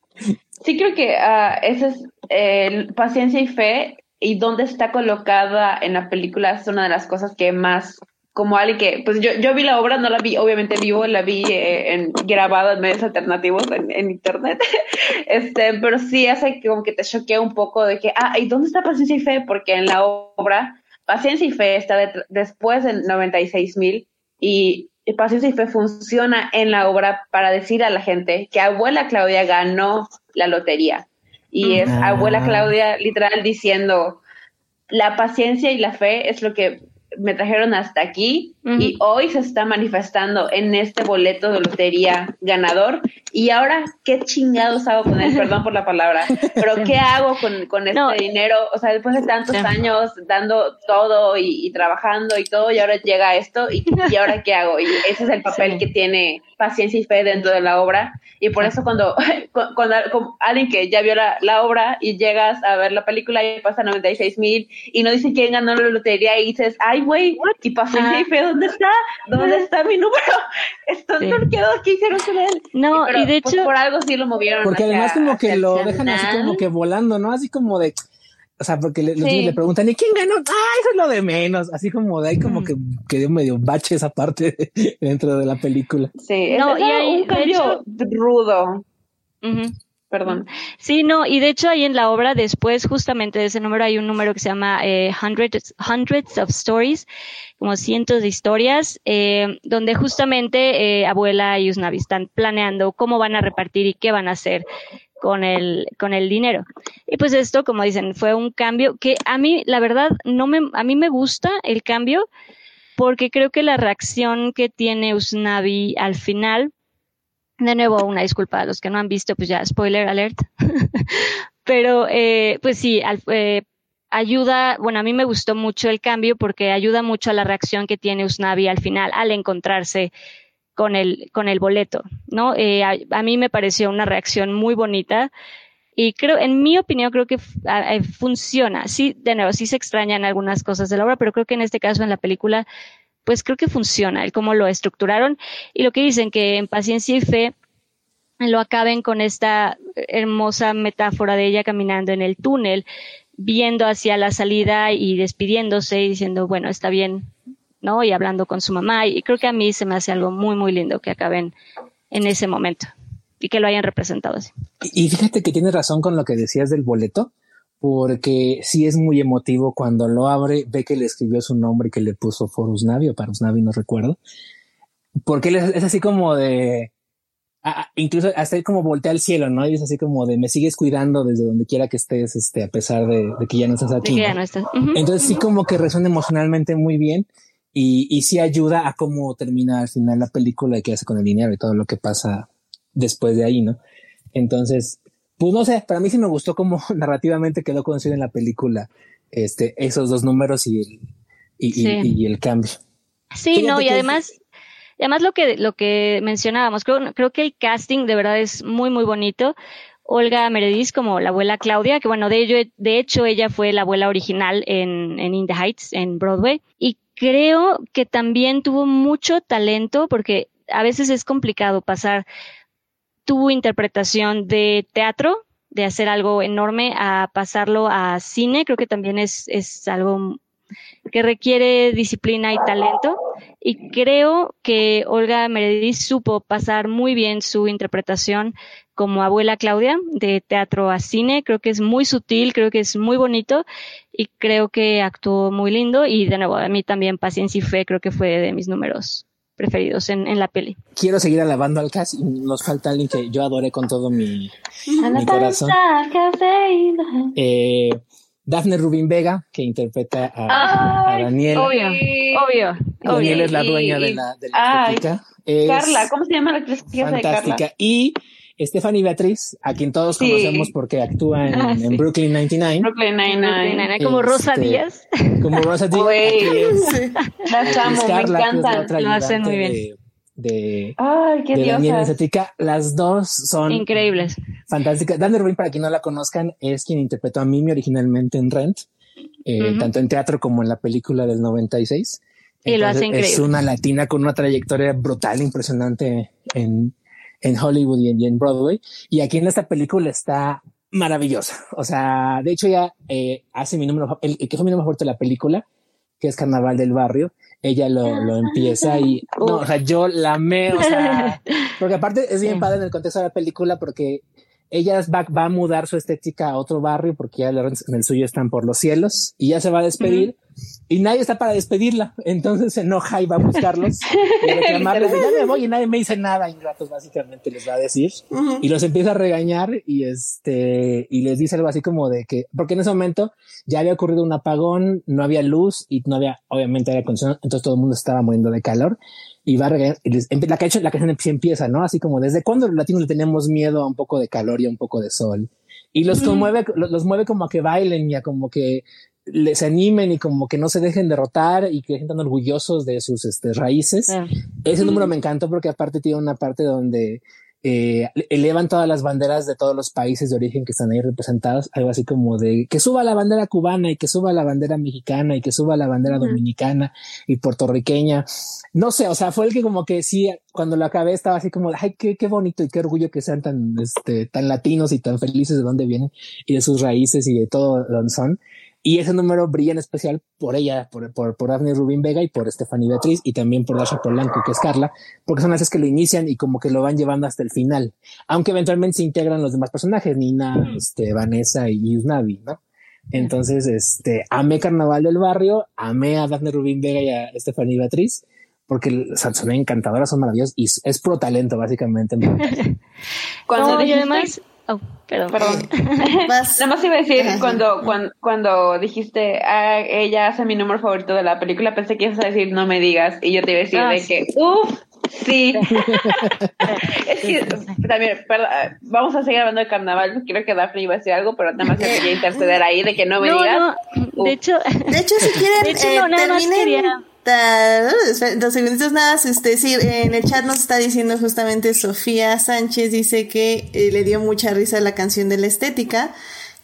Sí, creo que uh, esa es eh, paciencia y fe y dónde está colocada en la película es una de las cosas que más como alguien que, pues yo, yo vi la obra, no la vi obviamente vivo, la vi eh, en, grabada en medios alternativos en, internet, este, pero sí hace que como que te choquea un poco de que, ah, ¿y dónde está Paciencia y Fe? Porque en la obra, Paciencia y Fe está después del 96 mil y, y Paciencia y Fe funciona en la obra para decir a la gente que abuela Claudia ganó la lotería. Y es abuela Claudia literal diciendo, la paciencia y la fe es lo que me trajeron hasta aquí y hoy se está manifestando en este boleto de lotería ganador. Y ahora, ¿qué chingados hago con él? Perdón por la palabra, pero ¿qué hago con, con este dinero? O sea, después de tantos años dando todo y, trabajando y todo, y ahora llega esto, y, y, ahora qué hago? Y ese es el papel que tiene paciencia y fe dentro de la obra. Y por eso cuando, cuando, alguien que ya vio la, la, obra y llegas a ver la película y pasa 96 mil y no dice quién ganó la lotería y dices, ay, güey, y paciencia y fe, ¿dónde está? ¿Dónde está mi número? Esto sí. quedó, ¿qué hicieron con él? No, y, de pues, hecho... por algo sí lo movieron. Porque además como que lo dejan así como que volando, ¿no? Así como de o sea, porque le, le, preguntan, ¿y quién ganó? Ah, eso es lo de menos. Así como de ahí como que quedó medio bache esa parte dentro de la película. Sí, no, y hay un cambio rudo. Perdón. Sí, no, y de hecho ahí en la obra después justamente de ese número hay un número que se llama eh, hundreds, hundreds of Stories, como cientos de historias, eh, donde justamente eh, abuela y Usnavi están planeando cómo van a repartir y qué van a hacer con el, con el dinero. Y pues esto, como dicen, fue un cambio que a mí, la verdad, no me, a mí me gusta el cambio porque creo que la reacción que tiene Usnavi al final, de nuevo, una disculpa a los que no han visto, pues ya, spoiler alert, pero eh, pues sí, al, eh, ayuda, bueno, a mí me gustó mucho el cambio porque ayuda mucho a la reacción que tiene Usnavi al final, al encontrarse con el, con el boleto, ¿no? Eh, a, mí me pareció una reacción muy bonita y creo, en mi opinión, creo que funciona. Sí, de nuevo, sí se extrañan algunas cosas de la obra, pero creo que en este caso, en la película, pues creo que funciona el cómo lo estructuraron y lo que dicen que en paciencia y fe lo acaben con esta hermosa metáfora de ella caminando en el túnel, viendo hacia la salida y despidiéndose y diciendo, bueno, está bien, ¿no? Y hablando con su mamá. Y creo que a mí se me hace algo muy, muy lindo que acaben en ese momento y que lo hayan representado así. Y fíjate que tienes razón con lo que decías del boleto, porque sí es muy emotivo cuando lo abre, ve que le escribió su nombre y que le puso Forus Navi o Parus Navi, no recuerdo. Porque es, así como de, incluso hasta como voltea al cielo, ¿no? Y es así como de me sigues cuidando desde donde quiera que estés, este, a pesar de, que ya no estás aquí. Entonces sí como que resuena emocionalmente muy bien y, y sí ayuda a cómo termina al final la película y qué hace con el dinero y todo lo que pasa después de ahí, ¿no? Entonces, pues no sé, para mí sí me gustó cómo narrativamente quedó conocido en la película este, esos dos números y el, y, el cambio. Sí, no, y además, además lo que, lo que mencionábamos, creo, creo que el casting de verdad es muy, muy bonito. Olga Meredith como la abuela Claudia, que bueno, de, ello, de hecho ella fue la abuela original en, en In the Heights, en Broadway, y creo que también tuvo mucho talento porque a veces es complicado pasar tu interpretación de teatro, de hacer algo enorme, a pasarlo a cine, creo que también es, es algo que requiere disciplina y talento. Y creo que Olga Meredith supo pasar muy bien su interpretación como abuela Claudia de teatro a cine. Creo que es muy sutil, creo que es muy bonito y creo que actuó muy lindo. Y de nuevo, a mí también Paciencia y Fe creo que fue de mis números preferidos en, en la peli. Quiero seguir alabando al cast y nos falta alguien que yo adoré con todo mi, mi corazón. Eh, Daphne Rubin Vega, que interpreta a, a Daniel. Obvio, obvio. Daniel obvio. es la dueña Y- de la, de la ay, estética. Es Carla, ¿cómo se llama la actriz hace de Carla? fantástica. Y Stephanie Beatriz, a quien todos Sí. conocemos porque actúa en, Ah, en sí. Brooklyn 99, Brooklyn Nine-Nine. Nine-Nine, Como Rosa Este, Díaz. como Rosa Díaz. Las amo, me encantan. otra Lo hacen muy bien. de, de, Ay, qué de Daniel. Las dos son Increíbles. fantásticas. Daphne Rubin, para quien no la conozcan, es quien interpretó a Mimi originalmente en Rent, eh, Ujú. tanto en teatro como en la película del 96. Y lo hace Entonces, Es increíble. una latina con una trayectoria brutal, impresionante en, en Hollywood y en, y en Broadway. Y aquí en esta película está maravillosa. O sea, de hecho ya eh, hace mi número, el, el que fue mi número favorito de la película, que es Carnaval del Barrio. Ella lo, lo empieza y no, o sea, yo la amé, o sea, porque aparte es bien padre en el contexto de la película porque ella va, va a mudar su estética a otro barrio porque ya en el suyo están por los cielos y ya se va a despedir y nadie está para despedirla. Entonces se enoja y va a buscarlos y reclamarles ya me voy y nadie me dice nada. Ingratos, básicamente les va a decir Ujú. y los empieza a regañar y este y les dice algo así como de que porque en ese momento ya había ocurrido un apagón, no había luz y no había obviamente aire acondicionado, entonces todo el mundo estaba muriendo de calor y va a regañar y les- la, canción, la canción empieza, ¿no? Así como desde cuándo los latinos le tenemos miedo a un poco de calor y a un poco de sol y los conmueve, los, los mueve como a que bailen y a como que les animen y como que no se dejen derrotar y que se sientan orgullosos de sus este, raíces. Sí. Ese número me encantó porque aparte tiene una parte donde eh, elevan todas las banderas de todos los países de origen que están ahí representados, algo así como de que suba la bandera cubana y que suba la bandera mexicana y que suba la bandera dominicana y puertorriqueña. No sé, o sea, fue el que como que sí, cuando lo acabé estaba así como, ay, qué, qué bonito y qué orgullo que sean tan, este, tan latinos y tan felices de dónde vienen y de sus raíces y de todo donde son. Y ese número brilla en especial por ella, por, por, por Daphne Rubin Vega y por Stephanie Beatriz y también por Dasha Polanco, que es Carla, porque son las que lo inician y como que lo van llevando hasta el final. Aunque eventualmente se integran los demás personajes, Nina, este, Vanessa y Yusnavi, ¿no? Entonces, este, amé Carnaval del Barrio, amé a Daphne Rubin Vega y a Stephanie Beatriz, porque son encantadoras, son maravillosas y es, pro talento, básicamente. Cuando No, y dijiste- además. Oh, perdón. Perdón. Vas- Nada más iba a decir, cuando, cuando, cuando dijiste, ah, ella hace mi número favorito de la película, pensé que ibas a decir, no me digas, y yo te iba a decir Ah, de sí. que, uff, sí. es que también, perdón, ah, vamos a seguir hablando de carnaval, creo que Daphne iba a decir algo, pero nada más quería interceder ahí de que no me no, digas. no, de hecho, De hecho, si quieren, De hecho, eh, no, nada más terminen quería- dos segunditos nada. Este, sí, en el chat nos está diciendo justamente Sofía Sánchez dice que eh, le dio mucha risa la canción de la estética,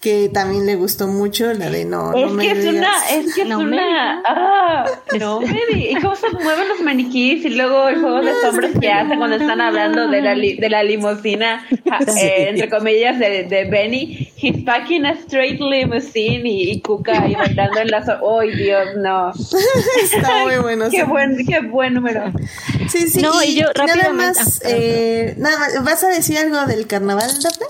que también le gustó mucho la de no, no es me que es digas. una, es que es No me una, ah, no me y cómo se mueven los maniquís y luego el juego de sombras que hacen cuando están hablando de la, li- de la limusina, ja, eh, entre comillas, de, de Benny, he's packing a straight limousine y, y Cuca ahí bailando en las, ¡ay Dios, no! Está muy bueno. Qué sí. buen, qué buen número. Sí, sí, No, y, y yo nada más, ah, eh, nada más, ¿vas a decir algo del carnaval, Daphne?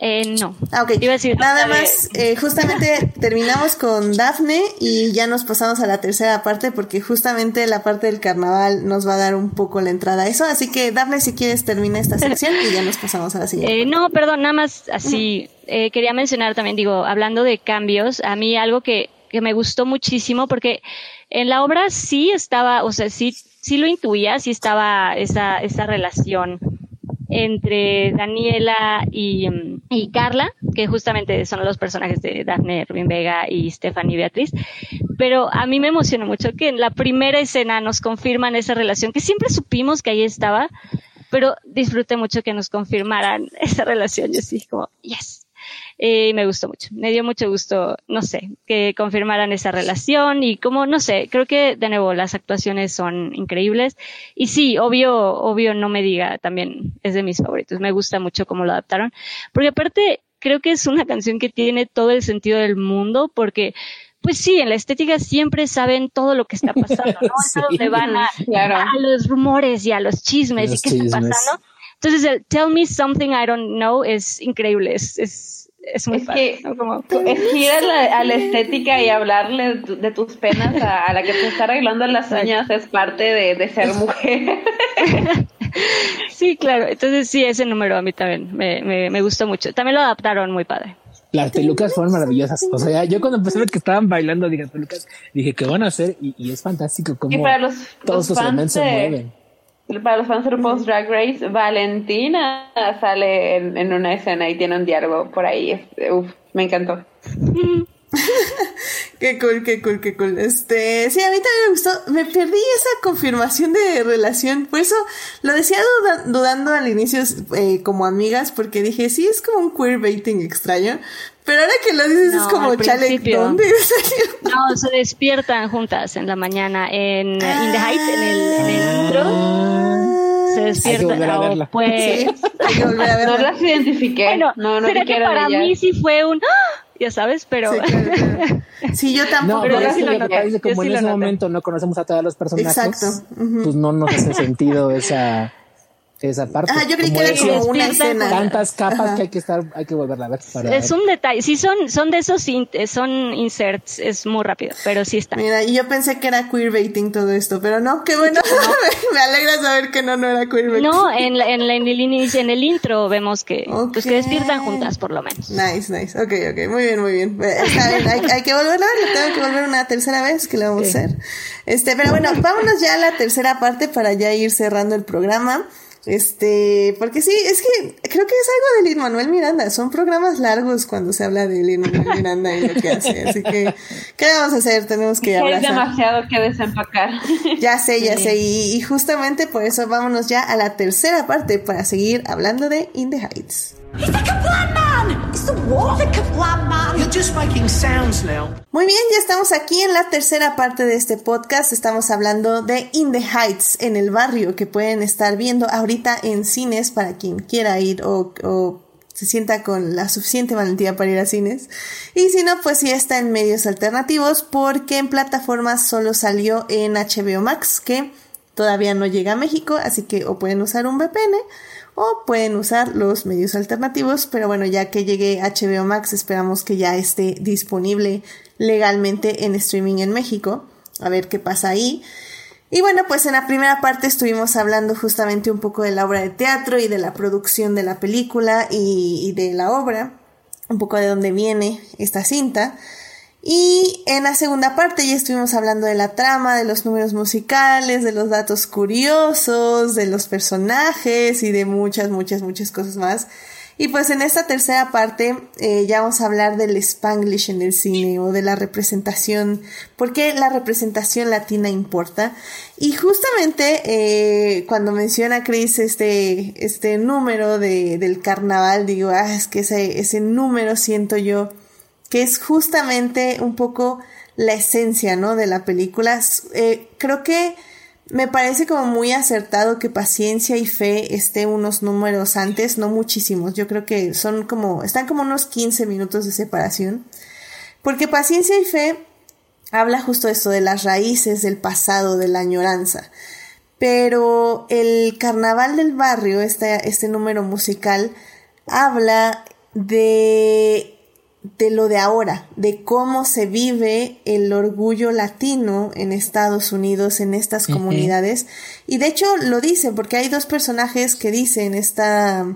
No. eh, no. Ah, ok. Iba a decir Nada más, eh, justamente terminamos con Dafne y ya nos pasamos a la tercera parte porque justamente la parte del carnaval nos va a dar un poco la entrada a eso. Así que Dafne, si quieres, termina esta sección y ya nos pasamos a la siguiente. Eh, no, perdón, nada más así. eh, quería mencionar también, digo, hablando de cambios, a mí algo que, que me gustó muchísimo, porque en la obra sí estaba, o sea, sí, sí lo intuía, sí estaba esa, esa relación entre Daniela y, mm, y Carla, que justamente son los personajes de Daphne Rubin Vega y Stephanie Beatriz. Pero a mí me emocionó mucho que en la primera escena nos confirman esa relación que siempre supimos que ahí estaba, pero disfruté mucho que nos confirmaran esa relación. Yo sí, como, yes. Y me gustó mucho. Me dio mucho gusto, no sé, que confirmaran esa relación y como, no sé, creo que de nuevo las actuaciones son increíbles. Y sí, obvio, obvio, no me diga, también es de mis favoritos. Me gusta mucho cómo lo adaptaron. Porque aparte, creo que es una canción que tiene todo el sentido del mundo porque pues sí, en la estética siempre saben todo lo que está pasando, ¿no? Es a donde van a, a, los rumores y a los chismes y qué está pasando. Entonces, el Tell Me Something I Don't Know es increíble, es, es, es muy es que, es ir a la, a la, estética y hablarle de tus penas a, la que te está arreglando las uñas es parte de, de ser mujer. sí, claro. Entonces sí, ese número a mí también me, me, me gustó mucho. También lo adaptaron muy padre. Las pelucas fueron maravillosas. O sea, yo cuando empecé a ver que estaban bailando, dije, pelucas, dije, ¿qué van a hacer? Y, y es fantástico cómo todos los, elementos se mueven. Para los fans de Post Drag Race, Valentina sale en, una escena y tiene un diálogo por ahí. Uf, me encantó. qué cool, qué cool, qué cool. Este, sí, a mí también me gustó. Me perdí esa confirmación de relación. Por eso lo decía dudando al inicio eh, como amigas, porque dije, sí, es como un queerbaiting extraño. Pero ahora que lo dices es como, chale, ¿dónde No, se despiertan juntas en la mañana en In the Heights, en el, en el intro. Ah. Se despiertan. Oh, pues, sí, hay que volver a verla. No las identifiqué. Bueno, no, no será que para mí sí fue un ¡ah! Ya sabes, pero... Sí, yo tampoco. No, pero sí lo noté, como en ese momento no conocemos a todos los personajes, Exacto. pues no nos hace sentido esa esa parte. Ah, yo creí que era como una escena. Tantas capas que hay que estar, hay que volverla a ver. es un detalle, sí son, son de esos, son inserts, es muy rápido, pero sí está. Mira, y yo pensé que era queerbaiting todo esto, pero no, qué bueno, me alegra saber que no, no era queerbaiting. No, en, en, en, el, en el intro vemos que, pues que despiertan juntas por lo menos. Nice, nice, ok, ok, muy bien, muy bien. Está bien, hay, hay que volverla a ver, tengo que volver una tercera vez que lo vamos a hacer. Este, pero bueno, vámonos ya a la tercera parte para ya ir cerrando el programa. Este, porque sí, es que creo que es algo de Lin Manuel Miranda. Son programas largos cuando se habla de Lin Manuel Miranda y lo que hace. Así que, ¿qué vamos a hacer? Tenemos que hablar. Hay demasiado que desempacar. Ya sé, ya sé. Y, y, justamente por eso vámonos ya a la tercera parte para seguir hablando de In the Heights. Muy bien, ya estamos aquí en la tercera parte de este podcast. Estamos hablando de In the Heights, en el barrio, que pueden estar viendo ahorita en cines para quien quiera ir o, se sienta con la suficiente valentía para ir a cines. Y si no, pues sí está en medios alternativos porque en plataformas solo salió en HBO Max, que todavía no llega a México, así que o pueden usar un VPN o pueden usar los medios alternativos, pero bueno, ya que llegue HBO Max, esperamos que ya esté disponible legalmente en streaming en México. A ver qué pasa ahí. Y bueno, pues en la primera parte estuvimos hablando justamente un poco de la obra de teatro y de la producción de la película y, de la obra, un poco de dónde viene esta cinta. Y en la segunda parte ya estuvimos hablando de la trama, de los números musicales, de los datos curiosos, de los personajes y de muchas, muchas, muchas cosas más. Y pues en esta tercera parte eh, ya vamos a hablar del spanglish en el cine o de la representación, porque la representación latina importa. Y justamente eh, cuando menciona Chris este, este número de, del carnaval, digo, ah, es que ese, ese número siento yo que es justamente un poco la esencia, ¿no? De la película. Eh, creo que me parece como muy acertado que paciencia y fe esté unos números antes, no muchísimos. Yo creo que son como, están como unos 15 minutos de separación. Porque paciencia y fe habla justo esto, de las raíces del pasado, de la añoranza. Pero el carnaval del barrio, este, este número musical, habla de de lo de ahora, de cómo se vive el orgullo latino en Estados Unidos, en estas comunidades. Y de hecho lo dice, porque hay dos personajes que dicen, esta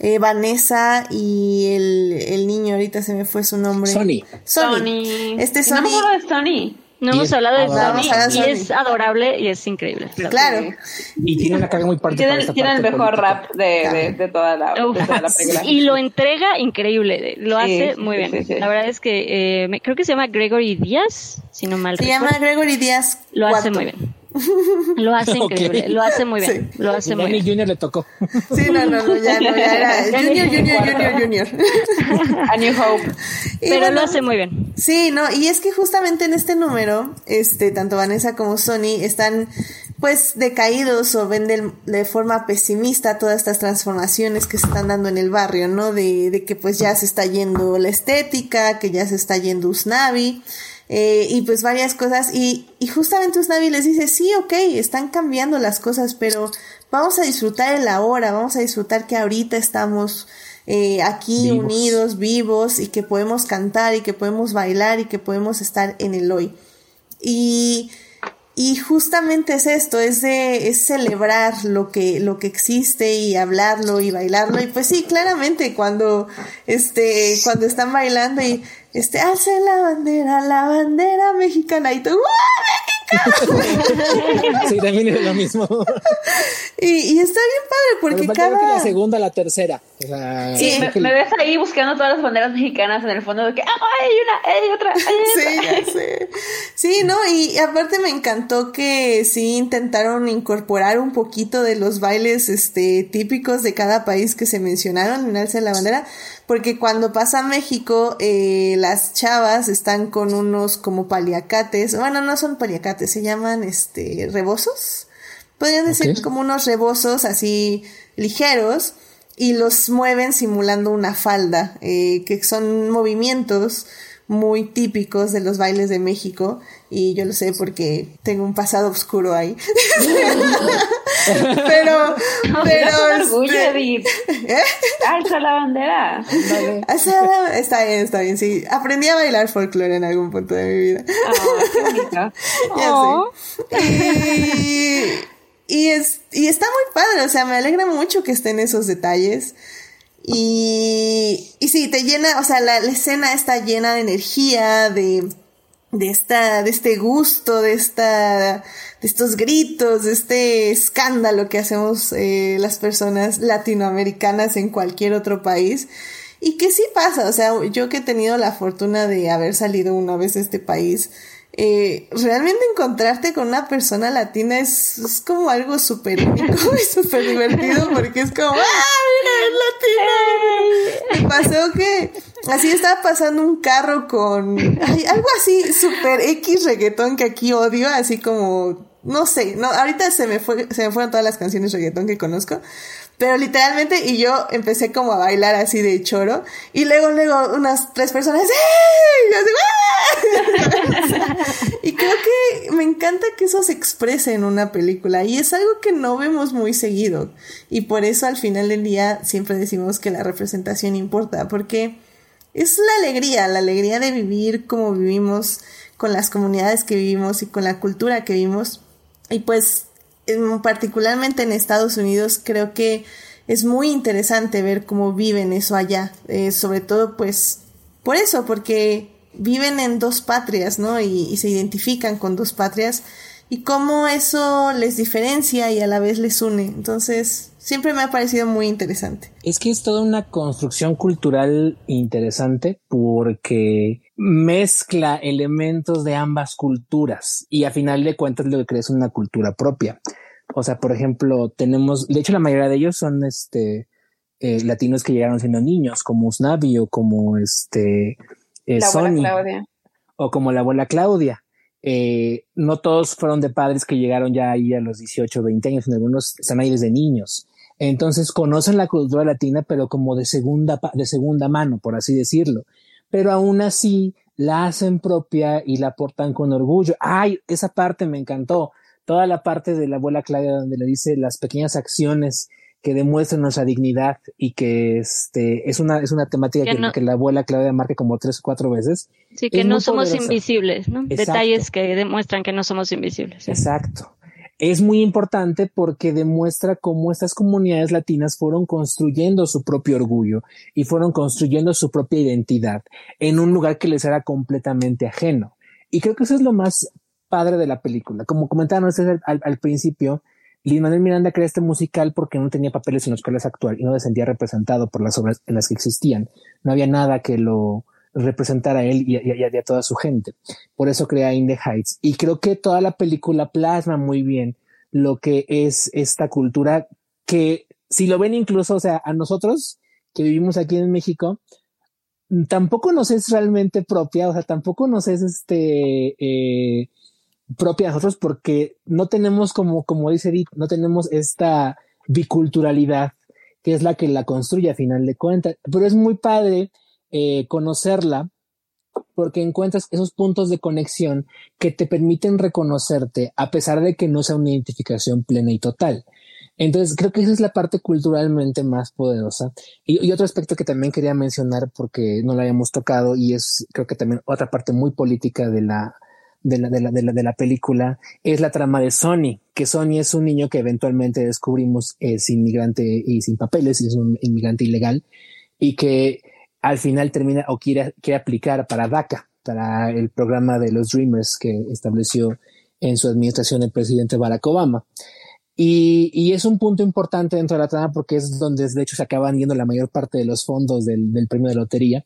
eh, Vanessa y el, el, niño, ahorita se me fue su nombre. Sony. Sony. Este Sony. No de Sony. No hemos hablado de Sony y es adorable y es increíble. Claro. Y tiene una carga muy particular. Tiene, el mejor rap de, de, toda la, película. Y lo entrega increíble, lo hace muy bien. la verdad es que eh, creo que se llama Gregory Díaz, si no mal Se llama Gregory Díaz. Lo hace muy bien. Lo hace increíble, lo hace muy bien, lo hace muy bien. Junior le tocó. Sí, no, no, no, ya no, ya era Junior, Junior, Junior, Junior. A New Hope. Pero lo hace muy bien. Sí, no, y es que justamente en este número, este, tanto Vanessa como Sony están pues decaídos o ven de, forma pesimista todas estas transformaciones que se están dando en el barrio, ¿no? De, de que pues ya se está yendo la estética, que ya se está yendo Usnavi, eh, y pues varias cosas, y, y justamente Usnavi les dice, sí, ok, están cambiando las cosas, pero vamos a disfrutar el ahora, vamos a disfrutar que ahorita estamos eh, aquí unidos, vivos, y que podemos cantar, y que podemos bailar, y que podemos estar en el hoy. Y y justamente es esto, es de es celebrar lo que lo que existe y hablarlo y bailarlo. Y pues sí, claramente cuando este cuando están bailando y este hace la bandera, la bandera mexicana y tú sí, también es lo mismo. y, está bien padre porque cada. Que la segunda, la tercera. sí, me, ves ahí buscando todas las banderas mexicanas en el fondo de que, ah, hay una, hay otra, hay otra. Sí, sí. no, y aparte me encantó que sí intentaron incorporar un poquito de los bailes este típicos de cada país que se mencionaron en Alza de la Bandera porque cuando pasa a México, eh, las chavas están con unos como paliacates, bueno, no son paliacates, se llaman este rebozos. Podrían decir como unos rebozos así ligeros y los mueven simulando una falda, eh, que son movimientos muy típicos de los bailes de México y yo lo sé porque tengo un pasado oscuro ahí. pero, pero. Este, ¿eh? Alza la bandera. está bien, está bien, sí. Aprendí a bailar folclore en algún punto de mi vida. Ah, qué Y, y, es, y está muy padre, o sea, me alegra mucho que estén esos detalles. Y, y sí, te llena, o sea, la, escena está llena de energía, de, de esta, de este gusto, de esta, de estos gritos, de este escándalo que hacemos eh, las personas latinoamericanas en cualquier otro país. Y que sí pasa, o sea, yo que he tenido la fortuna de haber salido una vez a este país, eh, realmente encontrarte con una persona latina es, es como algo súper único y súper divertido porque es como, ¡ah, latina! Me pasó que así estaba pasando un carro con algo así súper X reggaetón que aquí odio, así como, no sé, no, ahorita se me fue, se me fueron todas las canciones reggaetón que conozco, pero literalmente, y yo empecé como a bailar así de choro, y luego, luego, unas tres personas. Y, ¡Ah! y creo que me encanta que eso se exprese en una película, y es algo que no vemos muy seguido, y por eso al final del día siempre decimos que la representación importa, porque es la alegría, la alegría de vivir como vivimos, con las comunidades que vivimos y con la cultura que vivimos, y pues particularmente en Estados Unidos, creo que es muy interesante ver cómo viven eso allá. Eh, sobre todo, pues, por eso, porque viven en dos patrias, ¿no? Y, se identifican con dos patrias y cómo eso les diferencia y a la vez les une. Entonces, siempre me ha parecido muy interesante. Es que es toda una construcción cultural interesante porque mezcla elementos de ambas culturas y a final de cuentas lo que crees una cultura propia. O sea, por ejemplo, tenemos, de hecho la mayoría de ellos son este eh, latinos que llegaron siendo niños, como Usnavi o como este eh, la Sony, Claudia. o como la abuela Claudia. Eh, no todos fueron de padres que llegaron ya ahí a los 18, 20 años, algunos están ahí desde niños. Entonces conocen la cultura latina, pero como de segunda, de segunda mano, por así decirlo pero aún así la hacen propia y la portan con orgullo. Ay, esa parte me encantó. Toda la parte de la abuela Claudia donde le dice las pequeñas acciones que demuestran nuestra dignidad y que este es una es una temática que, la abuela Claudia marca como tres o cuatro veces. Sí, que no somos invisibles, ¿no? Detalles que demuestran que no somos invisibles. Exacto es muy importante porque demuestra cómo estas comunidades latinas fueron construyendo su propio orgullo y fueron construyendo su propia identidad en un lugar que les era completamente ajeno. Y creo que eso es lo más padre de la película. Como comentaron ustedes al, principio, Lin Manuel Miranda crea este musical porque no tenía papeles en los cuales actuar y no se sentía representado por las obras en las que existían. No había nada que lo representar a él y, a, toda su gente. Por eso crea In the Heights. Y creo que toda la película plasma muy bien lo que es esta cultura que si lo ven incluso, o sea, a nosotros que vivimos aquí en México, tampoco nos es realmente propia, o sea, tampoco nos es este eh, propia a nosotros porque no tenemos como, como dice Edith, no tenemos esta biculturalidad que es la que la construye a final de cuentas. Pero es muy padre eh, conocerla porque encuentras esos puntos de conexión que te permiten reconocerte a pesar de que no sea una identificación plena y total. Entonces, creo que esa es la parte culturalmente más poderosa. Y, otro aspecto que también quería mencionar porque no lo habíamos tocado y es creo que también otra parte muy política de la, de la, de la, de la, de la película es la trama de Sony, que Sony es un niño que eventualmente descubrimos es inmigrante y sin papeles, es un inmigrante ilegal y que al final termina o quiere, quiere aplicar para DACA, para el programa de los Dreamers que estableció en su administración el presidente Barack Obama. Y, y, es un punto importante dentro de la trama porque es donde de hecho se acaban yendo la mayor parte de los fondos del, del premio de lotería.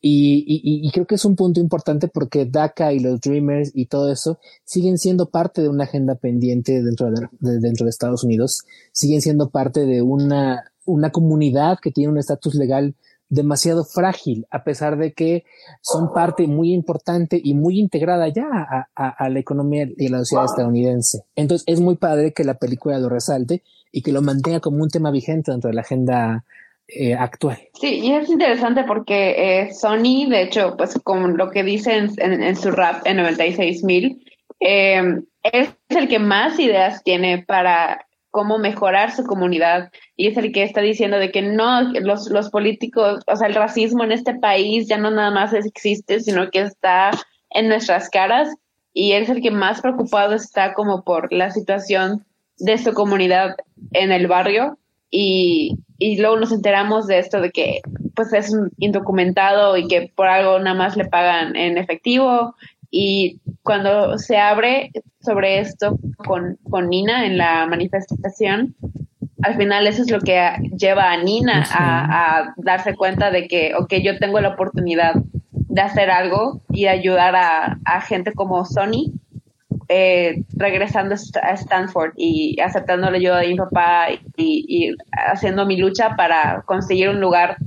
Y, y, y, creo que es un punto importante porque DACA y los Dreamers y todo eso siguen siendo parte de una agenda pendiente dentro de, dentro de Estados Unidos, siguen siendo parte de una, una comunidad que tiene un estatus legal demasiado frágil, a pesar de que son parte muy importante y muy integrada ya a, la economía y a la sociedad estadounidense. Entonces es muy padre que la película lo resalte y que lo mantenga como un tema vigente dentro de la agenda eh, actual. Sí, y es interesante porque eh, Sony, de hecho, pues con lo que dice en, su rap en 96 mil, eh, es el que más ideas tiene para cómo mejorar su comunidad. Y es el que está diciendo de que no, los, los políticos, o sea, el racismo en este país ya no nada más existe, sino que está en nuestras caras. Y es el que más preocupado está como por la situación de su comunidad en el barrio. Y, y luego nos enteramos de esto de que pues es indocumentado y que por algo nada más le pagan en efectivo y cuando se abre sobre esto con, con Nina en la manifestación, al final eso es lo que lleva a Nina a, darse cuenta de que, ok, yo tengo la oportunidad de hacer algo y ayudar a, gente como Sony, eh, regresando a Stanford y aceptando la ayuda de mi papá y, y haciendo mi lucha para conseguir un lugar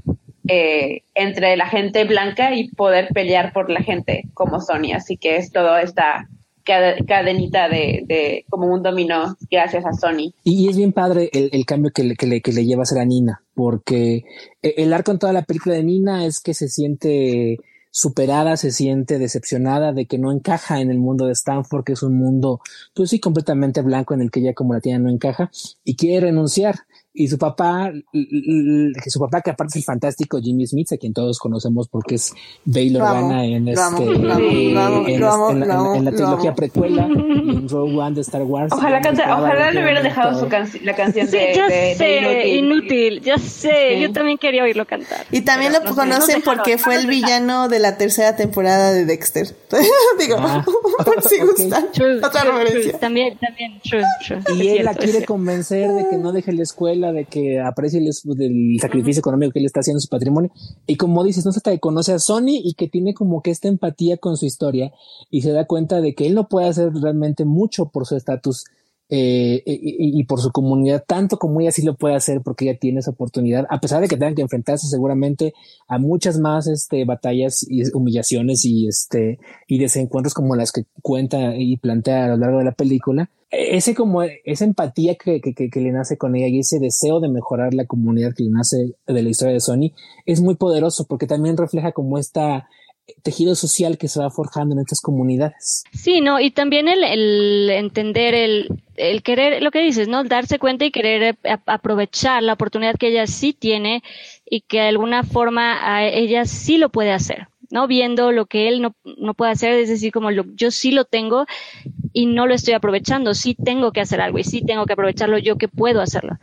eh, entre la gente blanca y poder pelear por la gente como Sony. Así que es todo esta cadenita de, como un dominó gracias a Sony. Y, es bien padre el, cambio que le, que, le, que le lleva a ser a Nina, porque e, el arco en toda la película de Nina es que se siente superada, se siente decepcionada de que no encaja en el mundo de Stanford, que es un mundo, pues sí, completamente blanco en el que ella como la tiene no encaja y quiere renunciar y su papá, que su papá que aparte es el fantástico Jimmy Smith, a quien todos conocemos porque es Bail Organa en este en la trilogía precuela en Rogue One de Star Wars. Ojalá, ojalá le hubieran dejado su la canción sí, de, ya sé, inútil, ya sé, yo también quería oírlo cantar. Y también lo conocen porque fue el villano de la tercera temporada de Dexter. Digo, ah, por si gustan. Otra referencia. También, también, true, true. Y él la quiere convencer de que no deje la escuela de que aprecie el, sacrificio económico que él está haciendo en su patrimonio. Y como dices, no se hasta que conoce a Sony y que tiene como que esta empatía con su historia y se da cuenta de que él no puede hacer realmente mucho por su estatus eh, y, por su comunidad, tanto como ella sí lo puede hacer porque ella tiene esa oportunidad, a pesar de que tengan que enfrentarse seguramente a muchas más este, batallas y humillaciones y, este, y desencuentros como las que cuenta y plantea a lo largo de la película. Ese como, esa empatía que, que, que, le nace con ella y ese deseo de mejorar la comunidad que le nace de la historia de Sony es muy poderoso porque también refleja como esta, tejido social que se va forjando en estas comunidades. Sí, no, y también el, el entender, el, el, querer, lo que dices, ¿no? Darse cuenta y querer eh, aprovechar la oportunidad que ella sí tiene y que de alguna forma a ella sí lo puede hacer, ¿no? Viendo lo que él no, no puede hacer, es decir, como lo, yo sí lo tengo y no lo estoy aprovechando, sí tengo que hacer algo y sí tengo que aprovecharlo yo que puedo hacerlo.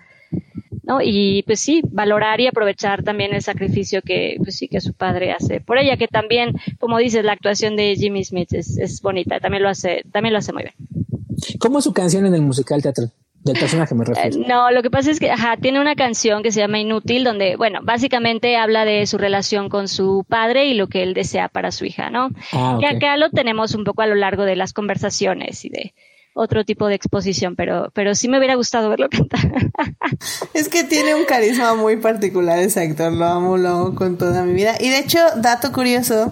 ¿no? Y pues sí, valorar y aprovechar también el sacrificio que, pues sí, que su padre hace por ella, que también, como dices, la actuación de Jimmy Smith es, es bonita, también lo hace, también lo hace muy bien. ¿Cómo es su canción en el musical teatro? Del personaje me refiero. Eh, no, lo que pasa es que ajá, tiene una canción que se llama Inútil, donde, bueno, básicamente habla de su relación con su padre y lo que él desea para su hija, ¿no? Ah, Que acá lo tenemos un poco a lo largo de las conversaciones y de otro tipo de exposición, pero, pero sí me hubiera gustado verlo cantar. Es que tiene un carisma muy particular ese actor, lo amo, lo amo con toda mi vida. Y de hecho, dato curioso,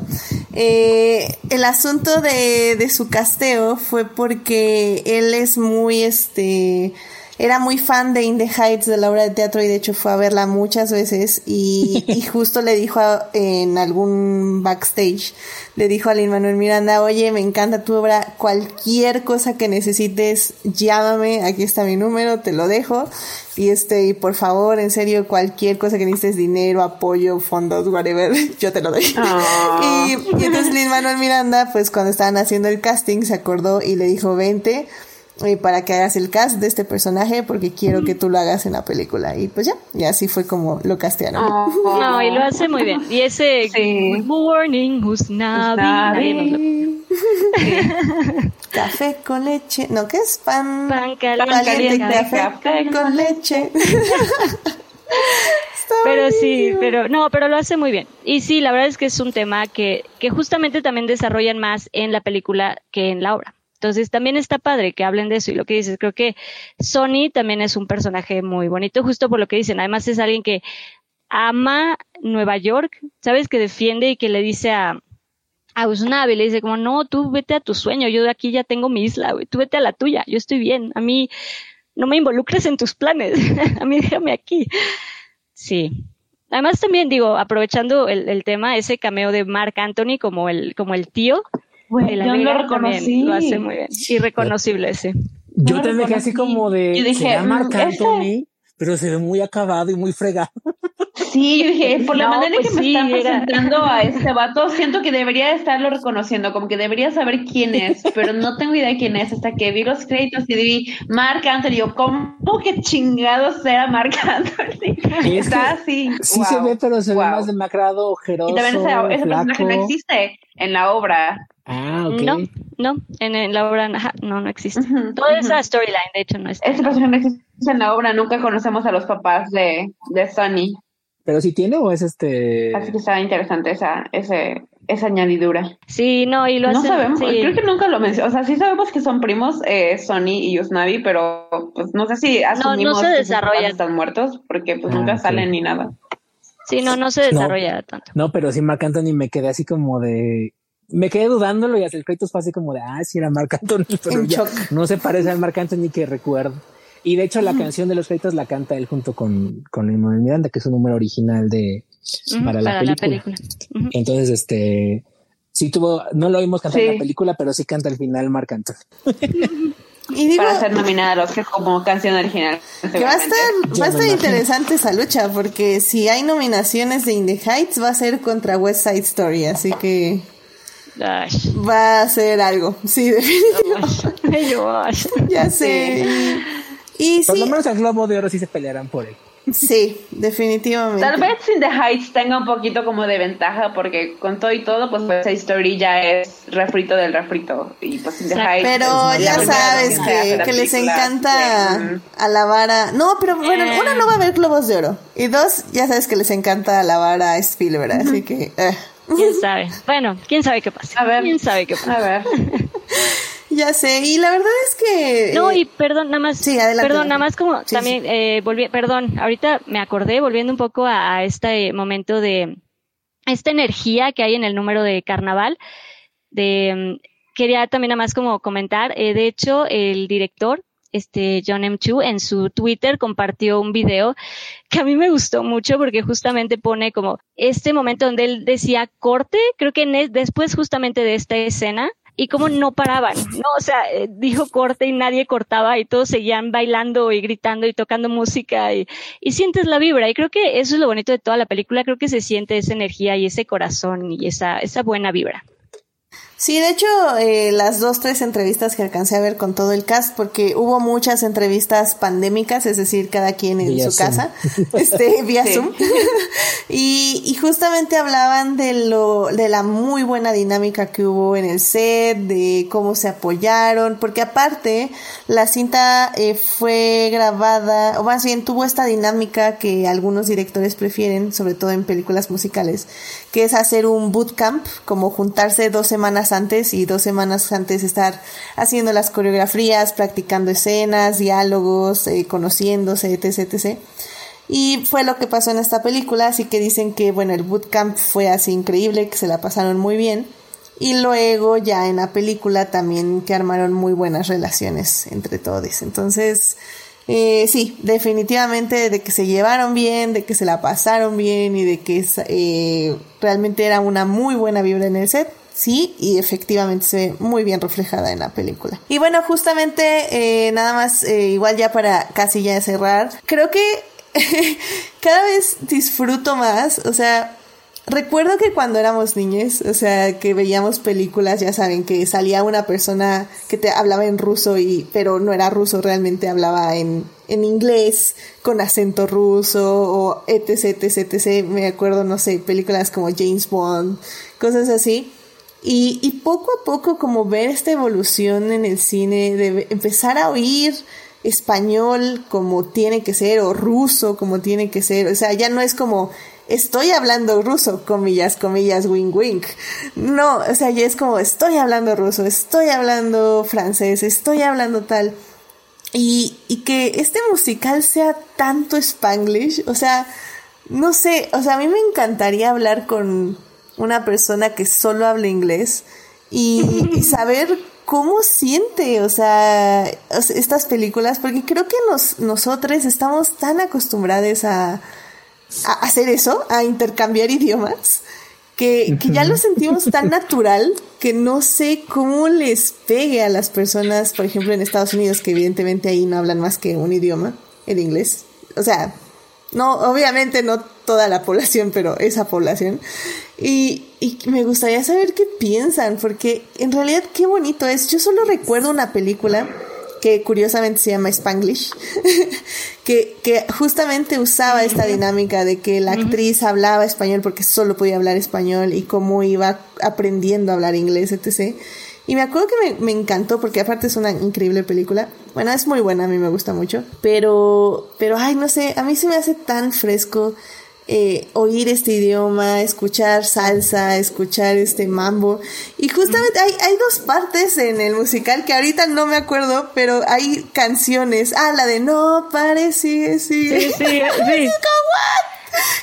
eh, el asunto de, de su casteo fue porque él es muy, este, era muy fan de In the Heights de la obra de teatro y de hecho fue a verla muchas veces y, y justo le dijo a- en algún backstage, le dijo a Lin Manuel Miranda, oye, me encanta tu obra, cualquier cosa que necesites, llámame, aquí está mi número, te lo dejo y este, y por favor, en serio, cualquier cosa que necesites, dinero, apoyo, fondos, whatever, yo te lo doy. Ah. y, y entonces Lin Manuel Miranda, pues cuando estaban haciendo el casting, se acordó y le dijo, vente eh, para que hagas el cast de este personaje porque quiero que tú lo hagas en la película. Y pues ya, y así fue como lo castearon. Ah. No, y lo hace muy bien. Y ese Sí. Good morning, nadie lo- Café con leche, no, ¿qué es? Pan, Pan caliente, caliente, café café, con leche. Pero sí, pero no, pero lo hace muy bien. Y sí, la verdad es que es un tema que, que justamente también desarrollan más en la película que en la obra. Entonces también está padre que hablen de eso y lo que dices, creo que Sony también es un personaje muy bonito, justo por lo que dicen. Además es alguien que ama Nueva York, sabes, que defiende y que le dice a, a Usnavi, le dice como, no, tú vete a tu sueño, yo de aquí ya tengo mi isla, güey, tú vete a la tuya, yo estoy bien, a mí no me involucres en tus planes, a mí déjame aquí. Sí. Además también digo, aprovechando el, el tema, ese cameo de Mark Anthony como el, como el tío De la yo lo reconocí. lo hace muy bien. Irreconocible ese. Yo no también me quedé así como de. Yo dije, ¿será Marc Anthony? Pero se ve muy acabado y muy fregado. Sí, dije, por la No, manera en pues que me sí, están era- presentando a este vato, siento que debería estarlo reconociendo, como que debería saber quién es, pero no tengo idea de quién es hasta que vi los créditos y vi Mark Anthony. Yo, ¿cómo que chingados era Mark Anthony? Es Está que así. Sí wow, se ve, pero se ve más demacrado, ojeroso, Y también ese, ese personaje no existe en la obra. Ah, ok. No, no, en, en la obra ajá, no, no existe. Toda esa storyline, de hecho, no está. Ese personaje no existe en la obra, nunca conocemos a los papás de, de Sonny. ¿Pero si tiene o es este...? Así que está interesante esa, ese, esa añadidura. Sí, no, y lo No hacen. sabemos, sí. creo que nunca lo mencionó. O sea, sí sabemos que son primos, eh, Sony y Usnavi, pero pues no sé si asumimos se que sus desarrolla. papás están muertos, porque pues Ah, nunca salen ni nada. Sí, no, no se desarrolla tanto. No, pero sí, Marc Anthony me quedé así como de... Me quedé dudándolo y hasta el crédito fue así como de, ah, sí era Marc Anthony, pero ya shock. no se parece al Marc Anthony que recuerdo. Y de hecho la canción de los créditos la canta él junto con, con Manuel Miranda, que es un número original de Ujú, para la película. Entonces, este, sí tuvo, no lo oímos cantar en Sí. la película, pero sí canta al final Marc Anthony. Y digo para ser nominada a los que como canción original. que va a estar, va a estar interesante esa lucha, porque si hay nominaciones de In the Heights, va a ser contra West Side Story, así que Ay, va a ser algo. Sí, definitivamente. ay, yo, ay. Ya sé. Y, y Por lo menos al Globo de Oro sí se pelearán por él. sí, definitivamente. Tal vez In the Heights tenga un poquito como de ventaja, porque con todo y todo, pues esa historia ya es refrito del refrito. Y pues In the. Heights. Pero es ya sabes que, les encanta Sí, mm. alabar a... No, pero bueno, Eh. una no va a haber globos de oro. Y dos, ya sabes que les encanta alabar a Spielberg, así que... eh. ¿Quién sabe? Bueno, quién sabe qué pasa. A ver. ¿Quién sabe qué pasa? A ver. Ya sé, y la verdad es que... No, eh, y perdón, nada más. Sí, adelante. Perdón, nada más como Sí, también, eh, volví, perdón, ahorita me acordé, volviendo un poco a, a este momento de esta energía que hay en el número de carnaval. De, quería también nada más como comentar, eh, de hecho, el director, este John M. Chu, en su Twitter compartió un video que a mí me gustó mucho porque justamente pone como este momento donde él decía corte, creo que en es- después justamente de esta escena, y cómo no paraban, ¿no? O sea, eh, dijo corte y nadie cortaba y todos seguían bailando y gritando y tocando música y, y sientes la vibra. Y creo que eso es lo bonito de toda la película, creo que se siente esa energía y ese corazón y esa, esa buena vibra. Sí, de hecho, eh, las dos, tres entrevistas que alcancé a ver con todo el cast, porque hubo muchas entrevistas pandémicas, es decir, cada quien en su casa, este, vía Zoom. y, y justamente hablaban de lo, de la muy buena dinámica que hubo en el set, de cómo se apoyaron, porque aparte, la cinta eh, fue grabada, o más bien tuvo esta dinámica que algunos directores prefieren, sobre todo en películas musicales, que es hacer un bootcamp, como juntarse dos semanas antes y dos semanas antes estar haciendo las coreografías, practicando escenas, diálogos, eh, conociéndose, etc, etc. Y fue lo que pasó en esta película, así que dicen que, bueno, el bootcamp fue así increíble, que se la pasaron muy bien. Y luego ya en la película también que armaron muy buenas relaciones entre todos. Entonces, eh, sí, definitivamente de que se llevaron bien, de que se la pasaron bien y de que eh, realmente era una muy buena vibra en el set. Sí, y efectivamente se ve muy bien reflejada en la película. Y bueno, justamente eh, nada más, eh, igual ya para casi ya cerrar, creo que cada vez disfruto más, o sea, recuerdo que cuando éramos niños, o sea, que veíamos películas, ya saben, que salía una persona que te hablaba en ruso y, pero no era ruso, realmente hablaba en, en inglés, con acento ruso, o etc, etc, etc. Me acuerdo, no sé, películas como James Bond, cosas así. Y, y poco a poco como ver esta evolución en el cine, de empezar a oír español como tiene que ser o ruso como tiene que ser, o sea, ya no es como estoy hablando ruso, comillas, comillas, wink, wink. No, o sea, ya es como estoy hablando ruso, estoy hablando francés, estoy hablando tal. Y, y que este musical sea tanto spanglish, o sea, no sé, o sea, a mí me encantaría hablar con una persona que solo habla inglés y, y saber cómo siente, o sea, estas películas, porque creo que nos, nosotros estamos tan acostumbrados a, a hacer eso, a intercambiar idiomas, que, que, ya lo sentimos tan natural que no sé cómo les pegue a las personas, por ejemplo, en Estados Unidos, que evidentemente ahí no hablan más que un idioma, el inglés. O sea, no, obviamente no toda la población, pero esa población. Y, y me gustaría saber qué piensan, porque en realidad qué bonito es. Yo solo recuerdo una película que curiosamente se llama Spanglish, que, que justamente usaba esta dinámica de que la actriz hablaba español porque solo podía hablar español y cómo iba aprendiendo a hablar inglés, etc. Y me acuerdo que me, me, encantó porque aparte es una increíble película. Bueno, es muy buena, a mí me gusta mucho. Pero, pero, ay, no sé, a mí se me hace tan fresco eh, oír este idioma, escuchar salsa, escuchar este mambo. Y justamente hay, hay dos partes en el musical que ahorita no me acuerdo, pero hay canciones. Ah, la de No parece, sí. Sí, sí, sí.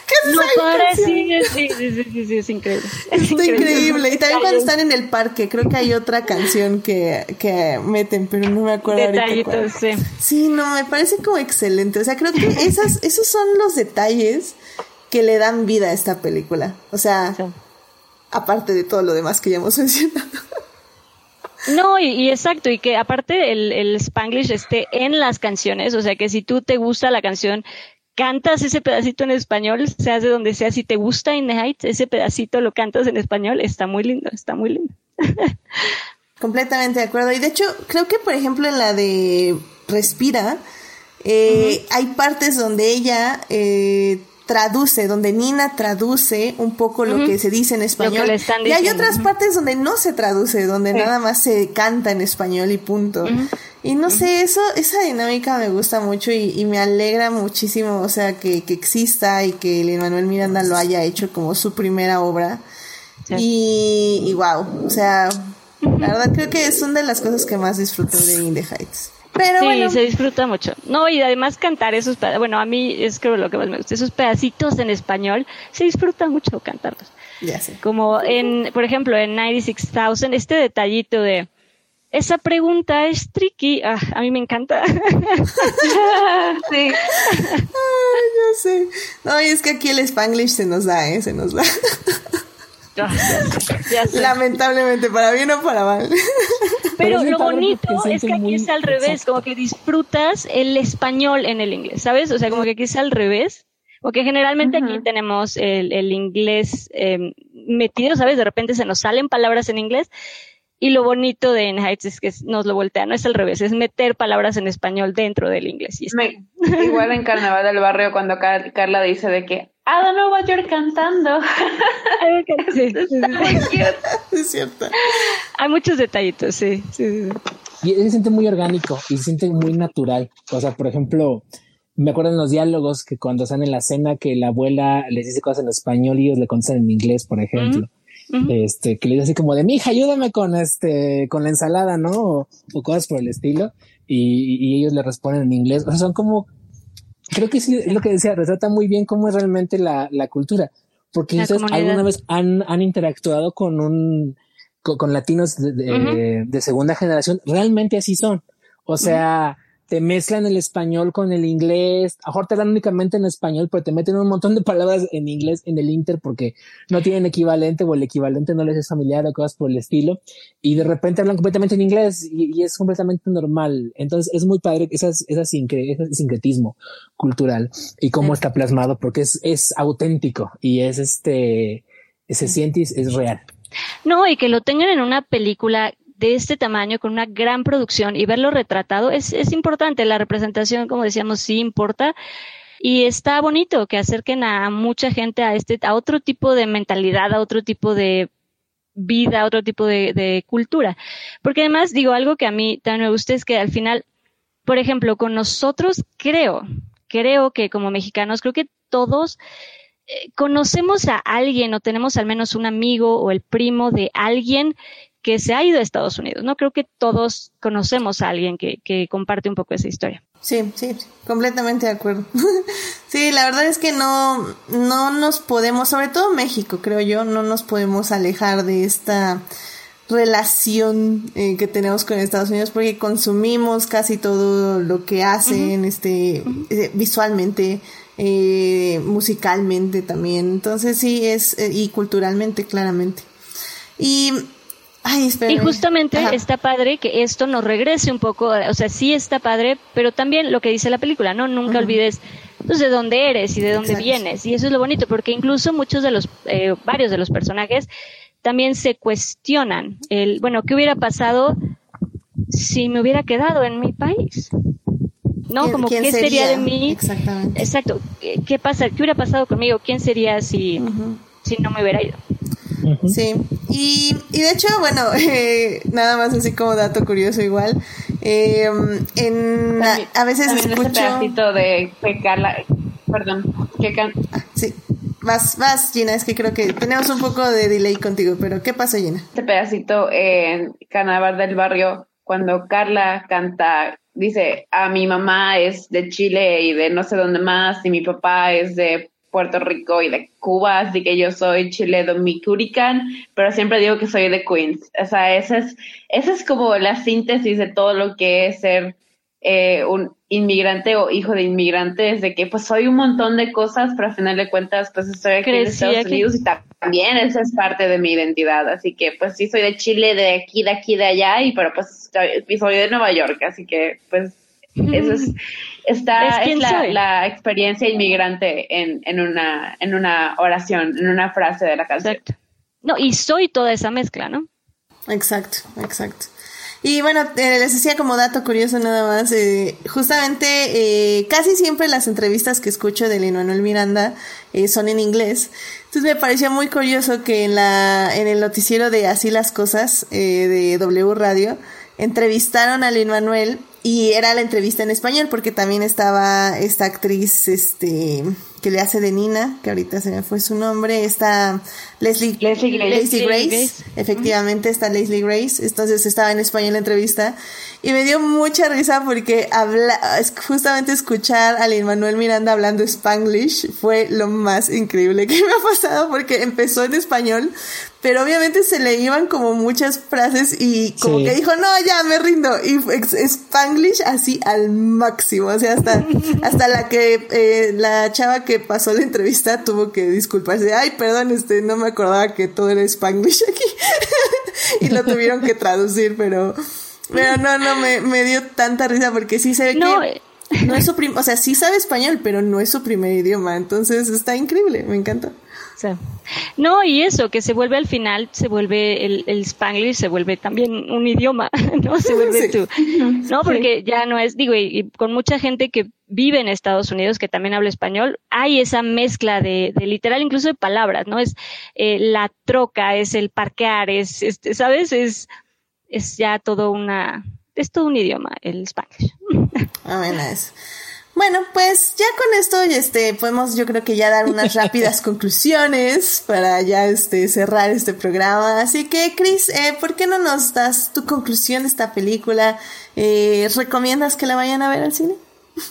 ¿Qué es no parece, sí, sí, sí, sí, sí, es increíble. Es Está increíble. Y también cuando están en el parque, creo que hay otra canción que, que meten, pero no me acuerdo Detallitos, ahorita. sí. Sí, no, me parece como excelente. O sea, creo que esas, esos son los detalles que le dan vida a esta película. O sea, sí. aparte de todo lo demás que ya hemos mencionado. No, y, y, exacto, y que aparte el, el Spanglish esté en las canciones, o sea que si tú te gusta la canción, cantas ese pedacito en español, seas de donde sea, si te gusta In the Heights, ese pedacito lo cantas en español, está muy lindo, está muy lindo. Completamente de acuerdo. Y de hecho, creo que por ejemplo en la de Respira, eh, uh -huh. hay partes donde ella eh, traduce, donde Nina traduce un poco lo uh -huh. que se dice en español. y hay otras partes donde no se traduce, donde sí. nada más se canta en español y punto. Y no sé, eso, esa dinámica me gusta mucho y, y me alegra muchísimo, o sea, que, que exista y que Lin Manuel Miranda lo haya hecho como su primera obra. Sí. Y, y wow, o sea, la verdad creo que es una de las cosas que más disfruto de In the Heights. Pero sí, bueno. se disfruta mucho. No, y además cantar esos bueno, a mí es creo lo que más me gusta, esos pedacitos en español, se disfruta mucho cantarlos. Ya sé. Como en, por ejemplo, en 96,000, este detallito de, esa pregunta es tricky. Ah, a mí me encanta. sí. Ay, yo sé. No, y es que aquí el Spanglish se nos da, ¿eh? Se nos da. Ya sé. Lamentablemente, para bien o para mal. Pero, Pero lo bonito es que aquí es al revés, exacto. como que disfrutas el español en el inglés, ¿sabes? O sea, como que aquí es al revés. Porque generalmente uh -huh. aquí tenemos el, el inglés eh, metido, ¿sabes? De repente se nos salen palabras en inglés. Y lo bonito de Heights es que nos lo voltea, no es al revés, es meter palabras en español dentro del inglés. igual en Carnaval del Barrio cuando Carla dice de que I don't know what you're cantando. sí, es cierto. Hay muchos detallitos, sí, sí, sí. Y se siente muy orgánico y se siente muy natural. O sea, por ejemplo, me acuerdo en los diálogos que cuando están en la cena que la abuela les dice cosas en español y ellos le contestan en inglés, por ejemplo. Este, que le dice así como de, mija, ayúdame con este, con la ensalada, ¿no? O, cosas por el estilo. Y, ellos le responden en inglés. O sea, son como, creo que sí, es lo que decía, retrata muy bien cómo es realmente la, la cultura. Porque ustedes alguna vez han, han interactuado con un, con, latinos de, de, segunda generación, realmente así son. O sea, te mezclan el español con el inglés, a mejor te dan únicamente en español, pero te meten un montón de palabras en inglés en el Inter porque no tienen equivalente o el equivalente no les es familiar o cosas por el estilo, y de repente hablan completamente en inglés y, es completamente normal. Entonces es muy padre ese sincretismo cultural y cómo está plasmado porque es, es auténtico y es este, se siente y es real. No, y que lo tengan en una película de este tamaño, con una gran producción y verlo retratado, es, es importante. La representación, como decíamos, sí importa. Y está bonito que acerquen a mucha gente a este, a otro tipo de mentalidad, a otro tipo de vida, a otro tipo de, cultura. Porque además, digo, algo que a mí también me gusta es que al final, por ejemplo, con nosotros creo, creo que como mexicanos, creo que todos eh, conocemos a alguien o tenemos al menos un amigo o el primo de alguien que se ha ido a Estados Unidos. No creo que todos conocemos a alguien que, que comparte un poco esa historia. Sí, sí, completamente de acuerdo. sí, la verdad es que no, no nos podemos, sobre todo México, creo yo, no nos podemos alejar de esta relación eh, que tenemos con Estados Unidos porque consumimos casi todo lo que hacen, este, eh, visualmente, eh, musicalmente también. Entonces sí es, y culturalmente, claramente. Y y justamente está padre que esto nos regrese un poco, o sea, sí está padre, pero también lo que dice la película, ¿no? Nunca olvides pues, de dónde eres y de dónde vienes. Y eso es lo bonito, porque incluso muchos de los, eh, varios de los personajes también se cuestionan el, bueno, ¿qué hubiera pasado si me hubiera quedado en mi país? ¿No? Como, ¿qué sería? de mí? Exactamente. Exacto. ¿Qué pasa? ¿Qué hubiera pasado conmigo? ¿Quién sería si, si no me hubiera ido? Sí, y, y, de hecho, bueno, eh, nada más así como dato curioso igual, eh, en, a, veces escucho... Este pedacito de Carla, perdón, que can... ah, sí, vas, vas Gina, es que creo que tenemos un poco de delay contigo, pero ¿qué pasó Gina? Este pedacito en Carnaval del Barrio, cuando Carla canta dice, a mi mamá es de Chile y de no sé dónde más, y mi papá es de Puerto Rico y de Cuba, así que yo soy chile domicurican, pero siempre digo que soy de Queens. O sea, esa es, esa es como la síntesis de todo lo que es ser eh, un inmigrante o hijo de inmigrantes, de que pues soy un montón de cosas, pero al final de cuentas pues estoy aquí en Estados Unidos y también esa es parte de mi identidad, así que pues sí soy de Chile, de aquí, de aquí, de allá, y pero pues soy de Nueva York, así que pues eso es, está, es, la, experiencia inmigrante en, en, una, en una oración, en una frase de la canción. Exacto. No, y soy toda esa mezcla, ¿no? Exacto, exacto. Y bueno, eh, les decía como dato curioso nada más, eh, justamente eh, casi siempre las entrevistas que escucho de Lin Manuel Miranda son en inglés. Entonces me parecía muy curioso que en la en el noticiero de Así las cosas de W Radio entrevistaron a Lin Manuel y era la entrevista en español porque también estaba esta actriz este que le hace de Nina, que ahorita se me fue su nombre, está Leslie, Leslie Grace, efectivamente está Leslie Grace, entonces estaba en español la entrevista y me dio mucha risa porque habla, justamente escuchar a Lin Manuel Miranda hablando Spanglish fue lo más increíble que me ha pasado porque empezó en español, pero obviamente se le iban como muchas frases y como que dijo, no, ya me rindo. Y Spanglish así al máximo. O sea, hasta, hasta la que, eh, la chava que pasó la entrevista tuvo que disculparse. Ay, perdón, este, no me acordaba que todo era Spanglish aquí. y lo tuvieron que traducir, pero, pero no, no, me, me dio tanta risa porque sí se ve que eh. no es su o sea, sí sabe español, pero no es su primer idioma. Entonces está increíble, me encanta. no, y eso, que se vuelve al final, se vuelve el, el Spanglish, se vuelve también un idioma, ¿no? Se vuelve tú. No, porque ya no es, digo, y, con mucha gente que vive en Estados Unidos, que también habla español, hay esa mezcla de, de literal, incluso de palabras, ¿no? Es eh, la troca, es el parquear, es, este, ¿sabes? Es, es ya todo una, es todo un idioma, el Spanglish. Ah, bueno, es. Bueno, pues ya con esto este, podemos yo creo que ya dar unas rápidas conclusiones para ya este, cerrar este programa. Así que, Chris, eh, ¿por qué no nos das tu conclusión de esta película? Eh, ¿Recomiendas que la vayan a ver al cine?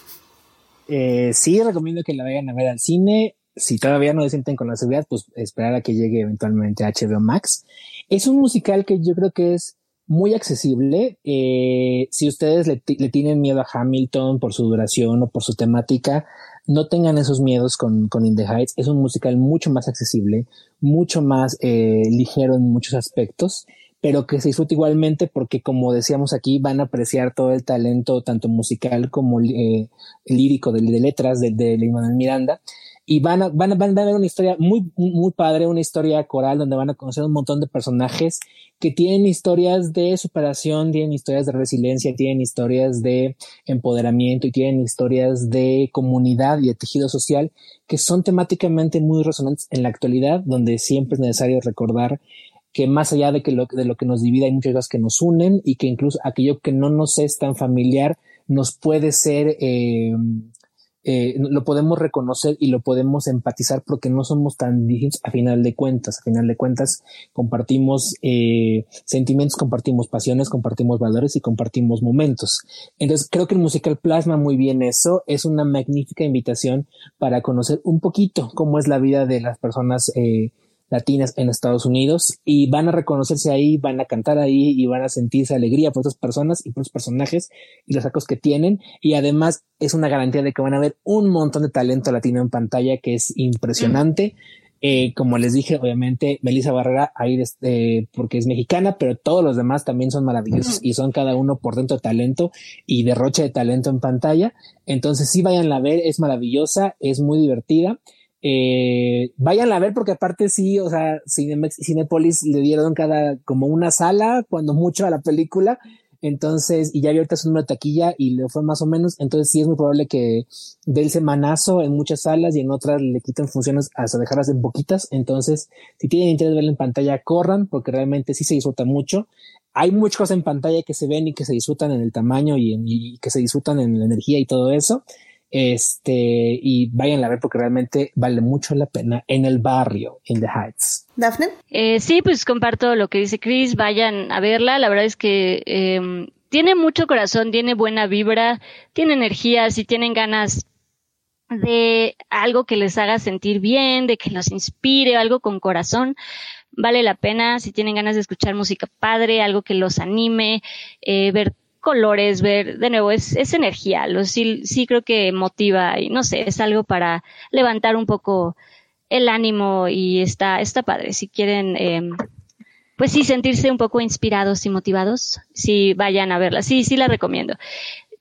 Eh, sí, recomiendo que la vayan a ver al cine. Si todavía no se sienten con la seguridad, pues esperar a que llegue eventualmente a HBO Max. Es un musical que yo creo que es muy accesible. Eh, si ustedes le, tienen miedo a Hamilton por su duración o por su temática, no tengan esos miedos con, con In the Heights. Es un musical mucho más accesible, mucho más eh, ligero en muchos aspectos, pero que se disfruta igualmente porque, como decíamos aquí, van a apreciar todo el talento, tanto musical como eh, lírico de, letras de, de Miranda y van a, van, a, van a ver una historia muy, muy padre, una historia coral donde van a conocer un montón de personajes que tienen historias de superación, tienen historias de resiliencia, tienen historias de empoderamiento y tienen historias de comunidad y de tejido social que son temáticamente muy resonantes en la actualidad, donde siempre es necesario recordar que más allá de que lo, de lo que nos divide hay muchas cosas que nos unen y que incluso aquello que no nos es tan familiar nos puede ser eh, eh, lo podemos reconocer y lo podemos empatizar porque no somos tan distintos a final de cuentas. A final de cuentas compartimos eh, sentimientos, compartimos pasiones, compartimos valores y compartimos momentos. Entonces creo que el musical plasma muy bien eso. Es una magnífica invitación para conocer un poquito cómo es la vida de las personas eh, latinas en Estados Unidos y van a reconocerse ahí, van a cantar ahí y van a sentirse alegría por esas personas y por los personajes y los sacos que tienen y además es una garantía de que van a ver un montón de talento latino en pantalla que es impresionante. Eh, como les dije, obviamente, Melissa Barrera ahí eh, porque es mexicana, pero todos los demás también son maravillosos y son cada uno por dentro de talento y derroche de talento en pantalla. Entonces, sí, vayan a ver, es maravillosa, es muy divertida eh, vayan a ver porque aparte sí, o sea, Cinemex Cinepolis le dieron cada como una sala, cuando mucho a la película. Entonces, y ya ahorita es un número de taquilla y le fue más o menos. Entonces, sí es muy probable que dé el semanazo en muchas salas y en otras le quiten funciones hasta dejarlas en poquitas. Entonces, si tienen interés de verla en pantalla, corran porque realmente sí se disfruta mucho. Hay muchas cosas en pantalla que se ven y que se disfrutan en el tamaño y, en, y que se disfrutan en la energía y todo eso. Este, y vayan a ver porque realmente vale mucho la pena en el barrio, in the Heights. Daphne. Eh, sí, pues comparto lo que dice Chris, vayan a verla. La verdad es que eh, tiene mucho corazón, tiene buena vibra, tiene energía, si tienen ganas de algo que les haga sentir bien, de que los inspire, algo con corazón, vale la pena. Si tienen ganas de escuchar música padre, algo que los anime, eh, ver colores, ver, de nuevo, es, es energía, lo, sí, sí creo que motiva y no sé, es algo para levantar un poco el ánimo y está, está padre. Si quieren, eh, pues sí, sentirse un poco inspirados y motivados, sí vayan a verla. Sí, sí la recomiendo.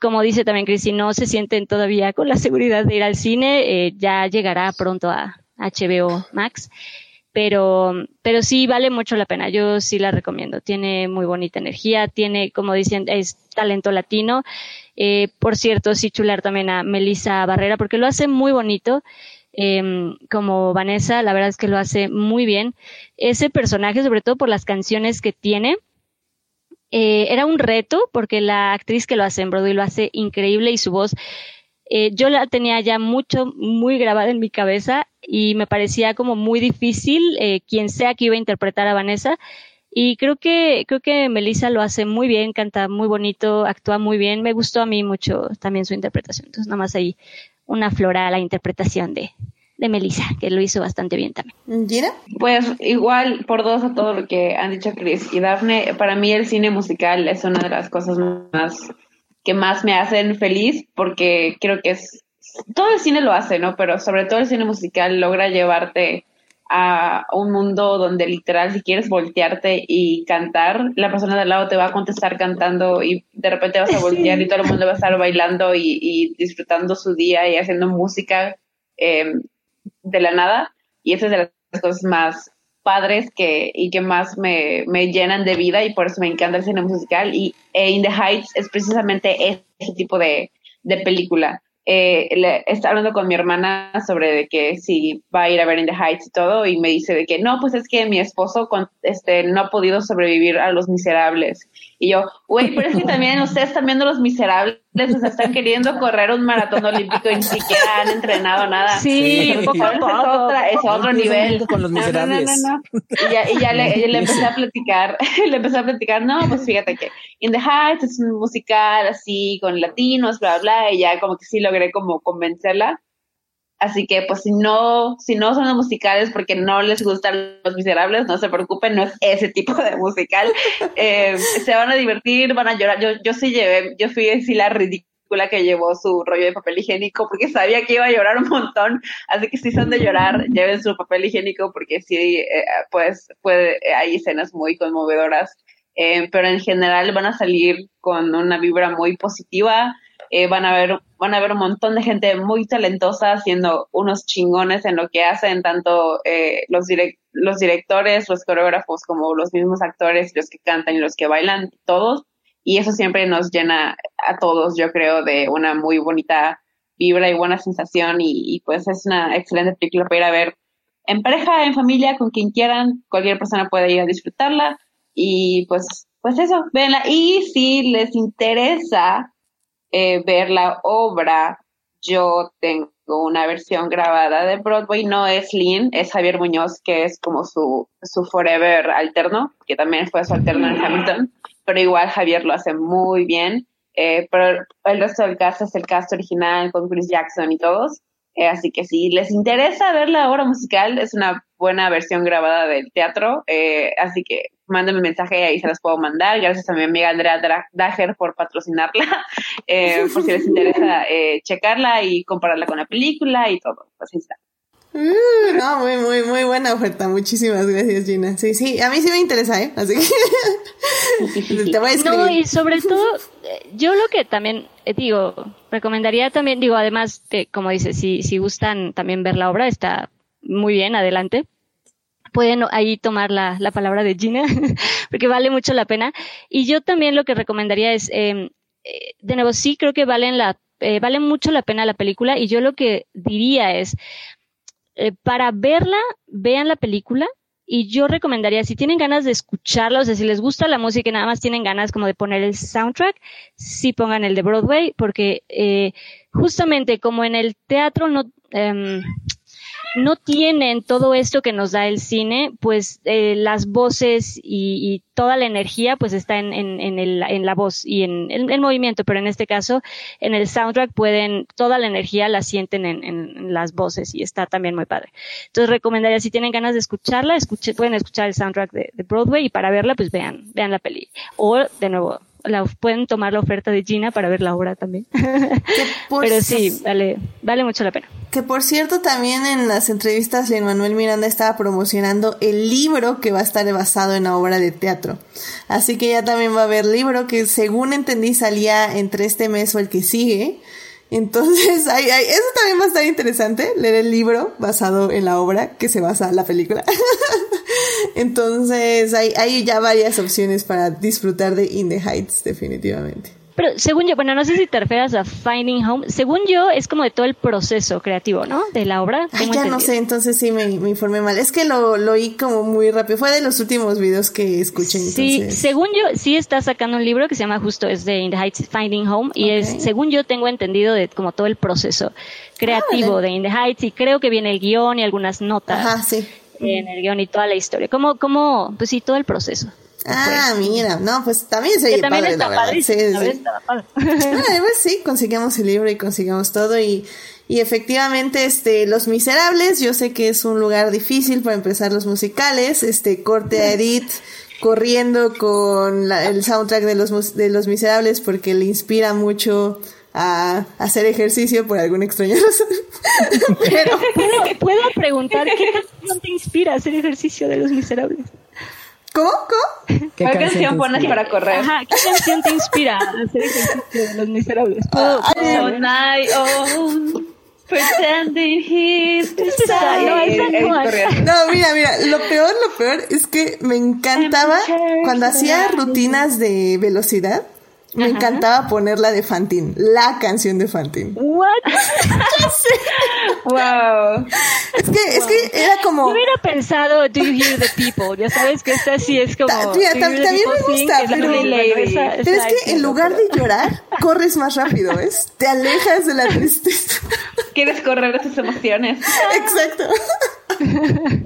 Como dice también Chris, si no se sienten todavía con la seguridad de ir al cine, eh, ya llegará pronto a HBO Max pero, pero sí vale mucho la pena. Yo sí la recomiendo. Tiene muy bonita energía, tiene, como dicen, es talento latino. Eh, por cierto, sí chular también a Melissa Barrera porque lo hace muy bonito. Eh, como Vanessa, la verdad es que lo hace muy bien. Ese personaje, sobre todo por las canciones que tiene, eh, era un reto porque la actriz que lo hace en Broadway lo hace increíble y su voz eh, yo la tenía ya mucho, muy grabada en mi cabeza y me parecía como muy difícil eh, quien sea que iba a interpretar a Vanessa. Y creo que, creo que Melissa lo hace muy bien, canta muy bonito, actúa muy bien. Me gustó a mí mucho también su interpretación. Entonces, nada más ahí una flora a la interpretación de, de Melissa, que lo hizo bastante bien también. ¿Gina? Pues igual, por dos a todo lo que han dicho Chris y Daphne, para mí el cine musical es una de las cosas más que más me hacen feliz porque creo que es, todo el cine lo hace, ¿no? Pero sobre todo el cine musical logra llevarte a un mundo donde literal si quieres voltearte y cantar, la persona de al lado te va a contestar cantando y de repente vas a voltear y todo el mundo va a estar bailando y, disfrutando su día y haciendo música em, de la nada. Y esa es de las cosas más padres que, y que más me, me llenan de vida y por eso me encanta el cine musical y e In the Heights es precisamente ese tipo de, de película eh, le, está hablando con mi hermana sobre de que si va a ir a ver In the Heights y todo, y me dice de que no, pues es que mi esposo este, no ha podido sobrevivir a Los Miserables. Y yo, güey, pero es que también ustedes están viendo Los Miserables, o sea, están queriendo correr un maratón olímpico y ni siquiera han entrenado nada. Sí, Es, poco otra, es otro nivel. Con los No, no, no, miserables. no, no. Y ya, y ya le, le empecé a platicar, le empecé a platicar, no, pues fíjate que In the Heights es un musical así con latinos, bla, bla, y ya como que sí logré como convencerla. Así que pues si no, si no son los musicales porque no les gustan los miserables, no se preocupen, no es ese tipo de musical. Eh, se van a divertir, van a llorar. Yo, yo sí llevé, yo fui así la ridícula que llevó su rollo de papel higiénico porque sabía que iba a llorar un montón. Así que si son de llorar, lleven su papel higiénico porque sí, eh, pues puede, hay escenas muy conmovedoras. Eh, pero en general van a salir con una vibra muy positiva. Eh, van a ver van a ver un montón de gente muy talentosa haciendo unos chingones en lo que hacen tanto eh, los direct los directores los coreógrafos como los mismos actores los que cantan y los que bailan todos. Y eso siempre nos llena a todos yo creo de una muy bonita vibra y buena sensación. Y, y pues es una excelente película para ir a ver en pareja en familia con quien quieran. Cualquier persona puede ir a disfrutarla. Y pues pues eso véanla. Y si les interesa eh, ver la obra, yo tengo una versión grabada de Broadway, no es Lynn, es Javier Muñoz, que es como su, su forever alterno, que también fue su alterno en Hamilton, pero igual Javier lo hace muy bien, eh, pero el resto del cast es el cast original con Chris Jackson y todos, eh, así que si les interesa ver la obra musical, es una buena versión grabada del teatro, eh, así que mándenme mensaje y ahí se las puedo mandar. Gracias a mi amiga Andrea Dra- Dager por patrocinarla, eh, por si les interesa eh, checarla y compararla con la película y todo. Pues ahí está. Uh, no, muy, muy, muy buena oferta. Muchísimas gracias, Gina. Sí, sí, a mí sí me interesa, ¿eh? Así que te voy a escribir. No, y sobre todo, eh, yo lo que también eh, digo, recomendaría también, digo, además, de, como dices, si, si gustan también ver la obra, está muy bien, adelante. Pueden ahí tomar la, la palabra de Gina, porque vale mucho la pena. Y yo también lo que recomendaría es, eh, eh, de nuevo, sí creo que valen la, eh, vale mucho la pena la película, y yo lo que diría es, eh, para verla, vean la película, y yo recomendaría, si tienen ganas de escucharla, o sea, si les gusta la música y nada más tienen ganas como de poner el soundtrack, sí pongan el de Broadway, porque eh, justamente como en el teatro no, em, no tienen todo esto que nos da el cine, pues eh, las voces y, y toda la energía pues está en, en, en, el, en la voz y en el, el movimiento, pero en este caso en el soundtrack pueden, toda la energía la sienten en, las voces y está también muy padre. Entonces recomendaría, si tienen ganas de escucharla, escuche, pueden escuchar el soundtrack de, de Broadway y para verla pues vean, vean la peli. O de nuevo, la, pueden tomar la oferta de Gina para ver la obra también. Pero sí, vale, vale mucho la pena. Que por cierto, también en las entrevistas, Lin Manuel Miranda estaba promocionando el libro que va a estar basado en la obra de teatro. Así que ya también va a haber libro que, según entendí, salía entre este mes o el que sigue. Entonces, hay, hay- eso también va a estar interesante, leer el libro basado en la obra que se basa en la película. Entonces, hay, hay ya varias opciones para disfrutar de In the Heights, definitivamente. Pero según yo, bueno, no sé si te refieres a Finding Home. Según yo, es como de todo el proceso creativo, ¿no? De la obra. Ay, ya no sé, entonces sí me, me informé mal. Es que lo, lo oí como muy rápido. Fue de los últimos videos que escuché, Sí, entonces. según yo, sí está sacando un libro que se llama justo, es de In the Heights Finding Home, y es, según yo tengo entendido, de como todo el proceso creativo vale. de In the Heights, y creo que viene el guion y algunas notas Ajá, sí. en el guion y toda la historia. Como, como, pues sí, todo el proceso. Ah, mira, no, pues también se también padre, está la verdad. padre, Sí, sí. está padre. Ah, pues sí, consigamos el libro y consigamos todo y, y efectivamente, este, Los Miserables, yo sé que es un lugar difícil para empezar los musicales, este, corte a Edith corriendo con la- el soundtrack de los, de los Miserables porque le inspira mucho a hacer ejercicio por alguna extraña razón. Pero, ¿Puedo, puedo preguntar qué canción te inspira a hacer ejercicio de los miserables? ¿Cómo? ¿Cómo? ¿Qué ¿Cuál canción canción pones para correr? Ajá, ¿qué canción te inspira a hacer ejercicio de los miserables? Night, oh. Pretending he's No, mira, mira, lo peor, lo peor es que me encantaba cuando hacía rutinas de velocidad. Me encantaba ponerla de Fantin, la canción de Fantin. What? Wow. Es que, es que era como. Yo hubiera pensado Do You Hear the People. Ya sabes que esta sí es como. Ta- mira, también me gusta, la pero-. Pero es que en lugar de llorar, corres más rápido, ¿ves? Te alejas de la tristeza. Quieres correr tus emociones. Exacto.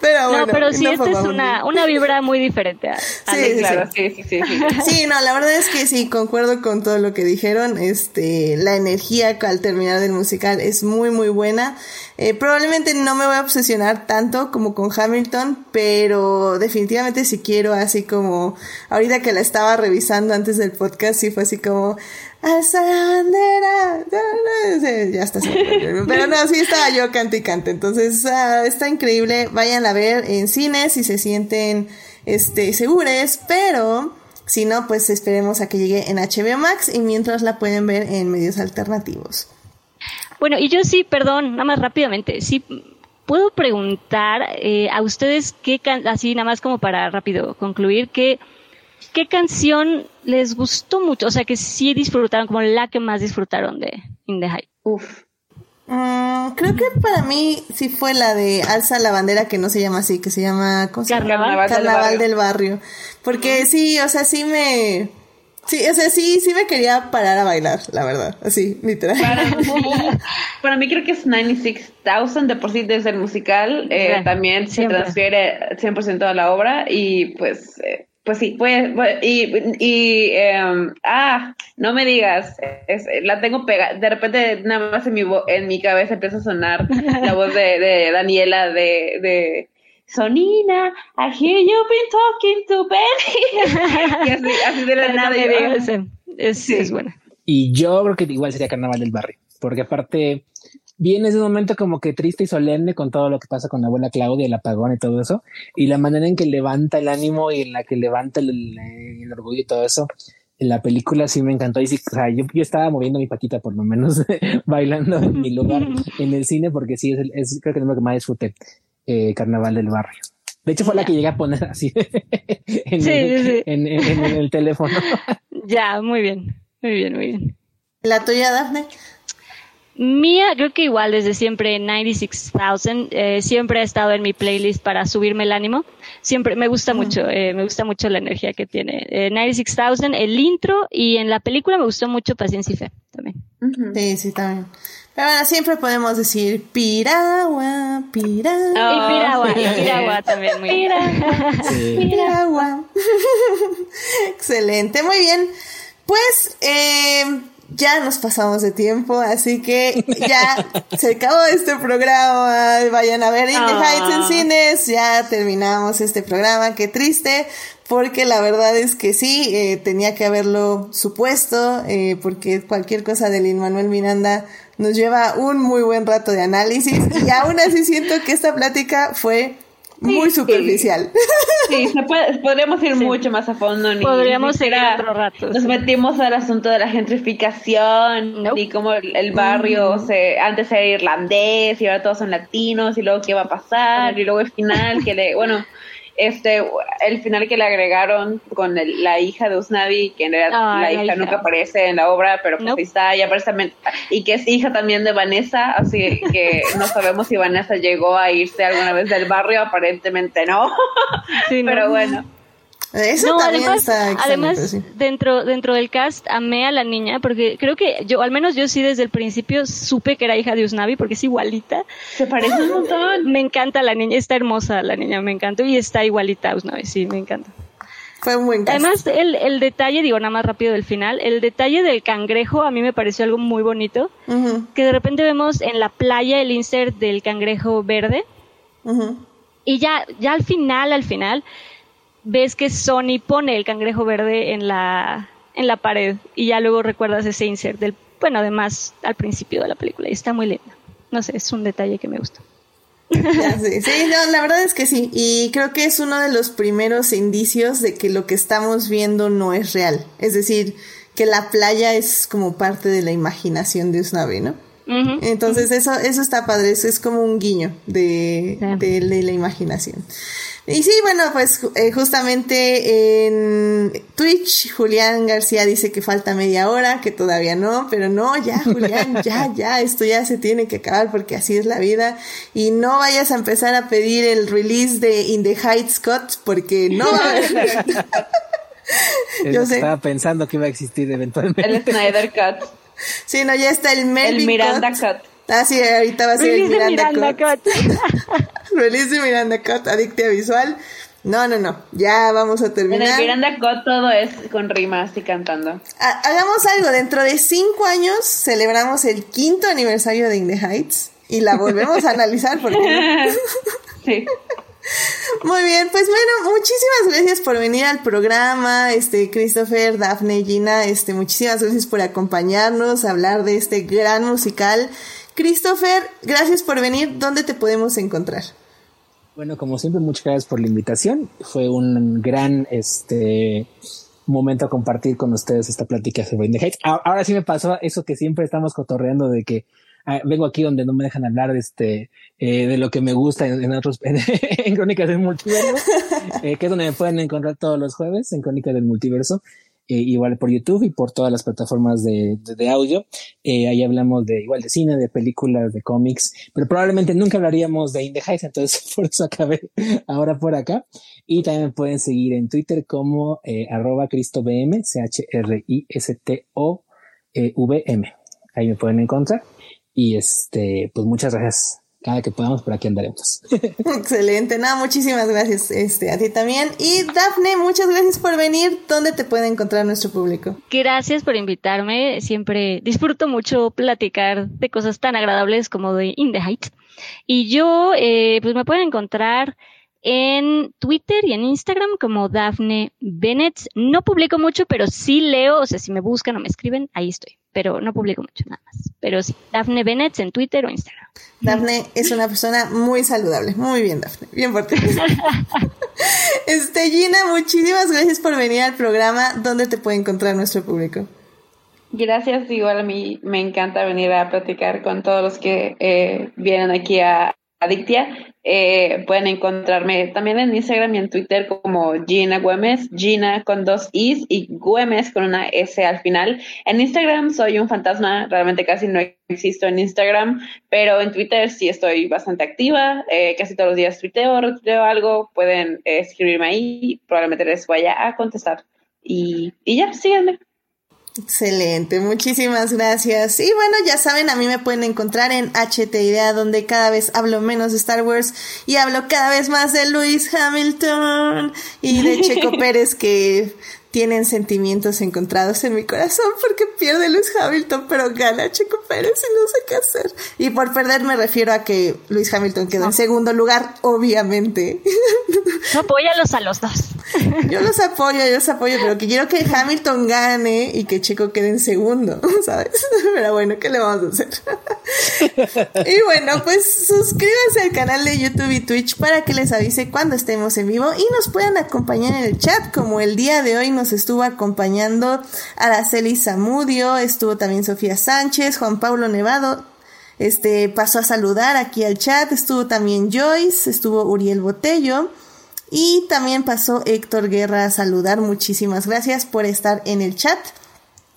Pero bueno. No, pero sí, no esta es una, una vibra muy diferente. a- a Sí, sí, Claro, sí, sí, sí. sí. Sí, no, la verdad es que sí, concuerdo con todo lo que dijeron. Este, la energía al terminar del musical es muy, muy buena. Eh, probablemente no me voy a obsesionar tanto como con Hamilton, pero definitivamente si quiero, así como ahorita que la estaba revisando antes del podcast, sí fue así como, alza bandera, da, da", sí, ya está. Pero no, sí estaba yo cante y cante. Entonces, ah, está increíble. Vayan a ver en cine si se sienten, este, segures, pero si no, pues esperemos a que llegue en HBO Max y mientras la pueden ver en medios alternativos. Bueno, y yo sí, perdón, nada más rápidamente, sí puedo preguntar eh, a ustedes qué can así nada más como para rápido concluir qué qué canción les gustó mucho, o sea que sí disfrutaron como la que más disfrutaron de In the. Uf. Mm, creo que para mí sí fue la de Alza la bandera, que no se llama así, que se llama ¿cómo se llama? Carnaval. Carnaval del barrio. Porque sí, o sea, sí me... Sí, o sea, sí, sí me quería parar a bailar, la verdad, así, literal. Para mí, para mí creo que es 96,000 de por sí desde el musical. eh, también se siempre. transfiere 100% a la obra y pues... eh, pues sí, pues, pues, y, y em, ah, no me digas, es, la tengo pegada, de repente nada más en mi, en mi cabeza empieza a sonar la voz de, de Daniela de, de Sonina, I hear you been talking to Benny. y así, así de la No nada. eh, es, Sí. es buena. Y yo creo que igual sería Carnaval del Barrio, porque aparte viene un momento como que triste y solemne con todo lo que pasa con la abuela Claudia, el apagón y todo eso, y la manera en que levanta el ánimo y en la que levanta el, el orgullo y todo eso. En la película sí me encantó y sí, o sea, yo, yo estaba moviendo mi patita por lo menos bailando en mi lugar en el cine porque sí es, el- es creo que es lo que más disfruté, eh, Carnaval del Barrio. De hecho fue la que llegué a poner así en, Sí, el, sí, sí. en- en- en el teléfono. Ya, muy bien, muy bien, muy bien. ¿La tuya, Dafne? Mía, creo que igual desde siempre 96,000, eh, siempre ha estado en mi playlist para subirme el ánimo. Siempre me gusta mucho, eh, me gusta mucho la energía que tiene. Eh, 96,000, el intro y en la película me gustó mucho Paciencia y Fe también. Sí, sí, también. Pero bueno, siempre podemos decir Piragua, Piragua, Ah, y Piragua, sí. y Piragua también muy bien. Sí. Piragua. Excelente, muy bien. Pues eh, ya nos pasamos de tiempo, así que ya se acabó este programa. Vayan a ver In the Ah. Heights en cines. Ya terminamos este programa. Qué triste, porque la verdad es que sí, eh, tenía que haberlo supuesto, eh, porque cualquier cosa de Lin Manuel Miranda nos lleva un muy buen rato de análisis. Y aún así siento que esta plática fue muy superficial. Sí, se puede- podríamos ir mucho más a fondo. Ni, Podríamos ni seguir siquiera otro rato, Nos sí. metimos al asunto de la gentrificación Nope. y cómo el, el barrio se, antes era irlandés y ahora todos son latinos y luego qué va a pasar y luego el final que le, bueno, este, el final que le agregaron con el- la hija de Usnavi, que en realidad Ah, la, hija, hija. nunca aparece en la obra, pero pues Nope. ahí está, y aparece también, y que es hija también de Vanessa, así que no sabemos si Vanessa llegó a irse alguna vez del barrio, aparentemente no. Sí, ¿no? Pero bueno, Eso No, también además, está extraño, además sí. dentro, dentro del cast amé a la niña porque creo que yo, al menos yo sí desde el principio supe que era hija de Usnavi porque es igualita. se parece un montón. Me encanta la niña, está hermosa la niña, me encantó y está igualita a Usnavi, sí, me encanta. Fue un buen caso. Además, el, el detalle, digo nada más rápido del final, el detalle del cangrejo a mí me pareció algo muy bonito, que de repente vemos en la playa el insert del cangrejo verde y ya, ya al final, al final, ves que Sony pone el cangrejo verde en la, en la pared y ya luego recuerdas ese insert del, bueno, además al principio de la película y está muy linda. No sé, es un detalle que me gusta. Sí, no, la verdad es que sí. Y creo que es uno de los primeros indicios de que lo que estamos viendo no es real. Es decir, que la playa es como parte de la imaginación de Usnavi, ¿no? Entonces eso, eso está padre, eso es como un guiño de, de, la imaginación. Y sí, bueno, pues eh, justamente en Twitch, Julián García dice que falta media hora, que todavía no, pero no, ya, Julián, ya, ya, esto ya se tiene que acabar porque así es la vida. Y no vayas a empezar a pedir el release de In the Heights Cut porque no va a haber. Yo Estaba pensando que iba a existir eventualmente. El Snyder Cut. Sí, no, ya está el Melvin El Miranda Cut. Ah, sí, ahorita va a ser el Miranda, Cut. Release de Miranda Cut, Adictia Visual. No, no, no. Ya vamos a terminar. En el Miranda Cut todo es con rimas y cantando. hagamos algo. Dentro de cinco años celebramos el quinto aniversario de In the Heights y la volvemos a analizar porque. sí. Muy bien, pues bueno, muchísimas gracias por venir al programa, este Christopher, Daphne, Gina, este muchísimas gracias por acompañarnos a hablar de este gran musical. Christopher, gracias por venir. ¿Dónde te podemos encontrar? Bueno, como siempre, muchas gracias por la invitación. Fue un gran este momento a compartir con ustedes esta plática sobre Heights. Ahora sí me pasó eso que siempre estamos cotorreando de que Ah, vengo aquí donde no me dejan hablar de este eh, de lo que me gusta en, otros en, Crónicas del Multiverso, eh, que es donde me pueden encontrar todos los jueves en Crónicas del Multiverso. Eh, igual por YouTube y por todas las plataformas de, de, audio. ahí hablamos de igual de cine, de películas, de cómics, pero probablemente nunca hablaríamos de In the Heights, entonces por eso acabé ahora por acá. Y también me pueden seguir en Twitter como arroba CristoVM, C-H-R-I-S-T-O-V-M. Ahí me pueden encontrar. Y este, pues muchas gracias. Cada que podamos por aquí andaremos. Excelente, no, muchísimas gracias este, a ti también. Y Dafne, muchas gracias por venir. ¿Dónde te puede encontrar nuestro público? Gracias por invitarme. Siempre disfruto mucho platicar de cosas tan agradables como de In the Heights. Y yo, eh, pues me pueden encontrar en Twitter y en Instagram como Dafne Bennett. No publico mucho, pero sí leo, o sea, si me buscan o me escriben, ahí estoy pero no publico mucho nada más. Pero sí, Dafne Bennett en Twitter o Instagram. Dafne es una persona muy saludable. Muy bien, Dafne. Bien por ti. este, Gina, muchísimas gracias por venir al programa. ¿Dónde te puede encontrar nuestro público? Gracias, igual a mí me encanta venir a platicar con todos los que eh, vienen aquí a Adictia eh, pueden encontrarme también en Instagram y en Twitter como Gina Güemes, Gina con dos Is y Güemes con una S al final. En Instagram soy un fantasma, realmente casi no existo en Instagram, pero en Twitter sí estoy bastante activa, eh, casi todos los días tuiteo, retuiteo algo, pueden eh, escribirme ahí, probablemente les vaya a contestar. Y, y ya, síganme. Excelente, muchísimas gracias. Y bueno, ya saben, a mí me pueden encontrar en HT Idea, donde cada vez hablo menos de Star Wars y hablo cada vez más de Lewis Hamilton y de Checo Pérez, que tienen sentimientos encontrados en mi corazón porque pierde Luis Hamilton, pero gana Checo Pérez y no sé qué hacer. Y por perder me refiero a que Luis Hamilton quedó en segundo lugar, obviamente. apóyalos a los dos. Yo los apoyo, yo los apoyo, pero que quiero que Hamilton gane y que Checo quede en segundo, ¿sabes? Pero bueno, ¿qué le vamos a hacer? Y bueno, pues suscríbanse al canal de YouTube y Twitch para que les avise cuando estemos en vivo y nos puedan acompañar en el chat, como el día de hoy nos estuvo acompañando Araceli Zamudio, estuvo también Sofía Sánchez, Juan Pablo Nevado, este pasó a saludar aquí al chat, estuvo también Joyce, estuvo Uriel Botello y también pasó Héctor Guerra a saludar. Muchísimas gracias por estar en el chat.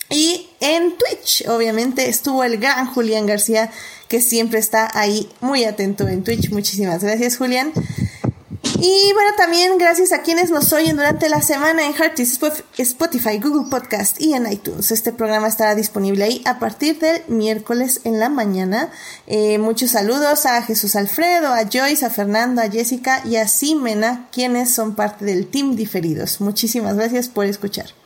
Y en Twitch, obviamente, estuvo el gran Julián García, que siempre está ahí muy atento en Twitch. Muchísimas gracias, Julián. Y bueno, también gracias a quienes nos oyen durante la semana en Heartis, Spotify, Google Podcast y en iTunes. Este programa estará disponible ahí a partir del miércoles en la mañana. Eh, muchos saludos a Jesús Alfredo, a Joyce, a Fernando, a Jessica y a Simena, quienes son parte del team diferidos. Muchísimas gracias por escuchar.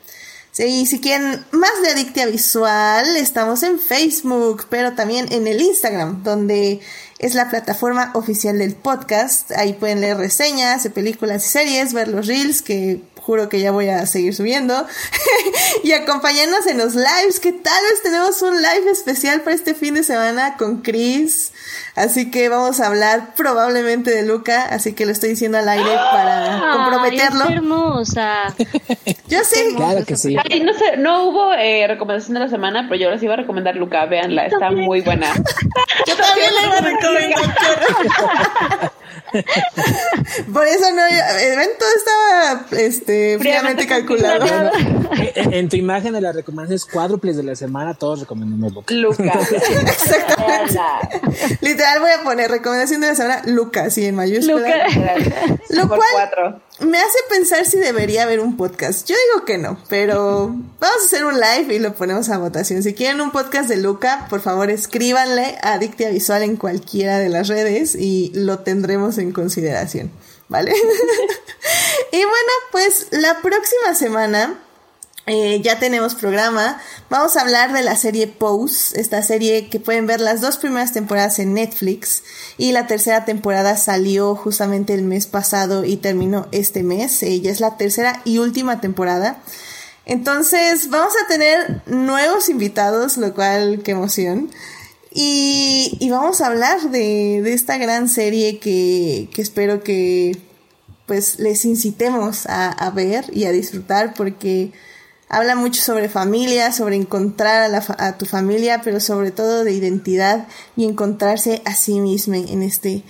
Sí, si quieren más de Adictia Visual, estamos en Facebook, pero también en el Instagram, donde es la plataforma oficial del podcast. Ahí pueden leer reseñas de películas y series, ver los reels que juro que ya voy a seguir subiendo. y acompañarnos en los lives, que tal vez tenemos un live especial para este fin de semana con Chris. Así que vamos a hablar probablemente de Luca, así que lo estoy diciendo al aire para comprometerlo. Ay, hermosa. Yo sé. Claro que sí. Ay, no sé, no hubo eh, recomendación de la semana, pero yo les iba a recomendar Luca, véanla, está muy buena. Yo también le iba a recomendar. Por eso no, el evento estaba este, fríamente calculado. Eh, eh, En tu imagen de las recomendaciones cuádruples de la semana, todos recomendamos Luca. Luca. Exactamente. Literal voy a poner recomendación de la semana Luca, sí, en mayúscula. Lo Por cual cuatro. Me hace pensar si debería haber un podcast. Yo digo que no, pero vamos a hacer un live y lo ponemos a votación. Si quieren un podcast de Luca, por favor escríbanle a Adictia Visual en cualquiera de las redes y lo tendremos en consideración, ¿vale? y bueno, pues la próxima semana eh, ya tenemos programa. Vamos a hablar de la serie Pose, esta serie que pueden ver las dos primeras temporadas en Netflix y la tercera temporada salió justamente el mes pasado y terminó este mes. Ya es la tercera y última temporada. Entonces vamos a tener nuevos invitados, lo cual qué emoción. Y, y vamos a hablar de, de esta gran serie que, que espero que pues les incitemos a, a ver y a disfrutar porque habla mucho sobre familia, sobre encontrar a, la fa- a tu familia, pero sobre todo de identidad y encontrarse a sí mismo en este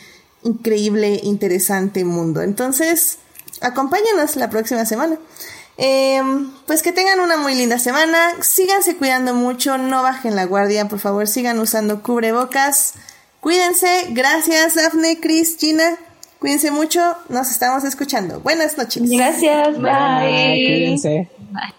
increíble, interesante mundo. Entonces, acompáñanos la próxima semana. Eh, pues que tengan una muy linda semana, síganse cuidando mucho, no bajen la guardia, por favor, sigan usando cubrebocas. Cuídense, gracias Dafne, Chris, Gina, cuídense mucho, nos estamos escuchando. Buenas noches. Gracias, bye. Cuídense. Bye.